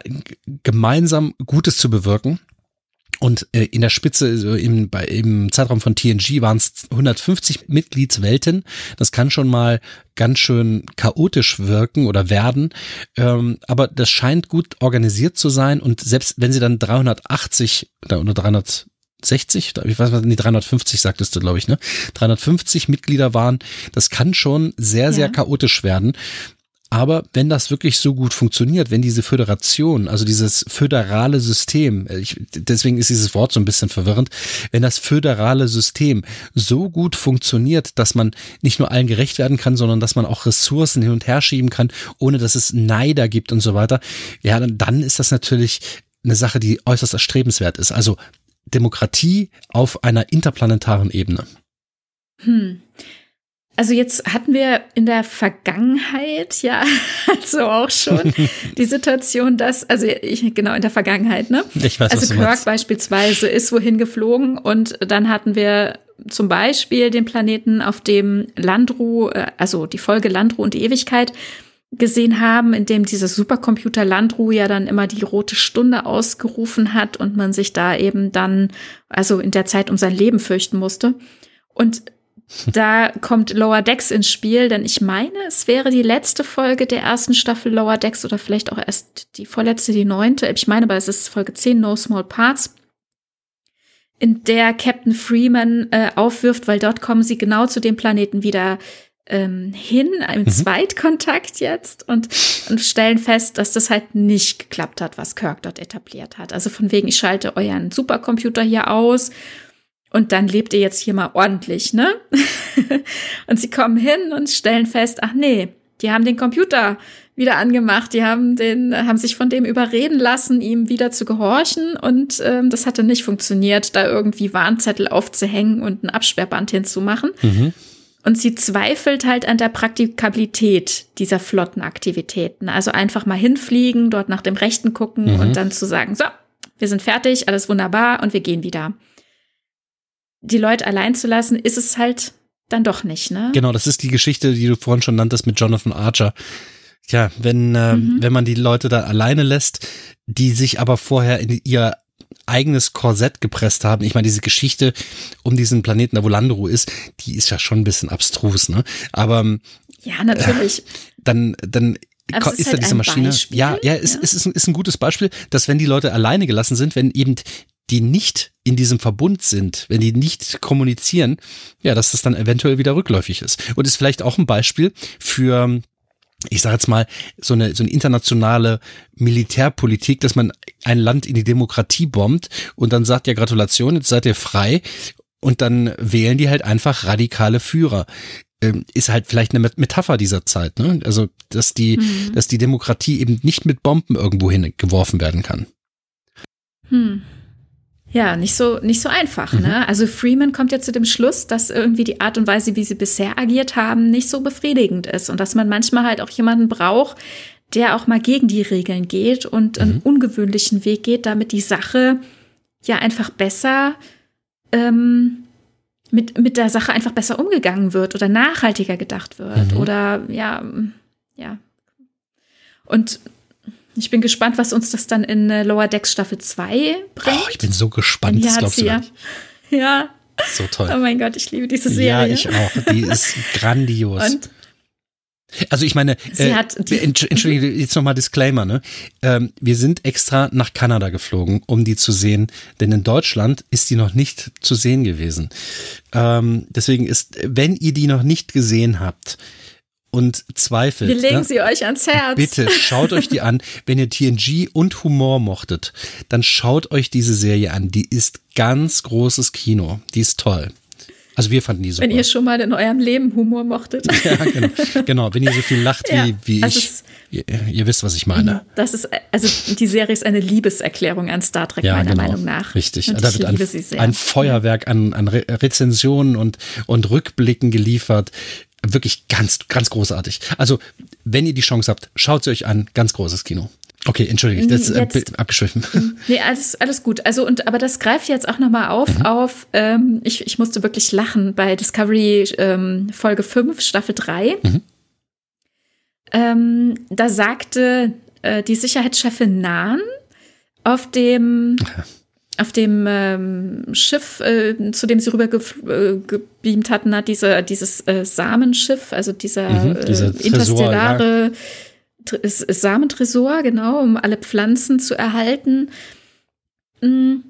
gemeinsam Gutes zu bewirken. Und äh, in der Spitze, also im, bei, im Zeitraum von TNG waren es 150 Mitgliedswelten. Das kann schon mal ganz schön chaotisch wirken oder werden. Ähm, aber das scheint gut organisiert zu sein. Und selbst wenn sie dann 380 oder 360, ich weiß nicht, 350 sagtest du, glaube ich, ne? 350 Mitglieder waren, das kann schon sehr, sehr ja. chaotisch werden. Aber wenn das wirklich so gut funktioniert, wenn diese Föderation, also dieses föderale System, äh, ich, deswegen ist dieses Wort so ein bisschen verwirrend, wenn das föderale System so gut funktioniert, dass man nicht nur allen gerecht werden kann, sondern dass man auch Ressourcen hin und her schieben kann, ohne dass es Neider gibt und so weiter, ja, dann, dann ist das natürlich eine Sache, die äußerst erstrebenswert ist. Also Demokratie auf einer interplanetaren Ebene. Hm. Also jetzt hatten wir in der Vergangenheit ja also auch schon die Situation, dass also ich genau in der Vergangenheit, ne? Ich weiß, also Kirk beispielsweise ist wohin geflogen und dann hatten wir zum Beispiel den Planeten, auf dem Landru, äh, also die Folge Landru und die Ewigkeit gesehen haben, in dem dieses Supercomputer Landru ja dann immer die rote Stunde ausgerufen hat und man sich da eben dann also in der Zeit um sein Leben fürchten musste. Und da kommt Lower Decks ins Spiel, denn ich meine, es wäre die letzte Folge der ersten Staffel Lower Decks oder vielleicht auch erst die vorletzte, die neunte. Ich meine aber, es ist Folge 10, No Small Parts, in der Captain Freeman äh, aufwirft, weil dort kommen sie genau zu dem Planeten wieder, ähm, hin, im mhm. Zweitkontakt jetzt und, und stellen fest, dass das halt nicht geklappt hat, was Kirk dort etabliert hat. Also von wegen, ich schalte euren Supercomputer hier aus und dann lebt ihr jetzt hier mal ordentlich, ne? und sie kommen hin und stellen fest, ach nee, die haben den Computer wieder angemacht, die haben den, haben sich von dem überreden lassen, ihm wieder zu gehorchen und ähm, das hatte nicht funktioniert, da irgendwie Warnzettel aufzuhängen und ein Absperrband hinzumachen. Mhm. Und sie zweifelt halt an der Praktikabilität dieser Flottenaktivitäten. Also einfach mal hinfliegen, dort nach dem Rechten gucken mhm. und dann zu sagen, so, wir sind fertig, alles wunderbar und wir gehen wieder. Die Leute allein zu lassen, ist es halt dann doch nicht, ne? Genau, das ist die Geschichte, die du vorhin schon nanntest mit Jonathan Archer. Ja, wenn, äh, mhm. wenn man die Leute da alleine lässt, die sich aber vorher in ihr eigenes Korsett gepresst haben. Ich meine, diese Geschichte um diesen Planeten, da wo Landru ist, die ist ja schon ein bisschen abstrus, ne? Aber ja, natürlich. Äh, dann, dann aber ist, ist halt da diese Maschine. Beispiel, ja, ja, es, ja. ist, ein, ist ein gutes Beispiel, dass wenn die Leute alleine gelassen sind, wenn eben die nicht in diesem Verbund sind, wenn die nicht kommunizieren, ja, dass das dann eventuell wieder rückläufig ist. Und ist vielleicht auch ein Beispiel für ich sage jetzt mal, so eine, so eine internationale Militärpolitik, dass man ein Land in die Demokratie bombt und dann sagt, ja, Gratulation, jetzt seid ihr frei und dann wählen die halt einfach radikale Führer. Ähm, ist halt vielleicht eine Metapher dieser Zeit, ne? Also, dass die, mhm. dass die Demokratie eben nicht mit Bomben irgendwo hingeworfen werden kann. Hm. Ja, nicht so, nicht so einfach. Mhm. Ne? Also Freeman kommt ja zu dem Schluss, dass irgendwie die Art und Weise, wie sie bisher agiert haben, nicht so befriedigend ist und dass man manchmal halt auch jemanden braucht, der auch mal gegen die Regeln geht und mhm. einen ungewöhnlichen Weg geht, damit die Sache ja einfach besser ähm, mit, mit der Sache einfach besser umgegangen wird oder nachhaltiger gedacht wird mhm. oder ja, ja. Und ich bin gespannt, was uns das dann in äh, Lower Decks Staffel 2 bringt. Oh, ich bin so gespannt, das glaubst du ja. Ja. So toll. Oh mein Gott, ich liebe diese Serie. Ja, ich auch. Die ist grandios. Und also ich meine, äh, entschuldige, jetzt nochmal Disclaimer, ne? Ähm, wir sind extra nach Kanada geflogen, um die zu sehen, denn in Deutschland ist die noch nicht zu sehen gewesen. Ähm, deswegen ist, wenn ihr die noch nicht gesehen habt, und zweifelt. Wir legen ne? sie euch ans Herz. Bitte schaut euch die an. Wenn ihr TNG und Humor mochtet, dann schaut euch diese Serie an. Die ist ganz großes Kino. Die ist toll. Also wir fanden die super. Wenn ihr schon mal in eurem Leben Humor mochtet. ja, genau. genau. Wenn ihr so viel lacht ja, wie, wie also ich. Ihr, ihr, wisst, was ich meine. Das ist, also die Serie ist eine Liebeserklärung an Star Trek, ja, meiner genau. Meinung nach. Richtig. Und da wird ein, ein, Feuerwerk an, an Rezensionen und, und Rückblicken geliefert wirklich ganz, ganz großartig. Also, wenn ihr die Chance habt, schaut sie euch an. Ganz großes Kino. Okay, entschuldige, das ist äh, abgeschwiffen. Nee, alles, alles gut. Also, und aber das greift jetzt auch nochmal auf, mhm. auf, ähm, ich, ich musste wirklich lachen bei Discovery ähm, Folge 5, Staffel 3. Mhm. Ähm, da sagte äh, die Sicherheitschefin Nahn auf dem auf dem ähm, Schiff, äh, zu dem sie rüber äh, hatten, hat diese, dieses äh, Samenschiff, also dieser mhm, äh, interstellare ja. Samentresor, genau, um alle Pflanzen zu erhalten. Mhm.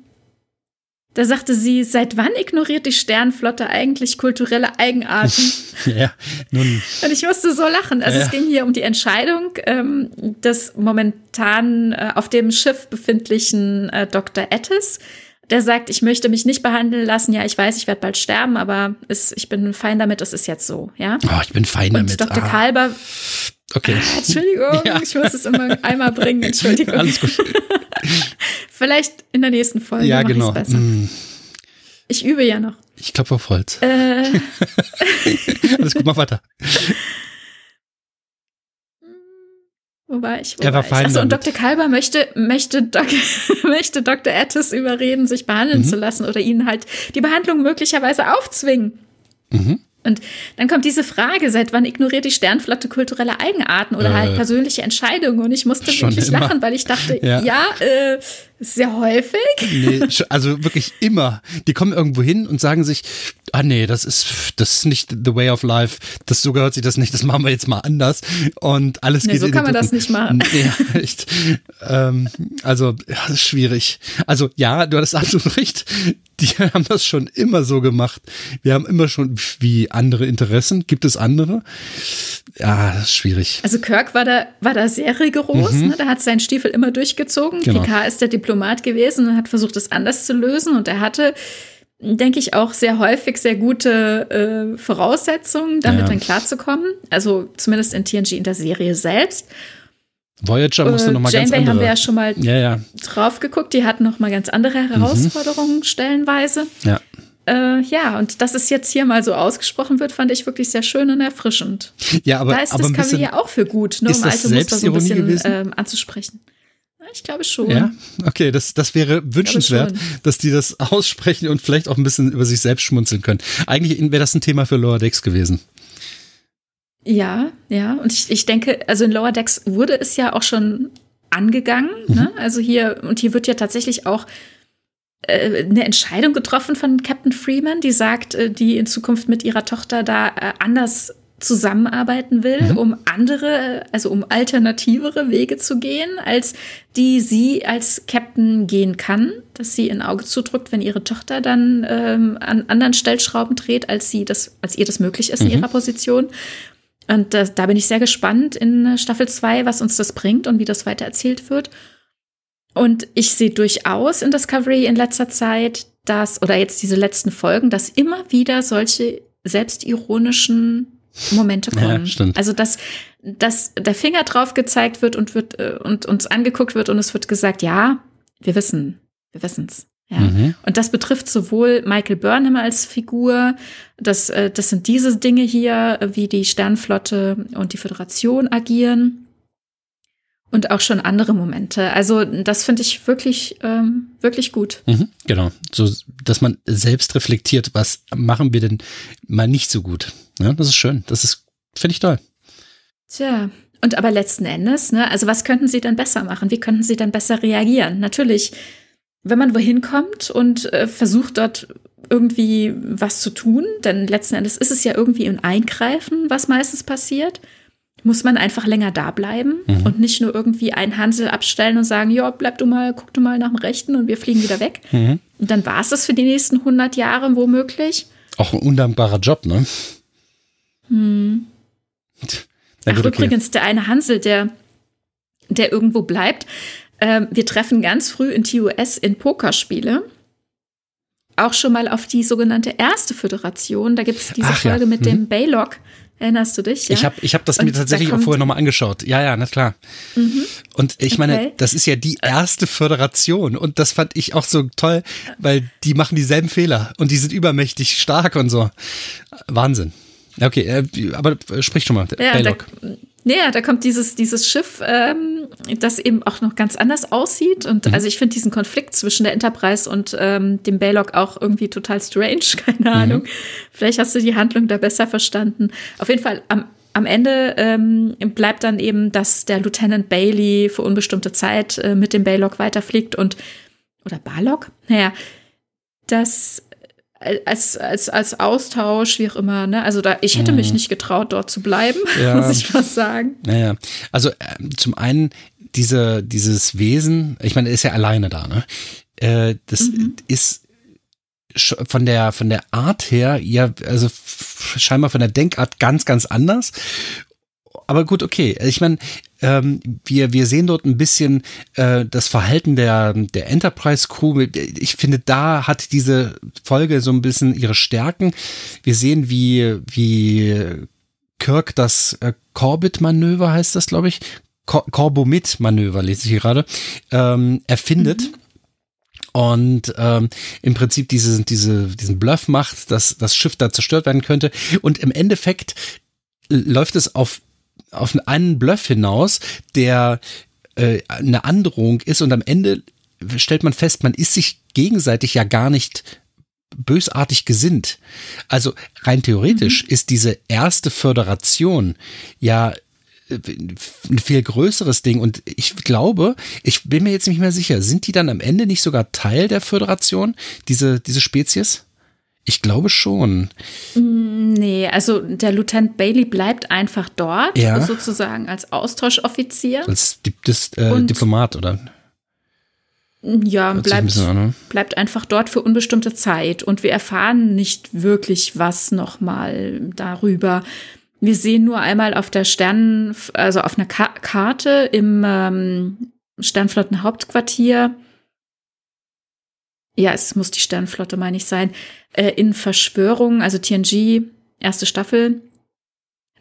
Da sagte sie, seit wann ignoriert die Sternflotte eigentlich kulturelle Eigenarten? ja, nun. Und ich musste so lachen. Also ja. es ging hier um die Entscheidung ähm, des momentan äh, auf dem Schiff befindlichen äh, Dr. Ettis. Der sagt, ich möchte mich nicht behandeln lassen. Ja, ich weiß, ich werde bald sterben, aber es, ich bin fein damit, es ist jetzt so. Ja. Oh, ich bin fein Und damit. Dr. Ah. Kalber Okay. Ah, Entschuldigung, ja. ich muss es immer einmal bringen. Entschuldigung. Alles gut. Vielleicht in der nächsten Folge. Ja, genau. Besser. Mm. Ich übe ja noch. Ich klopfe auf Holz. Äh. Alles gut, mach weiter. Wo war ich? Wo er war, war fein. Achso, und Dr. Kalber möchte, möchte, Doc, möchte Dr. Attis überreden, sich behandeln mhm. zu lassen oder ihnen halt die Behandlung möglicherweise aufzwingen. Mhm. Und dann kommt diese Frage, seit wann ignoriert die Sternflotte kulturelle Eigenarten oder halt äh, halt persönliche Entscheidungen? Und ich musste wirklich immer. lachen, weil ich dachte, ja, ja äh, Sehr häufig? Nee, also wirklich immer. Die kommen irgendwo hin und sagen sich, ah nee, das ist, das ist nicht the way of life. Das so gehört sich das nicht. Das machen wir jetzt mal anders. Und alles nee, geht so kann man das nicht machen. Nee, echt. ähm, also, ja, das ist schwierig. Also, ja, du hattest absolut recht. Die haben das schon immer so gemacht. Wir haben immer schon, wie andere Interessen. Gibt es andere? Ja, das ist schwierig. Also Kirk war da, war da sehr rigoros. Mhm. Ne? Da hat seinen Stiefel immer durchgezogen. Genau. Picard ist der Diplomat gewesen und hat versucht, es anders zu lösen. Und er hatte, denke ich, auch sehr häufig sehr gute äh, Voraussetzungen, damit ja. dann klarzukommen. Also zumindest in TNG in der Serie selbst. Voyager musste äh, noch mal Janeway ganz andere. haben wir ja schon mal ja, ja. drauf geguckt. Die hatten noch mal ganz andere mhm. Herausforderungen mhm. stellenweise. Ja. Äh, ja, und dass es jetzt hier mal so ausgesprochen wird, fand ich wirklich sehr schön und erfrischend. Ja, aber da ist aber Discovery ja auch für gut, nur ne, um alte Muster so ein bisschen ähm, anzusprechen. Ich glaube schon. Ja, okay, das, das wäre wünschenswert, dass die das aussprechen und vielleicht auch ein bisschen über sich selbst schmunzeln können. Eigentlich wäre das ein Thema für Lower Decks gewesen. Ja, ja. Und ich, ich denke, also in Lower Decks wurde es ja auch schon angegangen. Mhm. Ne? Also hier, und hier wird ja tatsächlich auch äh, eine Entscheidung getroffen von Captain Freeman, die sagt, äh, die in Zukunft mit ihrer Tochter da äh, anders zusammenarbeiten will, mhm. um andere, also um alternativere Wege zu gehen, als die sie als Captain gehen kann, dass sie ein Auge zudrückt, wenn ihre Tochter dann ähm, an anderen Stellschrauben dreht, als sie das, als ihr das möglich ist mhm. in ihrer Position. Und da, da bin ich sehr gespannt in Staffel 2, was uns das bringt und wie das weitererzählt wird. Und ich sehe durchaus in Discovery in letzter Zeit, dass, oder jetzt diese letzten Folgen, dass immer wieder solche selbstironischen Momente kommen. Ja, also dass, dass der Finger drauf gezeigt wird und wird äh, und uns angeguckt wird und es wird gesagt, ja, wir wissen, wir wissen's. Ja. Mhm. Und das betrifft sowohl Michael Burnham als Figur, das, äh, das sind diese Dinge hier, wie die Sternflotte und die Föderation agieren und auch schon andere Momente. Also das finde ich wirklich, ähm, wirklich gut. Mhm, genau, so dass man selbst reflektiert, was machen wir denn mal nicht so gut. Ja, das ist schön. Das ist, finde ich toll. Tja, und aber letzten Endes, ne, also was könnten Sie dann besser machen? Wie könnten Sie dann besser reagieren? Natürlich, wenn man wohin kommt und äh, versucht dort irgendwie was zu tun, denn letzten Endes ist es ja irgendwie ein Eingreifen, was meistens passiert muss man einfach länger da bleiben mhm. und nicht nur irgendwie einen Hansel abstellen und sagen, ja, bleib du mal, guck du mal nach dem Rechten und wir fliegen wieder weg. Mhm. Und dann war es das für die nächsten 100 Jahre womöglich. Auch ein undankbarer Job, ne? Hm. Ach, gut, übrigens, der eine Hansel, der, der irgendwo bleibt. Ähm, wir treffen ganz früh in TOS in Pokerspiele auch schon mal auf die sogenannte erste Föderation. Da gibt es diese Ach, Folge ja. mit mhm. dem Baylock, Erinnerst du dich? Ja? Ich habe ich hab das und mir tatsächlich da auch vorher nochmal angeschaut. Ja, ja, na klar. Mhm. Und ich meine, okay. das ist ja die erste Föderation. Und das fand ich auch so toll, weil die machen dieselben Fehler und die sind übermächtig stark und so. Wahnsinn. Okay, äh, aber sprich schon mal. Ja, Baylock. Da, naja, da kommt dieses, dieses Schiff, ähm, das eben auch noch ganz anders aussieht. Und mhm. also ich finde diesen Konflikt zwischen der Enterprise und ähm, dem Baylock auch irgendwie total strange, keine mhm. Ahnung. Vielleicht hast du die Handlung da besser verstanden. Auf jeden Fall am, am Ende ähm, bleibt dann eben, dass der Lieutenant Bailey für unbestimmte Zeit äh, mit dem Baylock weiterfliegt und oder Barlock? Naja, dass als, als, als Austausch, wie auch immer. Ne? Also da, ich hätte mich mhm. nicht getraut, dort zu bleiben, ja. muss ich was sagen. Naja, also äh, zum einen diese, dieses Wesen, ich meine, er ist ja alleine da, ne? Äh, das mhm. ist von der von der Art her ja also scheinbar von der Denkart ganz ganz anders aber gut okay ich meine ähm, wir, wir sehen dort ein bisschen äh, das Verhalten der, der Enterprise Crew. Ich finde, da hat diese Folge so ein bisschen ihre Stärken. Wir sehen, wie, wie Kirk das äh, Corbett-Manöver heißt das, glaube ich. Cor Corbomit-Manöver, lese ich hier gerade, ähm, erfindet. Mhm und ähm, im Prinzip diese, diese, diesen Bluff macht, dass das Schiff da zerstört werden könnte. Und im Endeffekt läuft es auf auf einen Bluff hinaus, der äh, eine Androhung ist und am Ende stellt man fest, man ist sich gegenseitig ja gar nicht bösartig gesinnt. Also rein theoretisch mhm. ist diese erste Föderation ja ein viel größeres Ding. Und ich glaube, ich bin mir jetzt nicht mehr sicher, sind die dann am Ende nicht sogar Teil der Föderation, diese, diese Spezies? Ich glaube schon. Mm, nee, also der Lieutenant Bailey bleibt einfach dort, ja. sozusagen als Austauschoffizier. Als äh, Diplomat, oder? Ja, bleibt, an, ne? bleibt einfach dort für unbestimmte Zeit. Und wir erfahren nicht wirklich was nochmal darüber. Wir sehen nur einmal auf der Sternen, also auf einer Ka Karte im ähm, Sternflottenhauptquartier. Ja, es muss die Sternflotte, meine ich, sein. Äh, in Verschwörung, also TNG, erste Staffel,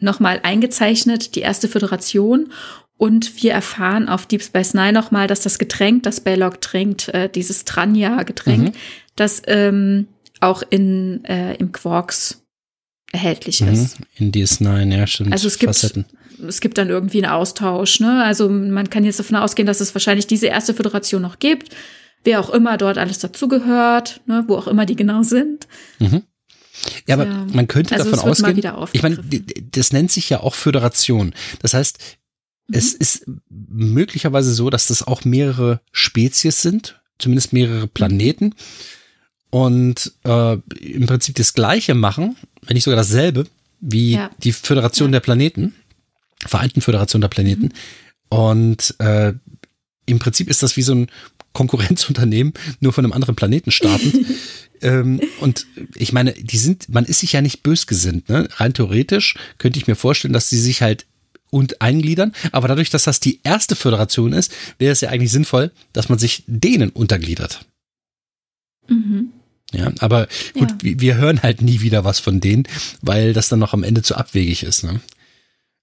nochmal eingezeichnet, die erste Föderation. Und wir erfahren auf Deep Space Nine nochmal, dass das Getränk, das Baylog trinkt, äh, dieses Tranja-Getränk, mhm. das ähm, auch in, äh, im Quarks erhältlich mhm. ist. In DS9, ja, stimmt. Also es gibt, es gibt dann irgendwie einen Austausch. Ne? Also man kann jetzt davon ausgehen, dass es wahrscheinlich diese erste Föderation noch gibt. Wer auch immer dort alles dazugehört, ne? wo auch immer die genau sind. Mhm. Ja, aber ja. man könnte also davon ausgehen, ich meine, das nennt sich ja auch Föderation. Das heißt, mhm. es ist möglicherweise so, dass das auch mehrere Spezies sind, zumindest mehrere Planeten. Mhm und äh, im Prinzip das Gleiche machen, wenn nicht sogar dasselbe, wie ja. die Föderation ja. der Planeten, Vereinten Föderation der Planeten. Mhm. Und äh, im Prinzip ist das wie so ein Konkurrenzunternehmen, nur von einem anderen Planeten startend. ähm, und ich meine, die sind, man ist sich ja nicht bösgesinnt. Ne? Rein theoretisch könnte ich mir vorstellen, dass sie sich halt und eingliedern. Aber dadurch, dass das die erste Föderation ist, wäre es ja eigentlich sinnvoll, dass man sich denen untergliedert. Mhm. Ja, aber gut, ja. wir hören halt nie wieder was von denen, weil das dann noch am Ende zu abwegig ist. Ne?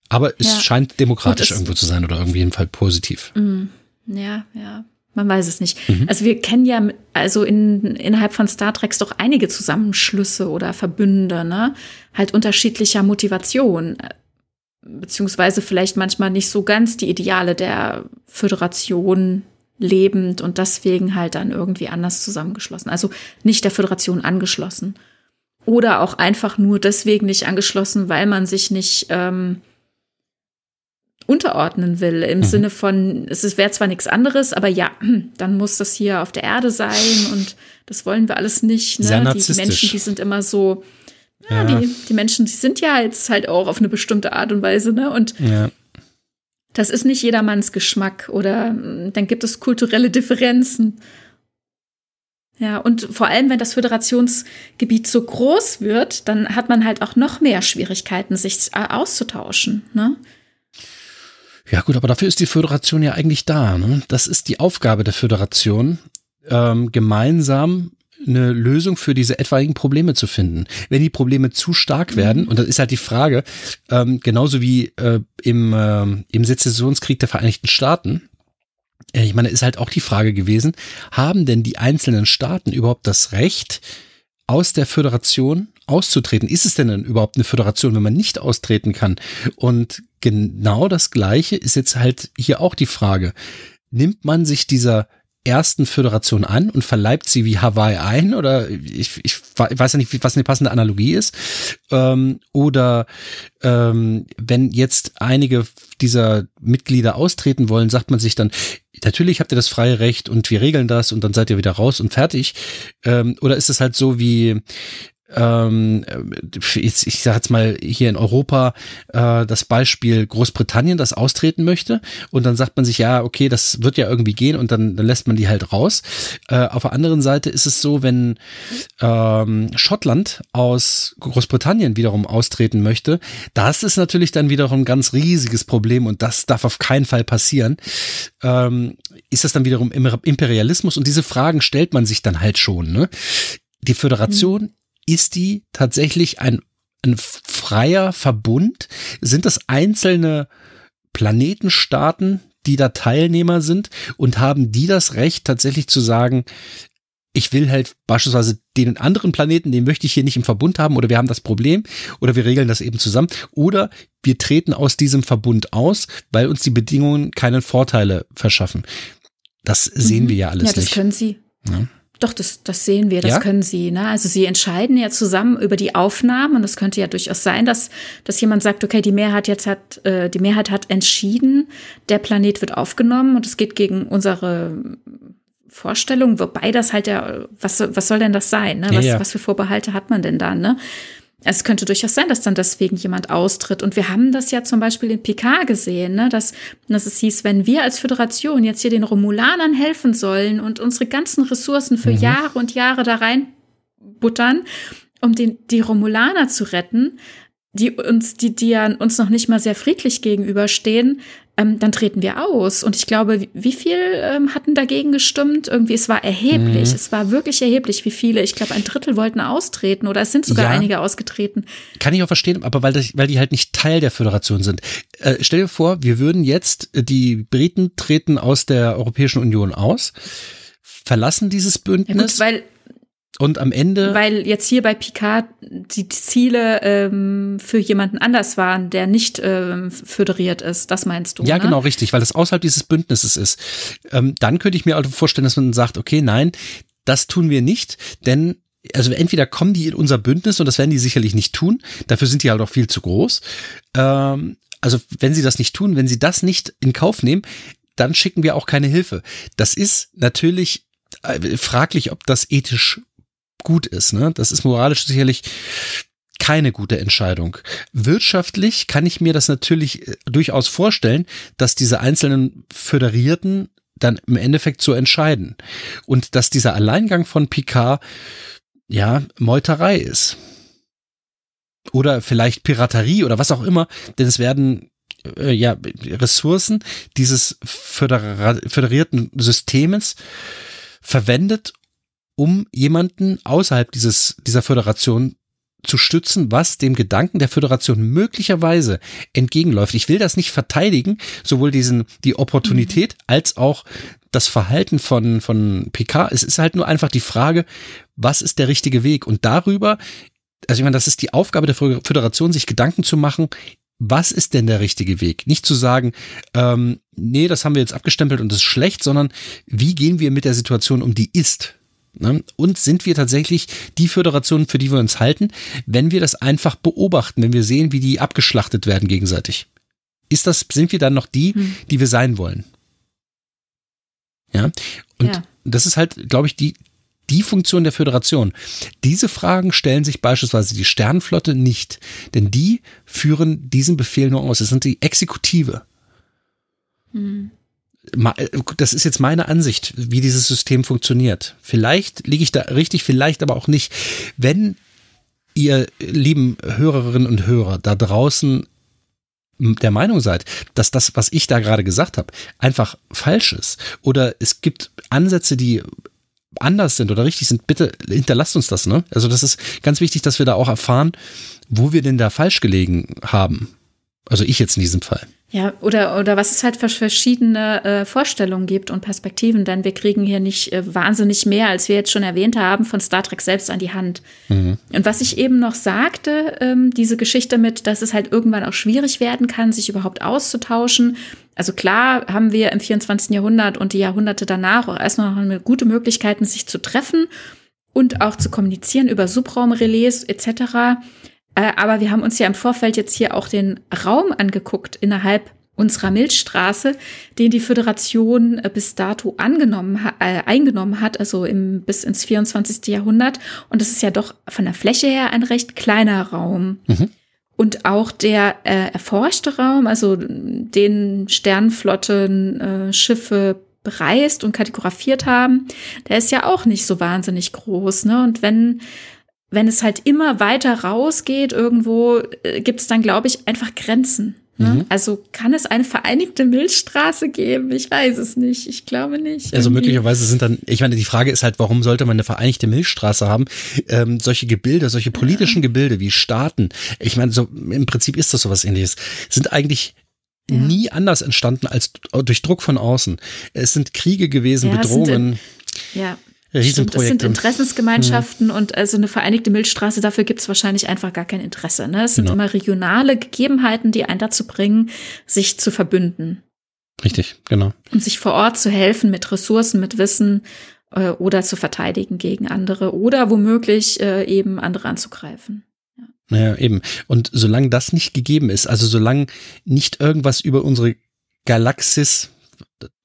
Aber es ja. scheint demokratisch gut, irgendwo zu sein oder irgendwie jedenfalls positiv. Mm, ja, ja. Man weiß es nicht. Mhm. Also wir kennen ja also in, innerhalb von Star Trek doch einige Zusammenschlüsse oder Verbünde, ne? Halt unterschiedlicher Motivation. Beziehungsweise vielleicht manchmal nicht so ganz die Ideale der Föderation lebend und deswegen halt dann irgendwie anders zusammengeschlossen. Also nicht der Föderation angeschlossen. Oder auch einfach nur deswegen nicht angeschlossen, weil man sich nicht ähm, unterordnen will. Im mhm. Sinne von, es wäre zwar nichts anderes, aber ja, dann muss das hier auf der Erde sein und das wollen wir alles nicht. Ne? Die, Menschen, die sind immer so, ja, ja. Die, die Menschen, die sind ja jetzt halt auch auf eine bestimmte Art und Weise, ne? Und ja das ist nicht jedermanns Geschmack oder mm, dann gibt es kulturelle Differenzen. Ja, und vor allem, wenn das Föderationsgebiet so groß wird, dann hat man halt auch noch mehr Schwierigkeiten, sich auszutauschen. Ne? Ja, gut, aber dafür ist die Föderation ja eigentlich da. Ne? Das ist die Aufgabe der Föderation, ähm, gemeinsam eine Lösung für diese etwaigen Probleme zu finden. Wenn die Probleme zu stark werden, und das ist halt die Frage, ähm, genauso wie äh, im, äh, im Sezessionskrieg der Vereinigten Staaten, äh, ich meine, ist halt auch die Frage gewesen, haben denn die einzelnen Staaten überhaupt das Recht, aus der Föderation auszutreten? Ist es denn dann überhaupt eine Föderation, wenn man nicht austreten kann? Und genau das Gleiche ist jetzt halt hier auch die Frage. Nimmt man sich dieser ersten Föderation an und verleibt sie wie Hawaii ein oder ich, ich weiß ja nicht, was eine passende Analogie ist. Ähm, oder ähm, wenn jetzt einige dieser Mitglieder austreten wollen, sagt man sich dann, natürlich habt ihr das freie Recht und wir regeln das und dann seid ihr wieder raus und fertig. Ähm, oder ist es halt so wie ähm, ich, ich sage jetzt mal hier in Europa äh, das Beispiel Großbritannien, das austreten möchte und dann sagt man sich, ja, okay, das wird ja irgendwie gehen und dann, dann lässt man die halt raus. Äh, auf der anderen Seite ist es so, wenn ähm, Schottland aus Großbritannien wiederum austreten möchte, das ist natürlich dann wiederum ein ganz riesiges Problem und das darf auf keinen Fall passieren. Ähm, ist das dann wiederum Imperialismus und diese Fragen stellt man sich dann halt schon. Ne? Die Föderation mhm ist die tatsächlich ein, ein freier Verbund? Sind das einzelne Planetenstaaten, die da Teilnehmer sind und haben die das Recht tatsächlich zu sagen, ich will halt beispielsweise den anderen Planeten, den möchte ich hier nicht im Verbund haben oder wir haben das Problem oder wir regeln das eben zusammen oder wir treten aus diesem Verbund aus, weil uns die Bedingungen keine Vorteile verschaffen. Das sehen mhm. wir ja alles nicht. Ja, das können sie. Ja. Doch, das, das sehen wir, das ja? können sie. Ne? Also sie entscheiden ja zusammen über die Aufnahmen und es könnte ja durchaus sein, dass, dass jemand sagt, okay, die Mehrheit jetzt hat, äh, die Mehrheit hat entschieden, der Planet wird aufgenommen und es geht gegen unsere Vorstellung, wobei das halt ja, was, was soll denn das sein? Ne? Was, ja, ja. was für Vorbehalte hat man denn da? Ne? Es könnte durchaus sein, dass dann deswegen jemand austritt. Und wir haben das ja zum Beispiel in Picard gesehen, ne? dass, dass es hieß, wenn wir als Föderation jetzt hier den Romulanern helfen sollen und unsere ganzen Ressourcen für mhm. Jahre und Jahre da reinbuttern, um den, die Romulaner zu retten, die uns, die, die ja uns noch nicht mal sehr friedlich gegenüberstehen, ähm, dann treten wir aus. Und ich glaube, wie viel ähm, hatten dagegen gestimmt? Irgendwie, es war erheblich. Mhm. Es war wirklich erheblich, wie viele. Ich glaube, ein Drittel wollten austreten oder es sind sogar ja. einige ausgetreten. Kann ich auch verstehen, aber weil, das, weil die halt nicht Teil der Föderation sind. Äh, stell dir vor, wir würden jetzt, äh, die Briten treten aus der Europäischen Union aus, verlassen dieses Bündnis. Ja gut, weil und am Ende. Weil jetzt hier bei Picard die Ziele ähm, für jemanden anders waren, der nicht ähm, föderiert ist. Das meinst du? Ja, ne? genau, richtig, weil das außerhalb dieses Bündnisses ist. Ähm, dann könnte ich mir also vorstellen, dass man sagt, okay, nein, das tun wir nicht, denn also entweder kommen die in unser Bündnis und das werden die sicherlich nicht tun. Dafür sind die halt auch viel zu groß. Ähm, also wenn sie das nicht tun, wenn sie das nicht in Kauf nehmen, dann schicken wir auch keine Hilfe. Das ist natürlich äh, fraglich, ob das ethisch gut ist. Ne? Das ist moralisch sicherlich keine gute Entscheidung. Wirtschaftlich kann ich mir das natürlich äh, durchaus vorstellen, dass diese einzelnen Föderierten dann im Endeffekt so entscheiden. Und dass dieser Alleingang von Picard ja Meuterei ist. Oder vielleicht Piraterie oder was auch immer, denn es werden äh, ja Ressourcen dieses föderierten Systems verwendet, um jemanden außerhalb dieses, dieser Föderation zu stützen, was dem Gedanken der Föderation möglicherweise entgegenläuft. Ich will das nicht verteidigen, sowohl diesen, die Opportunität mhm. als auch das Verhalten von, von PK. Es ist halt nur einfach die Frage, was ist der richtige Weg? Und darüber, also ich meine, das ist die Aufgabe der Föderation, sich Gedanken zu machen, was ist denn der richtige Weg? Nicht zu sagen, ähm, nee, das haben wir jetzt abgestempelt und das ist schlecht, sondern wie gehen wir mit der Situation um, die ist? Ne? Und sind wir tatsächlich die Föderation, für die wir uns halten, wenn wir das einfach beobachten, wenn wir sehen, wie die abgeschlachtet werden gegenseitig? Ist das, sind wir dann noch die, hm. die wir sein wollen? Ja. Und ja. das ist halt, glaube ich, die, die Funktion der Föderation. Diese Fragen stellen sich beispielsweise die Sternenflotte nicht, denn die führen diesen Befehl nur aus. Es sind die Exekutive. Hm. Äh, das ist jetzt meine Ansicht, wie dieses System funktioniert. Vielleicht liege ich da richtig, vielleicht aber auch nicht. Wenn ihr lieben Hörerinnen und Hörer da draußen der Meinung seid, dass das, was ich da gerade gesagt habe, einfach falsch ist oder es gibt Ansätze, die anders sind oder richtig sind, bitte hinterlasst uns das. Ne? Also das ist ganz wichtig, dass wir da auch erfahren, wo wir denn da falsch gelegen haben. Also ich jetzt in diesem Fall. Ja, oder, oder was es halt für verschiedene äh, Vorstellungen gibt und Perspektiven, denn wir kriegen hier nicht äh, wahnsinnig mehr, als wir jetzt schon erwähnt haben, von Star Trek selbst an die Hand. Mhm. Und was ich eben noch sagte, ähm, diese Geschichte mit, dass es halt irgendwann auch schwierig werden kann, sich überhaupt auszutauschen. Also klar haben wir im 24. Jahrhundert und die Jahrhunderte danach auch erstmal noch gute Möglichkeiten, sich zu treffen und auch zu kommunizieren über Subraumrelais etc. Äh, aber wir haben uns ja im Vorfeld jetzt hier auch den Raum angeguckt innerhalb unserer Milchstraße, den die Föderation äh, bis dato angenommen, äh, eingenommen hat, also im, bis ins 24. Jahrhundert. Und das ist ja doch von der Fläche her ein recht kleiner Raum. Mhm. Und auch der äh, erforschte Raum, also den Sternflotten äh, Schiffe bereist und kartografiert haben, der ist ja auch nicht so wahnsinnig groß. Ne? Und wenn wenn es halt immer weiter rausgeht, irgendwo äh, gibt es dann, glaube ich, einfach Grenzen. Ne? Mhm. Also kann es eine vereinigte Milchstraße geben? Ich weiß es nicht. Ich glaube nicht. Also irgendwie. möglicherweise sind dann, ich meine, die Frage ist halt, warum sollte man eine vereinigte Milchstraße haben? Ähm, solche Gebilde, solche politischen ja. Gebilde wie Staaten, ich meine, so im Prinzip ist das sowas ähnliches, sind eigentlich ja. nie anders entstanden als durch Druck von außen. Es sind Kriege gewesen, ja, Bedrohungen. ja. Riesenprojekte. Das sind Interessensgemeinschaften hm. und also eine vereinigte Milchstraße, dafür gibt es wahrscheinlich einfach gar kein Interesse. Ne? Es sind genau. immer regionale Gegebenheiten, die einen dazu bringen, sich zu verbünden. Richtig, genau. Und sich vor Ort zu helfen mit Ressourcen, mit Wissen äh, oder zu verteidigen gegen andere oder womöglich äh, eben andere anzugreifen. Ja. Naja, eben. Und solange das nicht gegeben ist, also solange nicht irgendwas über unsere Galaxis,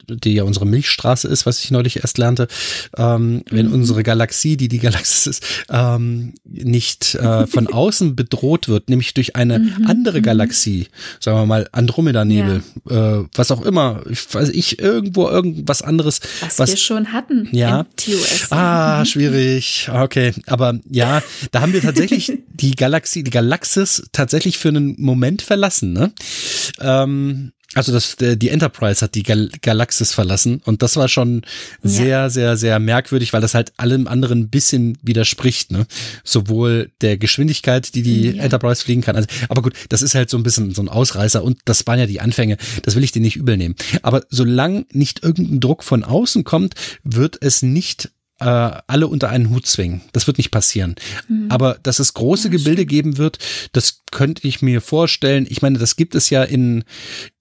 die ja unsere Milchstraße ist, was ich neulich erst lernte, ähm, wenn mhm. unsere Galaxie, die die Galaxis ist, ähm, nicht äh, von außen bedroht wird, nämlich durch eine mhm. andere mhm. Galaxie, sagen wir mal Andromeda-Nebel, ja. äh, was auch immer, ich weiß ich, irgendwo irgendwas anderes. Was, was wir schon hatten ja. TOS. Ah, schwierig. Okay, aber ja, da haben wir tatsächlich die Galaxie, die Galaxis tatsächlich für einen Moment verlassen, ne? Ähm, also das, die Enterprise hat die Gal Galaxis verlassen und das war schon sehr, ja. sehr, sehr merkwürdig, weil das halt allem anderen ein bisschen widerspricht, ne? Sowohl der Geschwindigkeit, die die ja. Enterprise fliegen kann. Also, aber gut, das ist halt so ein bisschen so ein Ausreißer und das waren ja die Anfänge. Das will ich dir nicht übel nehmen. Aber solange nicht irgendein Druck von außen kommt, wird es nicht äh, alle unter einen Hut zwingen. Das wird nicht passieren. Mhm. Aber dass es große ja, Gebilde geben wird, das könnte ich mir vorstellen. Ich meine, das gibt es ja in,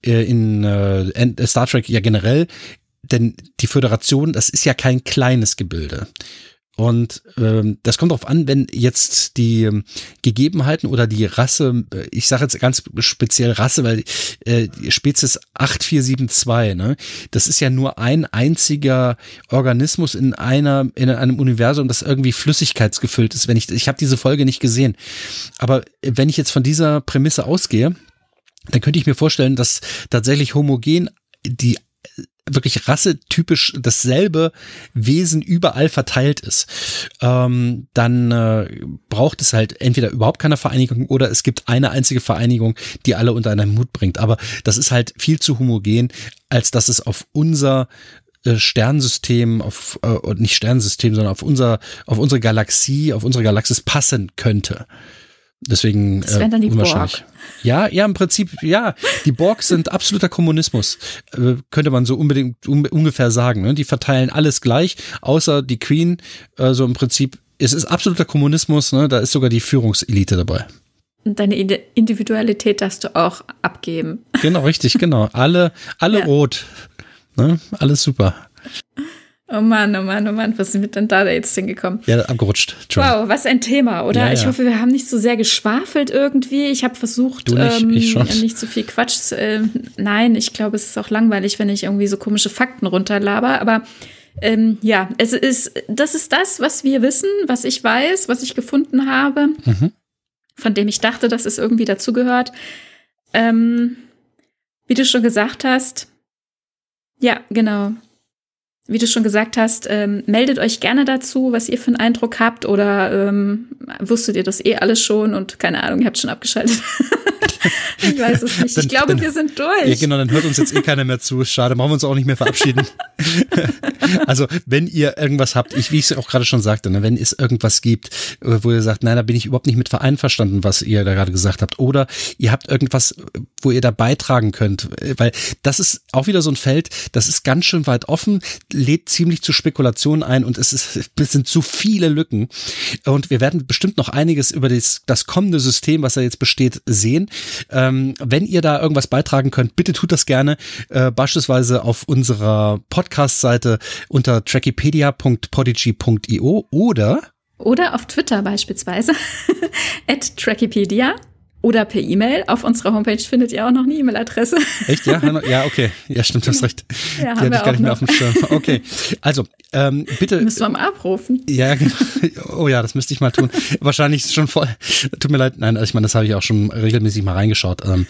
äh, in äh, Star Trek ja generell. Denn die Föderation, das ist ja kein kleines Gebilde. Und ähm, das kommt darauf an, wenn jetzt die ähm, Gegebenheiten oder die Rasse, äh, ich sage jetzt ganz speziell Rasse, weil äh, Spezies 8472, ne, das ist ja nur ein einziger Organismus in einer in einem Universum, das irgendwie flüssigkeitsgefüllt ist. Wenn ich ich habe diese Folge nicht gesehen, aber wenn ich jetzt von dieser Prämisse ausgehe, dann könnte ich mir vorstellen, dass tatsächlich homogen die wirklich rassetypisch dasselbe Wesen überall verteilt ist, ähm, dann äh, braucht es halt entweder überhaupt keine Vereinigung oder es gibt eine einzige Vereinigung, die alle unter einen Hut bringt. Aber das ist halt viel zu homogen, als dass es auf unser äh, Sternsystem, auf äh, nicht Sternsystem, sondern auf unser, auf unsere Galaxie, auf unsere Galaxis passen könnte. Deswegen das wären dann die unwahrscheinlich. Borg. Ja, ja, im Prinzip, ja. Die Borg sind absoluter Kommunismus, äh, könnte man so unbedingt un, ungefähr sagen. Ne? Die verteilen alles gleich, außer die Queen. Äh, so im Prinzip, es ist absoluter Kommunismus. Ne? Da ist sogar die Führungselite dabei. Und deine Individualität darfst du auch abgeben. Genau, richtig, genau. Alle, alle ja. rot. Ne? Alles super. Oh Mann, oh Mann, oh Mann, was sind wir denn da jetzt hingekommen? Ja, abgerutscht. Wow, was ein Thema, oder? Ja, ja. Ich hoffe, wir haben nicht so sehr geschwafelt irgendwie. Ich habe versucht, nicht, ähm, nicht zu viel Quatsch. Äh, nein, ich glaube, es ist auch langweilig, wenn ich irgendwie so komische Fakten runterlaber. Aber ähm, ja, es ist, das ist das, was wir wissen, was ich weiß, was ich gefunden habe, mhm. von dem ich dachte, dass es irgendwie dazugehört. Ähm, wie du schon gesagt hast, ja, genau wie du schon gesagt hast, ähm, meldet euch gerne dazu, was ihr für einen Eindruck habt oder ähm, wusstet ihr das eh alles schon und keine Ahnung, ihr habt schon abgeschaltet. ich weiß es nicht. Ich glaube, dann, wir sind durch. Ja, genau, dann hört uns jetzt eh keiner mehr zu. Schade, machen wir uns auch nicht mehr verabschieden. also, wenn ihr irgendwas habt, ich, wie ich es auch gerade schon sagte, ne, wenn es irgendwas gibt, äh, wo ihr sagt, nein, da bin ich überhaupt nicht mit vereinverstanden, was ihr da gerade gesagt habt, oder ihr habt irgendwas, wo ihr da beitragen könnt, äh, weil das ist auch wieder so ein Feld, das ist ganz schön weit offen, lädt ziemlich zu Spekulationen ein und es, ist, es sind zu viele Lücken. Und wir werden bestimmt noch einiges über das, das kommende System, was da jetzt besteht, sehen. Ähm, wenn ihr da irgendwas beitragen könnt, bitte tut das gerne, äh, beispielsweise auf unserer Podcast-Seite unter trackipedia.podigy.io oder oder auf Twitter beispielsweise at Trackipedia oder per E-Mail. Auf unserer Homepage findet ihr auch noch eine E-Mail-Adresse. Echt? Ja, ja, okay. Ja, stimmt, hast recht. Ja, Die hatte ich gar nicht mehr auf dem Schirm. Okay. Also, ähm, bitte. Müssen wir mal abrufen. Ja, genau. Oh ja, das müsste ich mal tun. Wahrscheinlich schon voll. Tut mir leid. Nein, also ich meine, das habe ich auch schon regelmäßig mal reingeschaut. Ähm,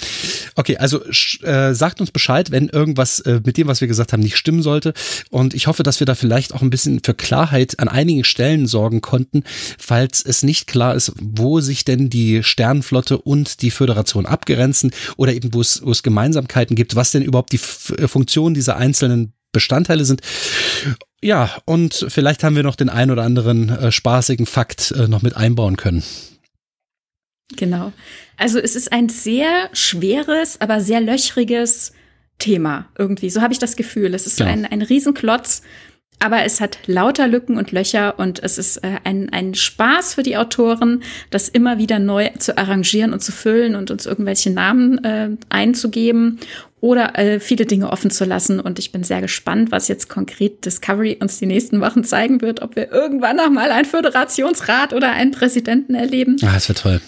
okay, also äh, sagt uns Bescheid, wenn irgendwas äh, mit dem, was wir gesagt haben, nicht stimmen sollte. Und ich hoffe, dass wir da vielleicht auch ein bisschen für Klarheit an einigen Stellen sorgen konnten, falls es nicht klar ist, wo sich denn die Sternenflotte und und die Föderation abgrenzen oder eben wo es, wo es Gemeinsamkeiten gibt, was denn überhaupt die F äh, Funktionen dieser einzelnen Bestandteile sind. Ja, und vielleicht haben wir noch den ein oder anderen äh, spaßigen Fakt äh, noch mit einbauen können. Genau. Also es ist ein sehr schweres, aber sehr löchriges Thema irgendwie. So habe ich das Gefühl. Es ist genau. ein, ein Riesenklotz, aber es hat lauter Lücken und Löcher und es ist äh, ein, ein Spaß für die Autoren, das immer wieder neu zu arrangieren und zu füllen und uns irgendwelche Namen äh, einzugeben oder äh, viele Dinge offen zu lassen. Und ich bin sehr gespannt, was jetzt konkret Discovery uns die nächsten Wochen zeigen wird, ob wir irgendwann noch mal einen Föderationsrat oder einen Präsidenten erleben. Ah, das wird toll.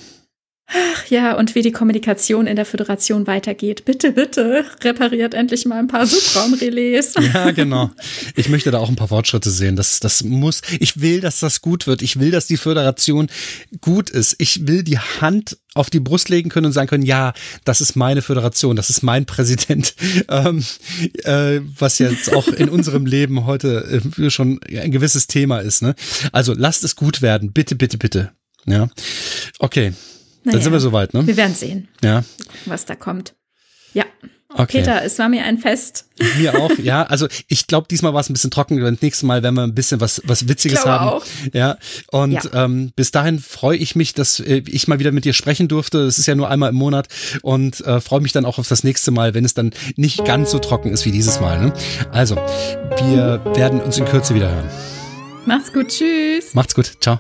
Ach ja, und wie die Kommunikation in der Föderation weitergeht. Bitte, bitte, repariert endlich mal ein paar Subraumrelais. Ja, genau. Ich möchte da auch ein paar Fortschritte sehen. Das, das muss, ich will, dass das gut wird. Ich will, dass die Föderation gut ist. Ich will die Hand auf die Brust legen können und sagen können, ja, das ist meine Föderation, das ist mein Präsident, ähm, äh, was jetzt auch in unserem Leben heute äh, schon ein gewisses Thema ist. Ne? Also lasst es gut werden, bitte, bitte, bitte. Ja, okay. Naja, Dann sind wir soweit, ne? Wir werden sehen, ja. was da kommt. Ja. Okay. Peter, es war mir ein Fest. Mir auch, ja. Also ich glaube, diesmal war es ein bisschen trocken. Das nächste Mal werden wir ein bisschen was, was Witziges haben. Auch. Ja. Und ja. Ähm, bis dahin freue ich mich, dass äh, ich mal wieder mit dir sprechen durfte. Das ist ja nur einmal im Monat und äh, freue mich dann auch auf das nächste Mal, wenn es dann nicht ganz so trocken ist wie dieses Mal. Ne? Also, wir werden uns in Kürze wieder hören. Macht's gut, tschüss. Macht's gut, ciao.